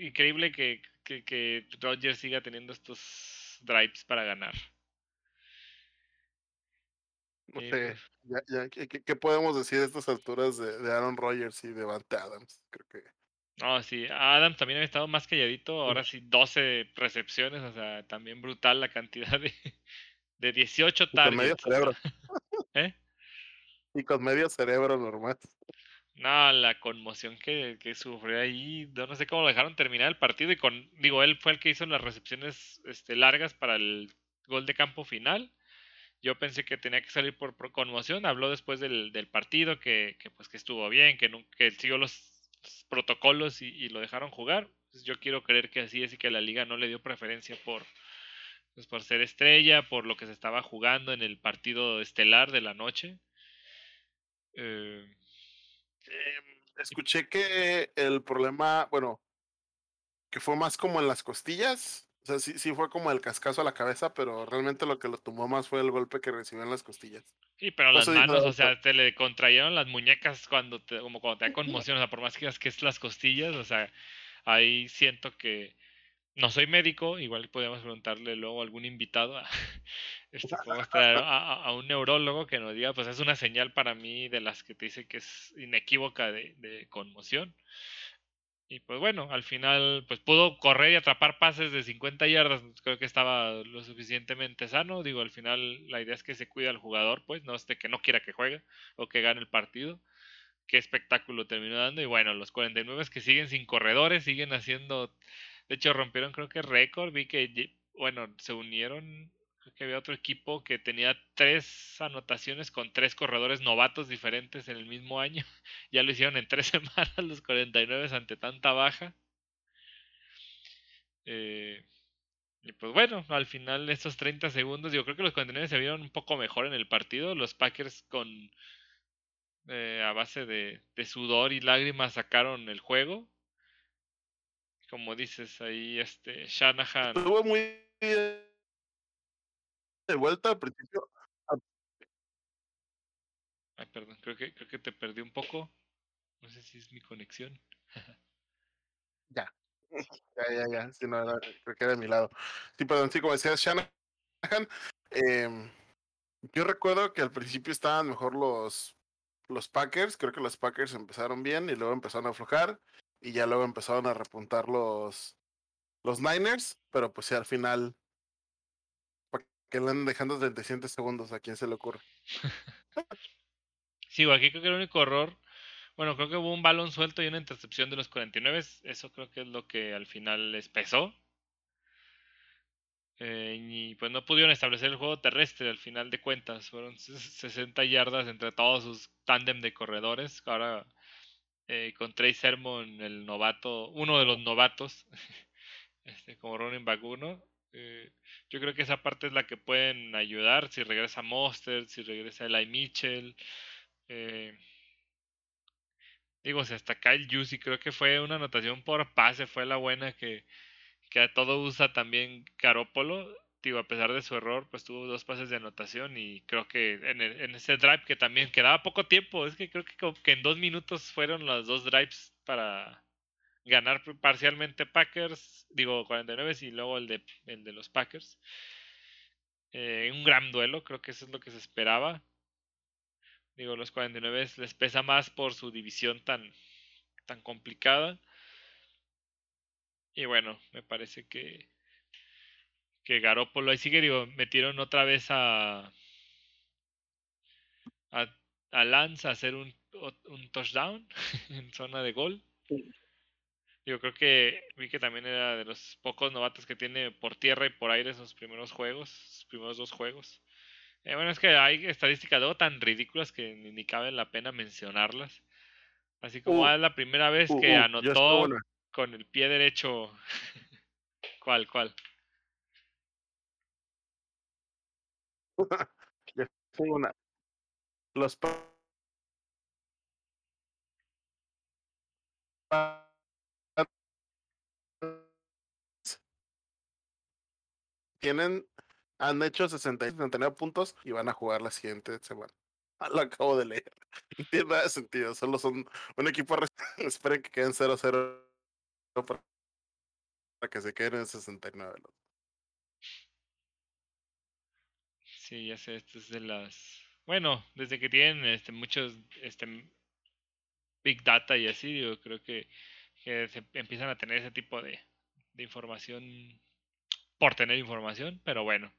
increíble que, que, que Rodgers siga teniendo estos drives para ganar. No sé, ya, ya, ¿qué, podemos decir de estas alturas de, Aaron Rodgers y de Vante Adams? Creo que. No, sí, Adams también ha estado más calladito, ahora sí 12 recepciones, o sea, también brutal la cantidad de, de 18 targets. con medio cerebro. ¿Eh? Y con medio cerebro normal. No, la conmoción que, que sufrió ahí, no sé cómo lo dejaron terminar el partido y con, digo, él fue el que hizo las recepciones este, largas para el gol de campo final yo pensé que tenía que salir por, conmoción. Habló después del, del partido que, que, pues que estuvo bien, que, que siguió los, protocolos y, lo dejaron jugar. Pues yo quiero creer que así es y que la liga no le dio preferencia por, pues por ser estrella, por lo que se estaba jugando en el partido estelar de la noche. Eh, em, escuché que el problema, bueno, que fue más como en las costillas o sea, sí, sí fue como el cascazo a la cabeza, pero realmente lo que lo tumbó más fue el golpe que recibió en las costillas. Sí, pero las manos, o sea, te le contrayeron las muñecas cuando te, como cuando te da conmoción, o sea, por más que digas que es las costillas, o sea, ahí siento que no soy médico, igual podríamos preguntarle luego a algún invitado, a, este, a, un neurólogo que nos diga, pues es una señal para mí de las que te dice que es inequívoca de, de conmoción. Y pues bueno, al final pues pudo correr y atrapar pases de 50 yardas, creo que estaba lo suficientemente sano, digo, al final la idea es que se cuida al jugador, pues no es de que no quiera que juegue o que gane el partido. Qué espectáculo terminó dando y bueno, los 49 que siguen sin corredores, siguen haciendo, de hecho rompieron creo que récord, vi que bueno, se unieron Creo que había otro equipo que tenía tres anotaciones con tres corredores novatos diferentes en el mismo año. ya lo hicieron en tres semanas los 49 ante tanta baja. Eh, y pues bueno, al final de estos 30 segundos, yo creo que los 49 se vieron un poco mejor en el partido. Los Packers con eh, a base de, de, sudor y lágrimas sacaron el juego. Como dices ahí, este Shanahan. Estuvo muy de vuelta al principio. Ay, perdón, creo que, creo que te perdí un poco. No sé si es mi conexión. ya. Ya, ya, ya. Sí, no, creo que era de mi lado. Sí, perdón, sí, como decías, Shanahan. Eh, yo recuerdo que al principio estaban mejor los, los Packers. Creo que los Packers empezaron bien y luego empezaron a aflojar. Y ya luego empezaron a repuntar los, los Niners. Pero pues sí, al final que le andan dejando 37 segundos, ¿a quién se le ocurre? sí, aquí creo que el único error, bueno, creo que hubo un balón suelto y una intercepción de los 49, eso creo que es lo que al final les pesó. Eh, y pues no pudieron establecer el juego terrestre al final de cuentas, fueron 60 yardas entre todos sus tándem de corredores. Ahora eh, con Trey Sermon, el novato, uno de los novatos, este, como running back 1. Eh, yo creo que esa parte es la que pueden ayudar. Si regresa Monster, si regresa Eli Mitchell. Eh, digo, si hasta Kyle Juicy, creo que fue una anotación por pase, fue la buena que, que a todo usa también Carópolo. Digo, a pesar de su error, pues tuvo dos pases de anotación y creo que en, en ese drive que también quedaba poco tiempo, es que creo que, que en dos minutos fueron los dos drives para, ganar parcialmente Packers, digo 49 y luego el de, el de los Packers. Eh, un gran duelo, creo que eso es lo que se esperaba. Digo, los 49 les pesa más por su división tan, tan complicada. Y bueno, me parece que, que Garópolo ahí sigue, digo, metieron otra vez a, a, a Lance a hacer un, un touchdown en zona de gol. Yo creo que vi que también era de los pocos novatos que tiene por tierra y por aire esos primeros juegos, sus primeros dos juegos. Eh, bueno, es que hay estadísticas luego tan ridículas que ni, cabe la pena mencionarlas. Así como uh, es la primera vez uh, que uh, anotó con el pie derecho. ¿Cuál, cuál? una. Los tienen, han hecho 60 69 puntos y van a jugar la siguiente semana. Ah, lo acabo de leer. No tiene nada de sentido. Solo son un equipo. Esperen que queden 0-0 para que se queden en 69. Sí, ya sé, esto es de las. Bueno, desde que tienen este, muchos este, Big Data y así, yo creo que, se empiezan a tener ese tipo de información por tener información, pero bueno.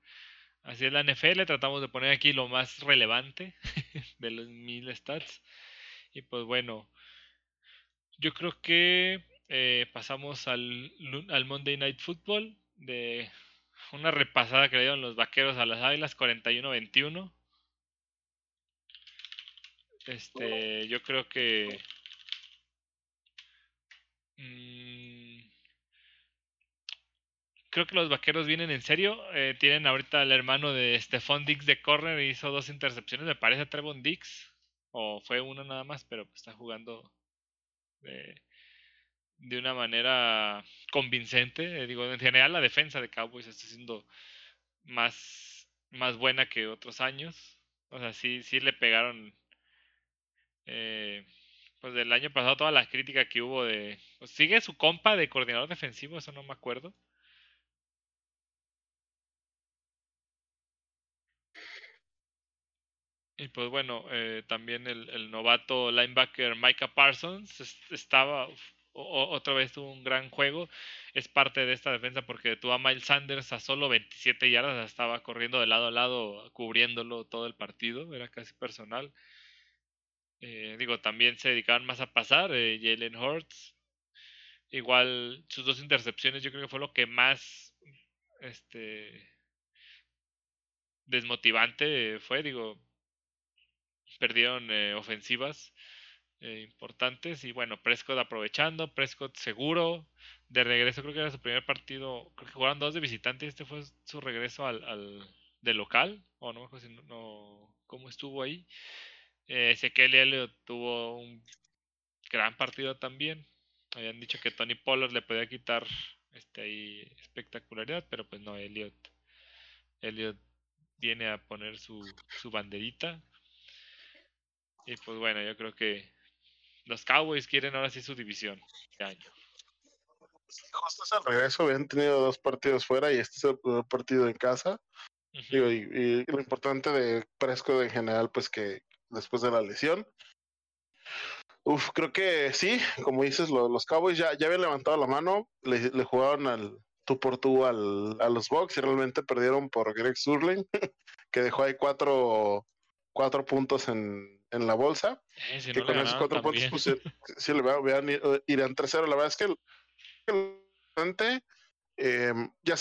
Así es la NFL, tratamos de poner aquí lo más relevante de los mil stats. Y pues bueno, yo creo que eh, pasamos al, al, Monday Night Football de una repasada que le dieron los vaqueros a las águilas 41-21. Este, yo creo que mmm, creo que los vaqueros vienen en serio. Eh, tienen ahorita al hermano de Stephon Dix de corner, hizo dos intercepciones, me parece Trevon Dix. O fue uno nada más, pero está jugando de, de una manera convincente. Eh, digo, en general la defensa de Cowboys está siendo más, más buena que otros años. O sea, sí, sí le pegaron. Eh, pues del año pasado toda la crítica que hubo de... Pues sigue su compa de coordinador defensivo, eso no me acuerdo. Y pues bueno, eh, también el, novato linebacker Micah Parsons estaba, otra vez tuvo un gran juego. Es parte de esta defensa porque tuvo a Miles Sanders a solo 27 yardas, estaba corriendo de lado a lado, cubriéndolo todo el partido, era casi personal. Eh, digo, también se dedicaban más a pasar, eh, Jalen Hurts. Igual sus dos intercepciones yo creo que fue lo que más este desmotivante fue, digo, perdieron eh, ofensivas eh, importantes y bueno, Prescott aprovechando, Prescott seguro, de regreso creo que era su primer partido, creo que jugaron dos de visitante este fue su regreso al, al de local, o no, si no, cómo estuvo ahí. Eh, Ezequiel Elliott tuvo un gran partido también. Habían dicho que Tony Pollard le podía quitar este ahí espectacularidad, pero pues no, Elliott, Elliott viene a poner su, su banderita y pues bueno, yo creo que los Cowboys quieren ahora sí su división este año. justo es al regreso, habían tenido dos partidos fuera y este es el primer partido en casa. y, lo importante de Presco en general, pues que después de la lesión. Uf, creo que sí, como dices, los Cowboys ya, ya habían levantado la mano, le, le jugaron al tú por tú al, a los Bucks y realmente perdieron por Greg Surling, que dejó ahí cuatro, cuatro puntos en, en la bolsa. Eh, que con esos cuatro puntos, pues sí, le vean ir, irán 3-0. La verdad es que el, eh, ya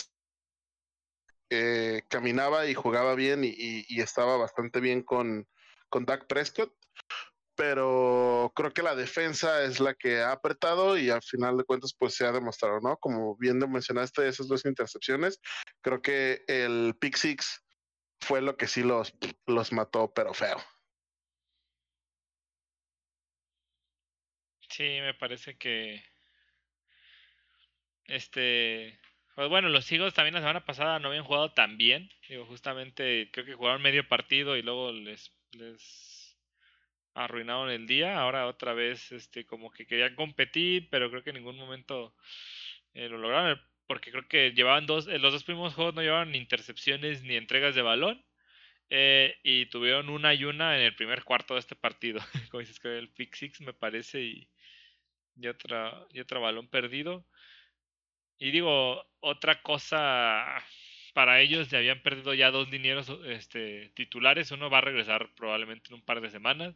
eh, caminaba y jugaba bien y, y, estaba bastante bien con, con Dak Prescott. pero creo que la defensa es la que ha apretado y al final de cuentas pues se ha demostrado, ¿no? Como bien mencionaste esas dos intercepciones, creo que el pick six fue lo que sí los, los mató, pero feo. Sí, me parece que este pues bueno, los Eagles también la semana pasada no habían jugado tan bien. Digo, justamente creo que jugaron medio partido y luego les, les arruinaron el día. Ahora otra vez este como que querían competir, pero creo que en ningún momento eh, lo lograron. Porque creo que llevaban dos, eh, los dos primeros juegos no llevaban ni intercepciones ni entregas de balón. Eh, y tuvieron una y una en el primer cuarto de este partido. Como dices que el pick six me parece y, y otra y otro balón perdido. Y digo, otra cosa para ellos, ya habían perdido ya dos dineros este, titulares. Uno va a regresar probablemente en un par de semanas.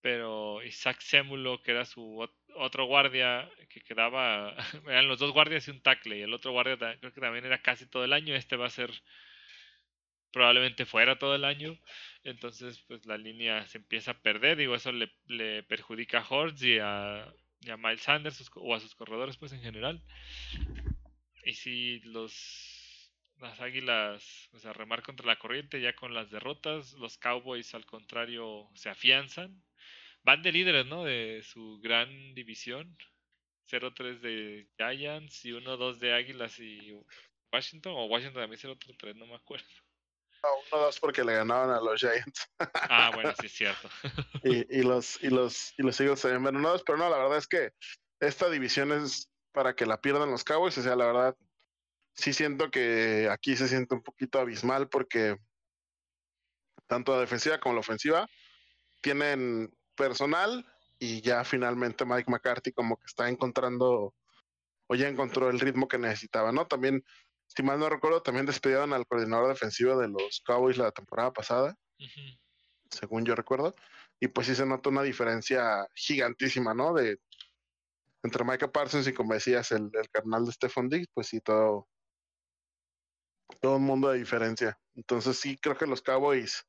Pero Isaac Sémulo, que era su otro guardia, que quedaba, eran los dos guardias y un tackle. Y el otro guardia creo que también era casi todo el año. Este va a ser probablemente fuera todo el año. Entonces, pues la línea se empieza a perder. Digo, eso le, le perjudica a Hortz y a, y a Miles Sanders o a sus corredores, pues en general. Y si los las águilas, o sea, remar contra la corriente ya con las derrotas, los Cowboys al contrario se afianzan. Van de líderes, ¿no? De su gran división. 0-3 de Giants y 1-2 de Águilas y Washington, o Washington también 0-3, no me acuerdo. No, 1-2 porque le ganaban a los Giants. Ah, bueno, sí es cierto. y, y, los, y los, y los Eagles también ven 1-2, pero no, la verdad es que esta división es para que la pierdan los Cowboys. O sea, la verdad, sí siento que aquí se siente un poquito abismal porque tanto la defensiva como la ofensiva tienen personal y ya finalmente Mike McCarthy como que está encontrando o ya encontró el ritmo que necesitaba, ¿no? También, si mal no recuerdo, también despidieron al coordinador defensivo de los Cowboys la temporada pasada, según yo recuerdo, y pues sí se nota una diferencia gigantísima, ¿no? De entre Micah Parsons y como decías, el, el carnal de Stephon Diggs, pues sí, todo, todo un mundo de diferencia. Entonces sí creo que los Cowboys,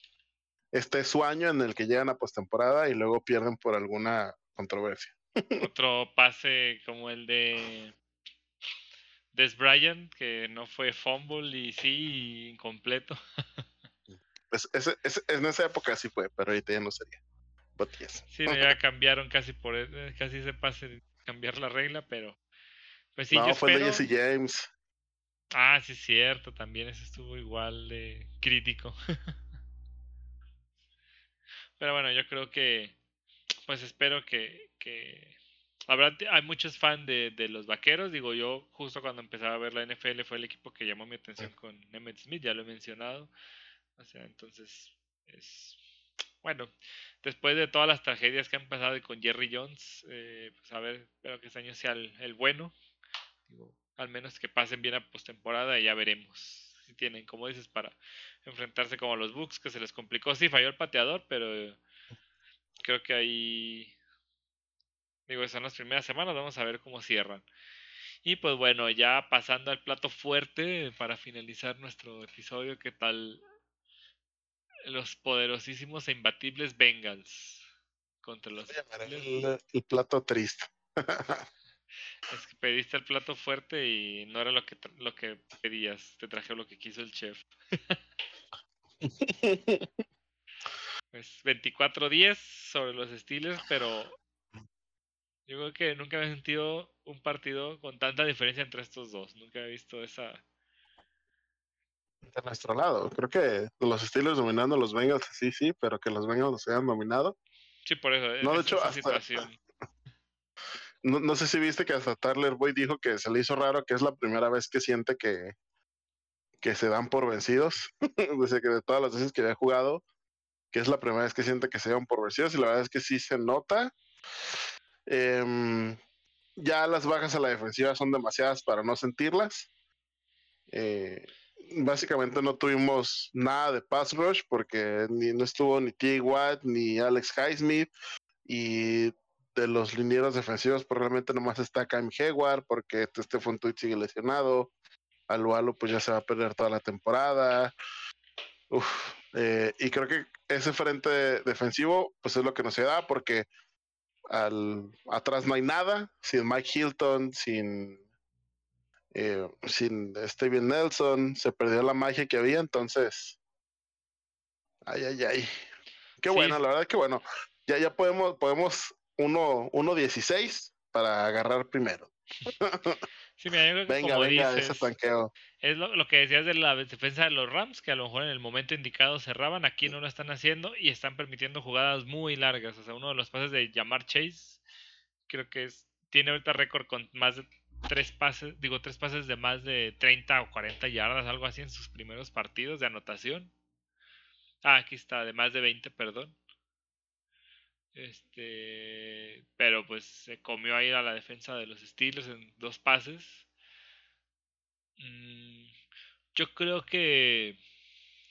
este es su año en el que llegan a postemporada y luego pierden por alguna controversia. Otro pase como el de Des Bryant, que no fue fumble y sí, incompleto. en esa época sí fue, pero ahorita ya no sería. Sí, ya cambiaron casi por eh, casi se pase cambiar la regla, pero pues sí, no, fue Jesse James. Ah, sí, cierto, también eso estuvo igual de crítico. pero bueno, yo creo que, pues espero que, que... Habrá, hay muchos fans de, de, los vaqueros. Digo, yo justo cuando empezaba a ver la NFL fue el equipo que llamó mi atención con Emmett Smith, ya lo he mencionado. O sea, entonces es bueno, después de todas las tragedias que han pasado con Jerry Jones, eh, pues a ver, espero que este año sea el, bueno. al menos que pasen bien a postemporada y ya veremos. Si tienen, como dices, para enfrentarse como los Bucks, que se les complicó. Sí, falló el pateador, pero creo que ahí. Digo, son las primeras semanas, vamos a ver cómo cierran. Y pues bueno, ya pasando al plato fuerte para finalizar nuestro episodio, ¿qué tal los poderosísimos e imbatibles Bengals contra los el, el, plato triste. es que pediste el plato fuerte y no era lo que lo que pedías, te traje lo que quiso el chef. pues 24-10 sobre los Steelers, pero yo creo que nunca he sentido un partido con tanta diferencia entre estos dos. Nunca he visto esa de nuestro lado. Creo que los Steelers dominando los Bengals, sí, sí, pero que los Bengals los hayan dominado. Sí, por eso. No, de hecho, no, sé si viste que hasta Tyler Boyd dijo que se le hizo raro que es la primera vez que siente que, que se dan por vencidos. Desde que de todas las veces que había jugado, que es la primera vez que siente que se dan por vencidos, y la verdad es que sí se nota. Em, ya las bajas a la defensiva son demasiadas para no sentirlas. Eh, básicamente no tuvimos nada de pass rush porque ni, no estuvo ni T. Watt ni Alex Highsmith y de los linieros defensivos probablemente nomás está Cam Hayward porque Stephon Tuitt sigue lesionado. Alu Alu pues ya se va a perder toda la temporada. Eh, y creo que ese frente defensivo, pues es lo que nos da, porque al, atrás no hay nada, sin Mike Hilton, sin, eh, sin Steven Nelson, se perdió la magia que había, entonces, ay, ay, ay. Qué bueno, la verdad que bueno. Ya, ya podemos, podemos 1-16 para agarrar primero. Sí, mira, yo creo que venga, como venga, dices, ese tanqueo. Es lo, lo que decías de la defensa de los Rams, que a lo mejor en el momento indicado cerraban, aquí no lo están haciendo y están permitiendo jugadas muy largas. O sea, uno de los pases de Jamar Chase, creo que tiene ahorita récord con más de tres pases, digo, tres pases de más de 30 o 40 yardas, algo así en sus primeros partidos de anotación. Ah, aquí está, de más de 20, perdón. Este, pero pues se comió ahí a la defensa de los Steelers en dos pases. Mm, yo creo que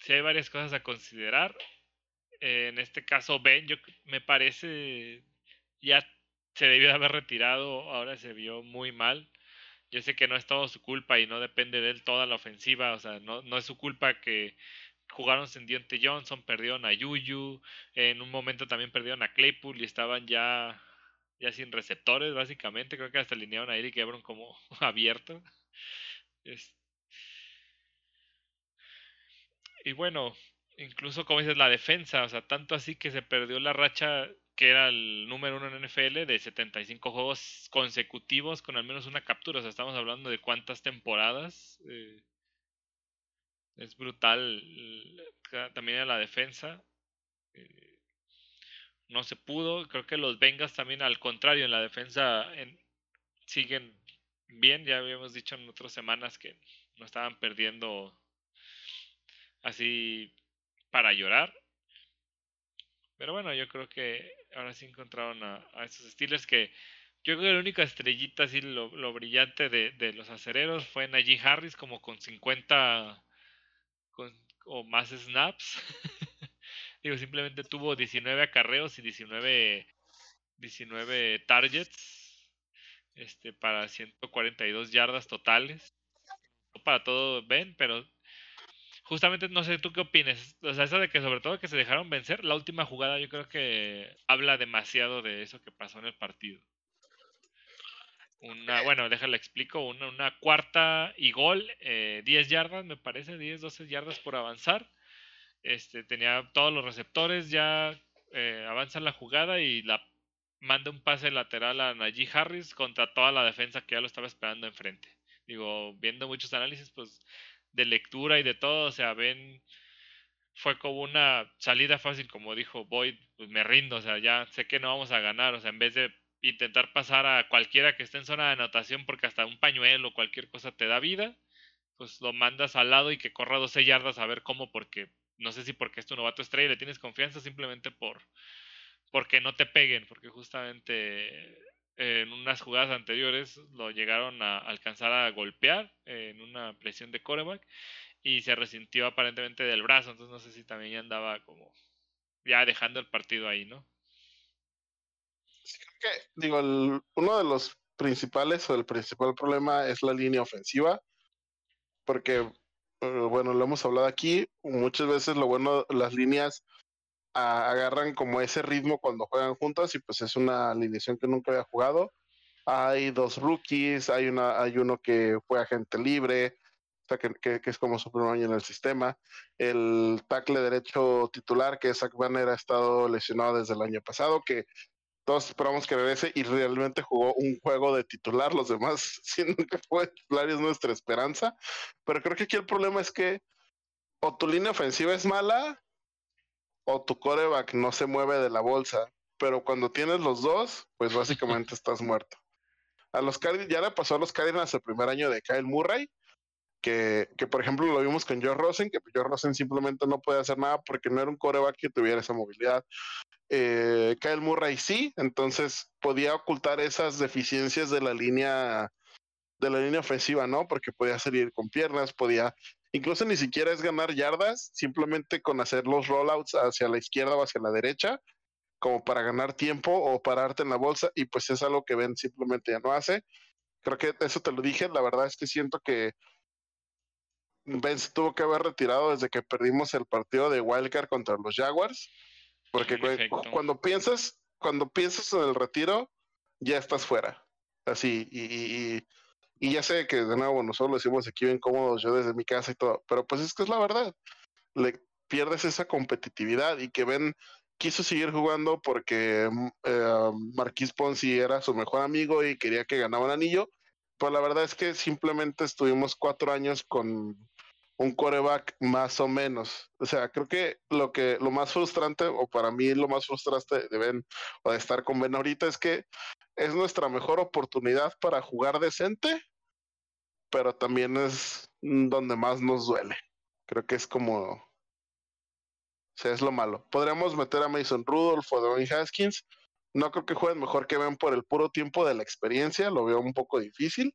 si hay varias cosas a considerar. En este caso, Ben, yo me parece ya se debió de haber retirado, ahora se vio muy mal. Yo sé que no es todo su culpa y no depende de él toda la ofensiva, o sea, no, no es su culpa que jugaron sin Dionte Johnson, perdieron a Yuyu, en un momento también perdieron a Claypool y estaban ya, ya sin receptores, básicamente. Creo que hasta alinearon a Eric Ebron como abierto. Y bueno, incluso como dices, la defensa, o sea, tanto así que se perdió la racha que era el número uno en NFL de 75 juegos consecutivos con al menos una captura. O sea, estamos hablando de cuántas temporadas. Eh, es brutal también en la defensa. Eh, no se pudo. Creo que los Bengals también al contrario en la defensa en, siguen bien. Ya habíamos dicho en otras semanas que no estaban perdiendo así para llorar. Pero bueno, yo creo que ahora sí encontraron a, esos Steelers que yo creo que la única estrellita así lo, lo brillante de, de, los acereros fue Najee Harris como con 50 o más snaps. Digo, simplemente tuvo 19 acarreos y 19, 19 targets este, para 142 yardas totales. No para todo Ben, pero justamente no sé tú qué opinas. O sea, eso de que sobre todo que se dejaron vencer, la última jugada yo creo que habla demasiado de eso que pasó en el partido. Una, bueno, déjale explico, una, una cuarta y gol, 10 eh, yardas, me parece, 10, 12 yardas por avanzar. Este, tenía todos los receptores, ya eh, avanza la jugada y la manda un pase lateral a Najee Harris contra toda la defensa que ya lo estaba esperando enfrente. Digo, viendo muchos análisis, pues, de lectura y de todo, o sea, ven, fue como una salida fácil, como dijo Boyd, pues me rindo, o sea, ya sé que no vamos a ganar, o sea, en vez de intentar pasar a cualquiera que esté en zona de anotación porque hasta un pañuelo o cualquier cosa te da vida, pues lo mandas al lado y que corra 12 yardas a ver cómo, porque no sé si porque es tu novato estrella y le tienes confianza, simplemente por porque no te peguen, porque justamente en unas jugadas anteriores lo llegaron a alcanzar a golpear en una presión de coreback y se resintió aparentemente del brazo, entonces no sé si también ya andaba como ya dejando el partido ahí, ¿no? que, digo, uno de los principales o el principal problema es la línea ofensiva, porque, eh, bueno, lo hemos hablado aquí, muchas veces lo bueno, las líneas agarran como ese ritmo cuando juegan juntas y pues es una alineación que nunca había jugado. Hay dos rookies, hay, una, hay uno que fue agente libre, o sea, que, que, es como su primer año en el sistema. El tackle derecho titular, que es Zach Banner, ha estado lesionado desde el año pasado, que todos esperamos que regrese y realmente jugó un juego de titular, los demás, si nunca fue titular es nuestra esperanza. Pero creo que aquí el problema es que o tu línea ofensiva es mala o tu coreback no se mueve de la bolsa. Pero cuando tienes los dos, pues básicamente estás muerto. A los Cardinals, ya le pasó a los Cardinals el primer año de Kyle Murray, que, que, por ejemplo lo vimos con Joe Rosen, que Joe Rosen simplemente no puede hacer nada porque no era un coreback que tuviera esa movilidad. Eh, Kyle Murray sí, entonces podía ocultar esas deficiencias de la línea de la línea ofensiva, ¿no? Porque podía salir con piernas, podía, incluso ni siquiera es ganar yardas, simplemente con hacer los rollouts hacia la izquierda o hacia la derecha, como para ganar tiempo o pararte en la bolsa, y pues es algo que Ben simplemente ya no hace. Creo que eso te lo dije, la verdad es que siento que Ben se tuvo que haber retirado desde que perdimos el partido de Wildcard contra los Jaguars. Porque cuando piensas, cuando piensas en el retiro, ya estás fuera. Así, y, y, ya sé que de nuevo nosotros lo decimos aquí bien cómodos, yo desde mi casa y todo, pero pues es que es la verdad. Le pierdes esa competitividad y que Ben quiso seguir jugando porque mm, eh, Marquis Ponzi era su mejor amigo y quería que ganara un anillo. Pues la verdad es que simplemente estuvimos cuatro años con un coreback más o menos. O sea, creo que lo que lo más frustrante, o para mí lo más frustrante de Ben o de estar con Ben ahorita es que es nuestra mejor oportunidad para jugar decente, pero también es donde más nos duele. Creo que es como. O sea, es lo malo. Podríamos meter a Mason Rudolph o Dwayne Haskins. No creo que jueguen mejor que Ben por el puro tiempo de la experiencia. Lo veo un poco difícil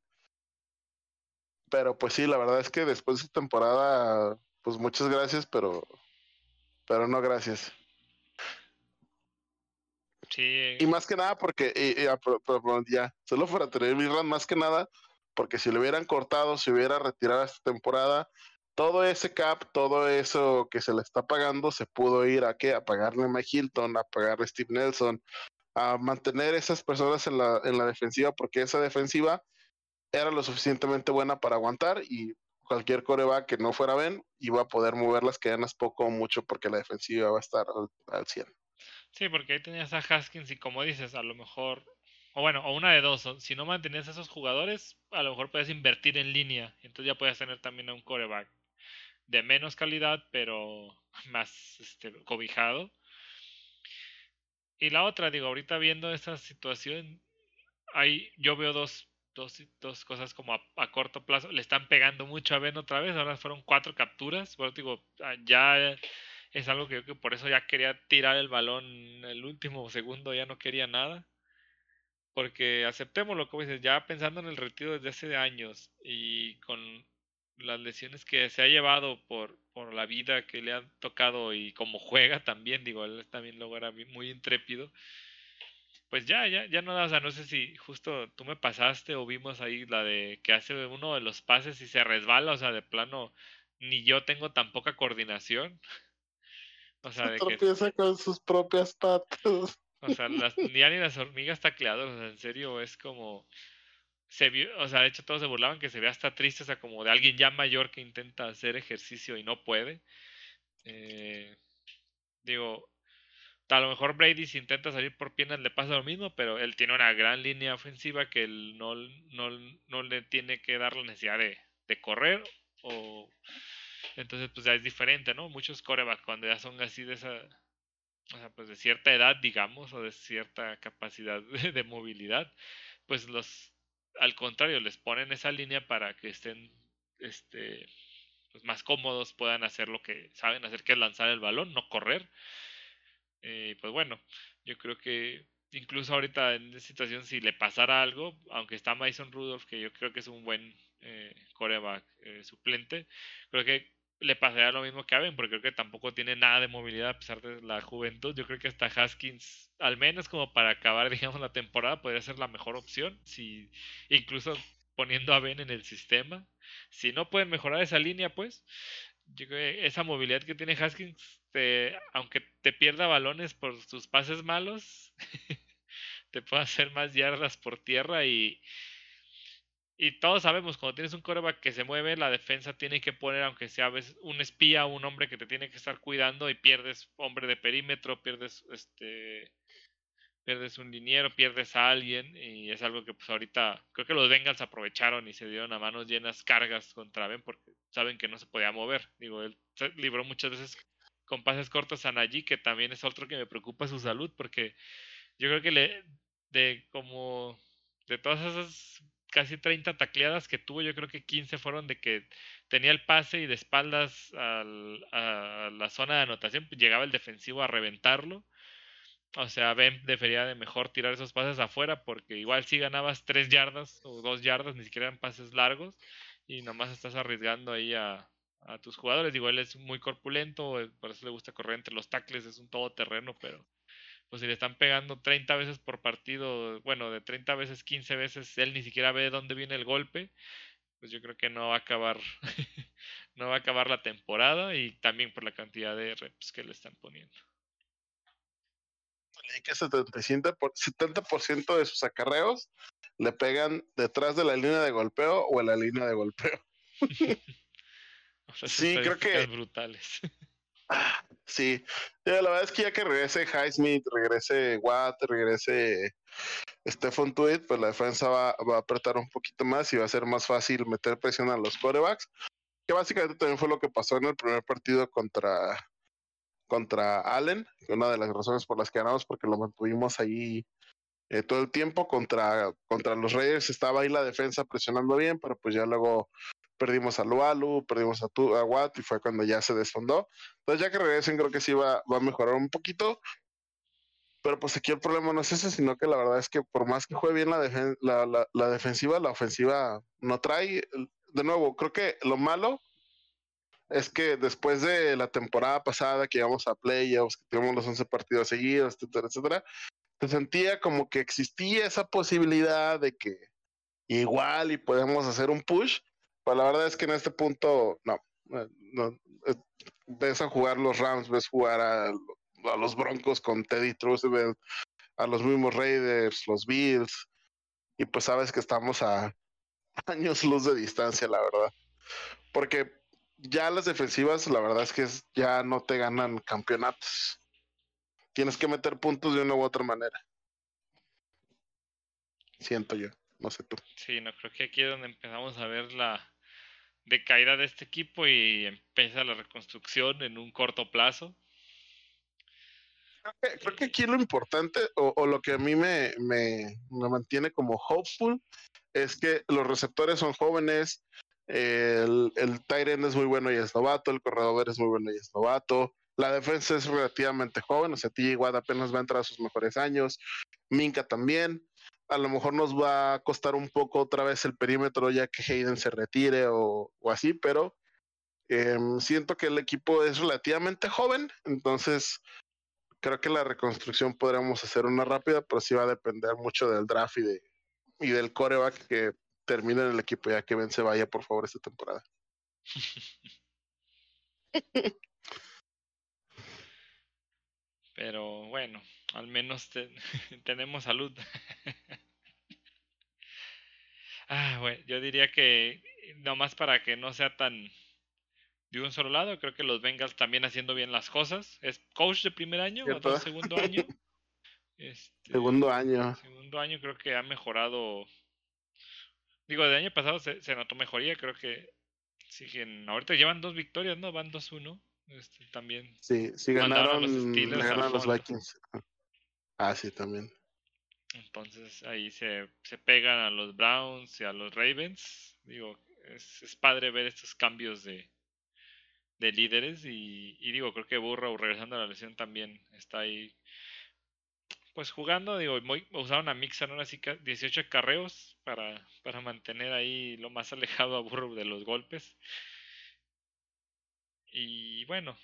pero pues sí, la verdad es que después de esta temporada, pues muchas gracias, pero, pero no gracias. Sí. Y más que nada porque, ya, solo para tener mi run, más que nada, porque si lo hubieran cortado, si hubiera retirado esta temporada, todo ese cap, todo eso que se le está pagando, se pudo ir a qué? A pagarle a Mike Hilton, a pagarle a Steve Nelson, a mantener esas personas en la, en la defensiva, porque esa defensiva era lo suficientemente buena para aguantar y cualquier coreback que no fuera Ben iba a poder mover las cadenas poco o mucho porque la defensiva va a estar al, 100. Sí, porque ahí tenías a Haskins y como dices, a lo mejor, o bueno, o una de dos, si no mantenías a esos jugadores, a lo mejor puedes invertir en línea, entonces ya puedes tener también a un coreback de menos calidad, pero más este, cobijado. Y la otra, digo, ahorita viendo esa situación, ahí yo veo dos dos, dos cosas como a, corto plazo. Le están pegando mucho a Ben otra vez. Ahora fueron cuatro capturas. Bueno, digo, ah, ya es algo que yo que por eso ya quería tirar el balón el último segundo, ya no quería nada. Porque aceptémoslo, como dices, ya pensando en el retiro desde hace años y con las lesiones que se ha llevado por, por la vida que le ha tocado y como juega también, digo, él también luego era muy intrépido pues ya, ya, ya no da, o sea, no sé si justo tú me pasaste o vimos ahí la de que hace uno de los pases y se resbala, o sea, de plano, ni yo tengo tan poca coordinación. O sea, de tropieza con sus propias patas. O sea, las, ya ni las hormigas tacleadoras, o sea, en serio, es como, se vio, o sea, de hecho todos se burlaban que se ve hasta triste, o sea, como de alguien ya mayor que intenta hacer ejercicio y no puede. Eh, digo, a lo mejor Brady si intenta salir por piernas le pasa lo mismo, pero él tiene una gran línea ofensiva que él no, no, no le tiene que dar la necesidad de, de, correr o entonces pues ya es diferente, ¿no? Muchos corebacks cuando ya son así de esa o sea, pues de cierta edad, digamos, o de cierta capacidad de, movilidad, pues los al contrario les ponen esa línea para que estén este pues más cómodos, puedan hacer lo que saben hacer que es lanzar el balón, no correr. Eh, pues bueno, yo creo que incluso ahorita en esta situación, si le pasara algo, aunque está Mason Rudolph, que yo creo que es un buen eh, coreback eh, suplente, creo que le pasaría lo mismo que a Ben, porque creo que tampoco tiene nada de movilidad a pesar de la juventud. Yo creo que hasta Haskins, al menos como para acabar, digamos, la temporada, podría ser la mejor opción, si incluso poniendo a Ben en el sistema. Si no pueden mejorar esa línea, pues yo creo que esa movilidad que tiene Haskins, aunque te pierda balones por sus pases malos, te puede hacer más yardas por tierra y, y todos sabemos, cuando tienes un coreback que se mueve, la defensa tiene que poner, aunque sea un espía, un hombre que te tiene que estar cuidando y pierdes hombre de perímetro, pierdes este pierdes un dinero, pierdes a alguien y es algo que pues ahorita creo que los Bengals aprovecharon y se dieron a manos llenas cargas contra Ben porque saben que no se podía mover. Digo, él libró muchas veces con pases cortos a Najee, que también es otro que me preocupa su salud porque yo creo que le de como de todas esas casi 30 tacleadas que tuvo, yo creo que 15 fueron de que tenía el pase y de espaldas al, a la zona de anotación, pues llegaba el defensivo a reventarlo o sea, Ben debería de mejor tirar esos pases afuera porque igual si ganabas tres yardas o dos yardas, ni siquiera eran pases largos y nomás estás arriesgando ahí a, tus jugadores. Digo, él es muy corpulento, eh, por eso le gusta correr entre los tackles, es un todoterreno, pero pues si le están pegando 30 veces por partido, bueno, de 30 veces 15 veces, él ni siquiera ve de dónde viene el golpe pues yo creo que no va a acabar, no va a acabar la temporada y también por la cantidad de reps que le están poniendo. Que 70%, por, 70 de sus acarreos le pegan detrás de la línea de golpeo o en la línea de golpeo. sí, creo que brutales. sí, la verdad es que ya que regrese Highsmith, regrese Watt, regrese Stephen Tweed, pues la defensa va, a apretar un poquito más y va a ser más fácil meter presión a los quarterbacks, que básicamente también fue lo que pasó en el primer partido contra, contra Allen, una de las razones por las que ganamos, porque lo mantuvimos ahí eh, todo el tiempo contra, contra los Raiders, estaba ahí la defensa presionando bien, pero pues ya luego perdimos a Lualu, perdimos a, tu, a Watt y fue cuando ya se desfondó. Entonces ya que regresen creo que sí va, va a mejorar un poquito. Pero pues aquí el problema no es ese, sino que la verdad es que por más que juegue bien la, la, la, defensiva, la ofensiva no trae. De nuevo, creo que lo malo es que después de la temporada pasada que íbamos a playoffs, que tuvimos los 11 partidos seguidos, etcétera, etcétera, se sentía como que existía esa posibilidad de que igual y podemos hacer un push, pues la verdad es que en este punto, no. Eh, eh, ves a jugar los Rams, ves jugar a, los Broncos con Teddy Roosevelt, a los mismos Raiders, los Bills, y pues sabes que estamos a años luz de distancia, la verdad. Porque ya las defensivas, la verdad es que ya no te ganan campeonatos. Tienes que meter puntos de una u otra manera. Siento yo, no sé tú. Sí, no creo que aquí es donde empezamos a ver la, de caída de este equipo y empieza la reconstrucción en un corto plazo. Creo que, aquí lo importante o, lo que a mí me, me, mantiene como hopeful es que los receptores son jóvenes, el, el es muy bueno y es novato, el corredor es muy bueno y es novato, la defensa es relativamente joven, o sea, TJ Watt apenas va a entrar a sus mejores años, Minka también, a lo mejor nos va a costar un poco otra vez el perímetro ya que Hayden se retire o, así, pero em, siento que el equipo es relativamente joven, entonces creo que la reconstrucción podríamos hacer una rápida, pero sí va a depender mucho del draft y, de, y del coreback que termine en el equipo ya que Ben se vaya por favor esta temporada. Pero bueno, al menos tenemos salud. ah, bueno, yo diría que nomás para que no sea tan de un solo lado, creo que los Bengals también haciendo bien las cosas. ¿Es coach de primer año o de segundo año? Este, segundo año. Segundo año creo que ha mejorado. Digo, del año pasado se, se notó mejoría, creo que siguen. Ahorita llevan dos victorias, ¿no? Van 2-1. Este, también. Sí, sí ganaron, los, los Vikings. Ah, sí, también. Entonces ahí se, se pegan a los Browns y a los Ravens. Digo, es, es padre ver estos cambios de, de líderes y, y, digo, creo que Burrow regresando a la lesión también está ahí pues jugando, digo, muy, usaron a Mixon ahora sí 18 carreos para, para mantener ahí lo más alejado a Burrow de los golpes. Y bueno,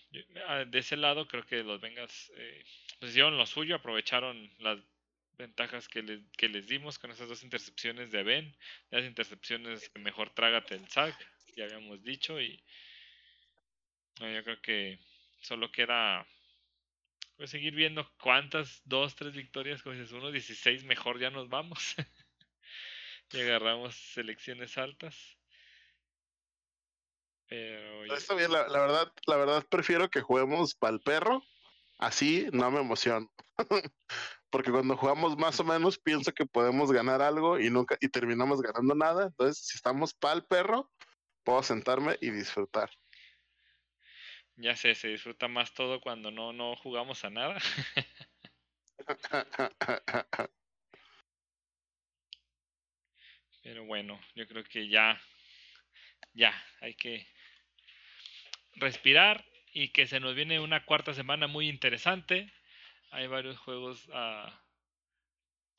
ah, de ese lado creo que los Bengals eh, pues hicieron lo suyo, aprovecharon las ventajas que, les, que les dimos con esas dos intercepciones de Ben, las intercepciones que mejor trágate el sack, ya habíamos dicho, y yo creo que solo queda pues seguir viendo cuántas, dos, tres victorias, como dices, uno, 16, mejor ya nos vamos. y agarramos selecciones altas. Pero Está bien, la, verdad, la verdad prefiero que juguemos para el perro, así no me emociono. Porque cuando jugamos más o menos pienso que podemos ganar algo y nunca y terminamos ganando nada. Entonces, si estamos para el perro, puedo sentarme y disfrutar. Ya sé, se disfruta más todo cuando no, no jugamos a nada. Pero bueno, yo creo que ya, ya, hay que respirar y que se nos viene una cuarta semana muy interesante. Hay varios juegos uh,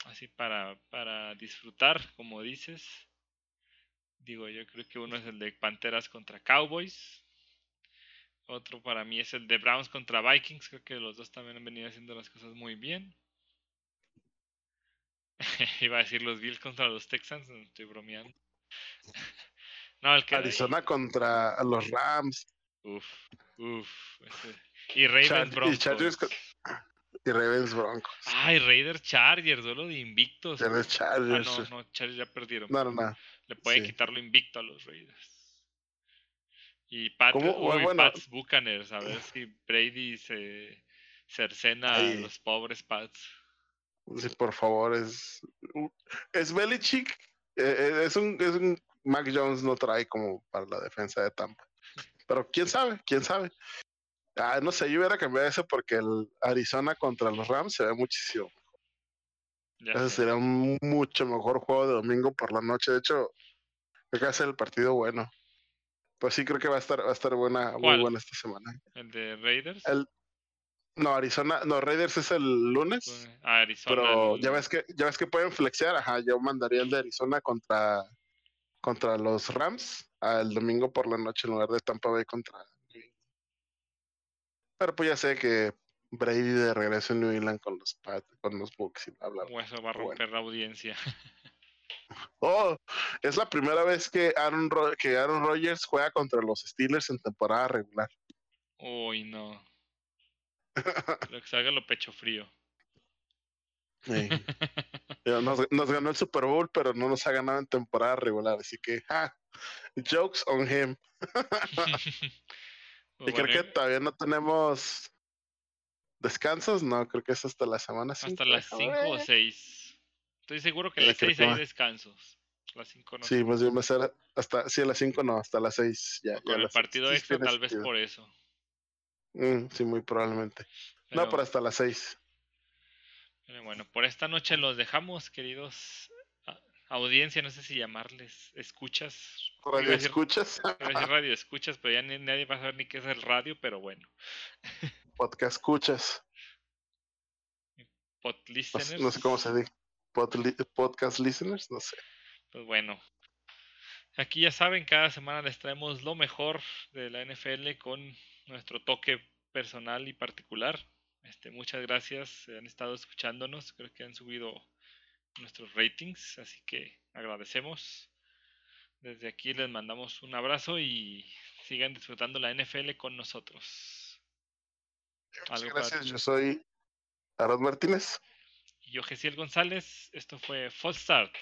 así para, para disfrutar, como dices. Digo, yo creo que uno es el de Panteras contra Cowboys. Otro para mí es el de Browns contra Vikings. Creo que los dos también han venido haciendo las cosas muy bien. Iba a decir los Bills contra los Texans, estoy bromeando. No, el que Arizona contra los Rams. Uf, uf. Y Ravens Char- y Broncos. Chargers Y Ravens Broncos. Ay, Raiders Chargers, duelo de invictos. Chargers, Ah, Chargers. no, no, Chargers ya perdieron. No, no, no. Le pueden sí. quitarlo invicto a los Raiders. Y Pat, uy, Bueno. Pats Buccaneers, a ver si Brady se cercena a los pobres Pats. Sí, por favor, es. Es Belichick. eh, eh, es un, es un. Mac Jones no trae como para la defensa de Tampa. Pero quién sabe, quién sabe. Ah, no sé, yo hubiera cambiado eso porque el Arizona contra los Rams se ve muchísimo. Ya Ese sería un mucho mejor juego de domingo por la noche. De hecho, creo que va a ser el partido bueno. Pues sí, creo que va a estar, va a estar buena, muy buena esta semana. El de Raiders. El, no, Arizona, no, Raiders es el lunes. Ah, Arizona. Pero el- ya ves que ya ves que pueden flexear, ajá, yo mandaría el de Arizona contra contra los Rams al domingo por la noche en lugar de Tampa Bay contra New England. Pero pues ya sé que Brady de regreso en New England con los Pat, con los Bucks y bla bla. bla. o eso va a Bueno. romper la audiencia. Oh, es la primera vez que Aaron Ro- que Aaron Rodgers juega contra los Steelers en temporada regular. Uy, no. Lo que salga lo pecho frío. Sí. Nos, nos ganó el Super Bowl, pero no nos ha ganado en temporada regular, así que ah, jokes on him. Pues Y creo bueno, que todavía no tenemos descansos, no, creo que es hasta la semana 5. hasta las 5 o 6. Estoy seguro que Ya las creo 6 que hay descansos. Las 5 no. Sí, más bien va a ser hasta, sí, a las 5 no, hasta las 6. Ya, Con ya el las- partido sí extra tal vez sentido. por eso. Mm, sí, muy probablemente. Pero, No, pero hasta las 6. Bueno, por esta noche los dejamos, queridos audiencia, no sé si llamarles escuchas. ¿Radio decir- escuchas? radio escuchas, pero ya ni- nadie va a saber ni qué es el radio, pero bueno. Podcast escuchas. Pod No, sé- listeners. no sé cómo se dice. Pod li- podcast listeners, no sé. Pues bueno, aquí ya saben, cada semana les traemos lo mejor de la NFL con nuestro toque personal y particular. Este, muchas gracias, han estado escuchándonos, creo que han subido nuestros ratings, así que agradecemos. Desde aquí les mandamos un abrazo y sigan disfrutando la NFL con nosotros. Muchas gracias, yo soy Aaron Martínez. Y yo, Gesiel González, esto fue Full Start.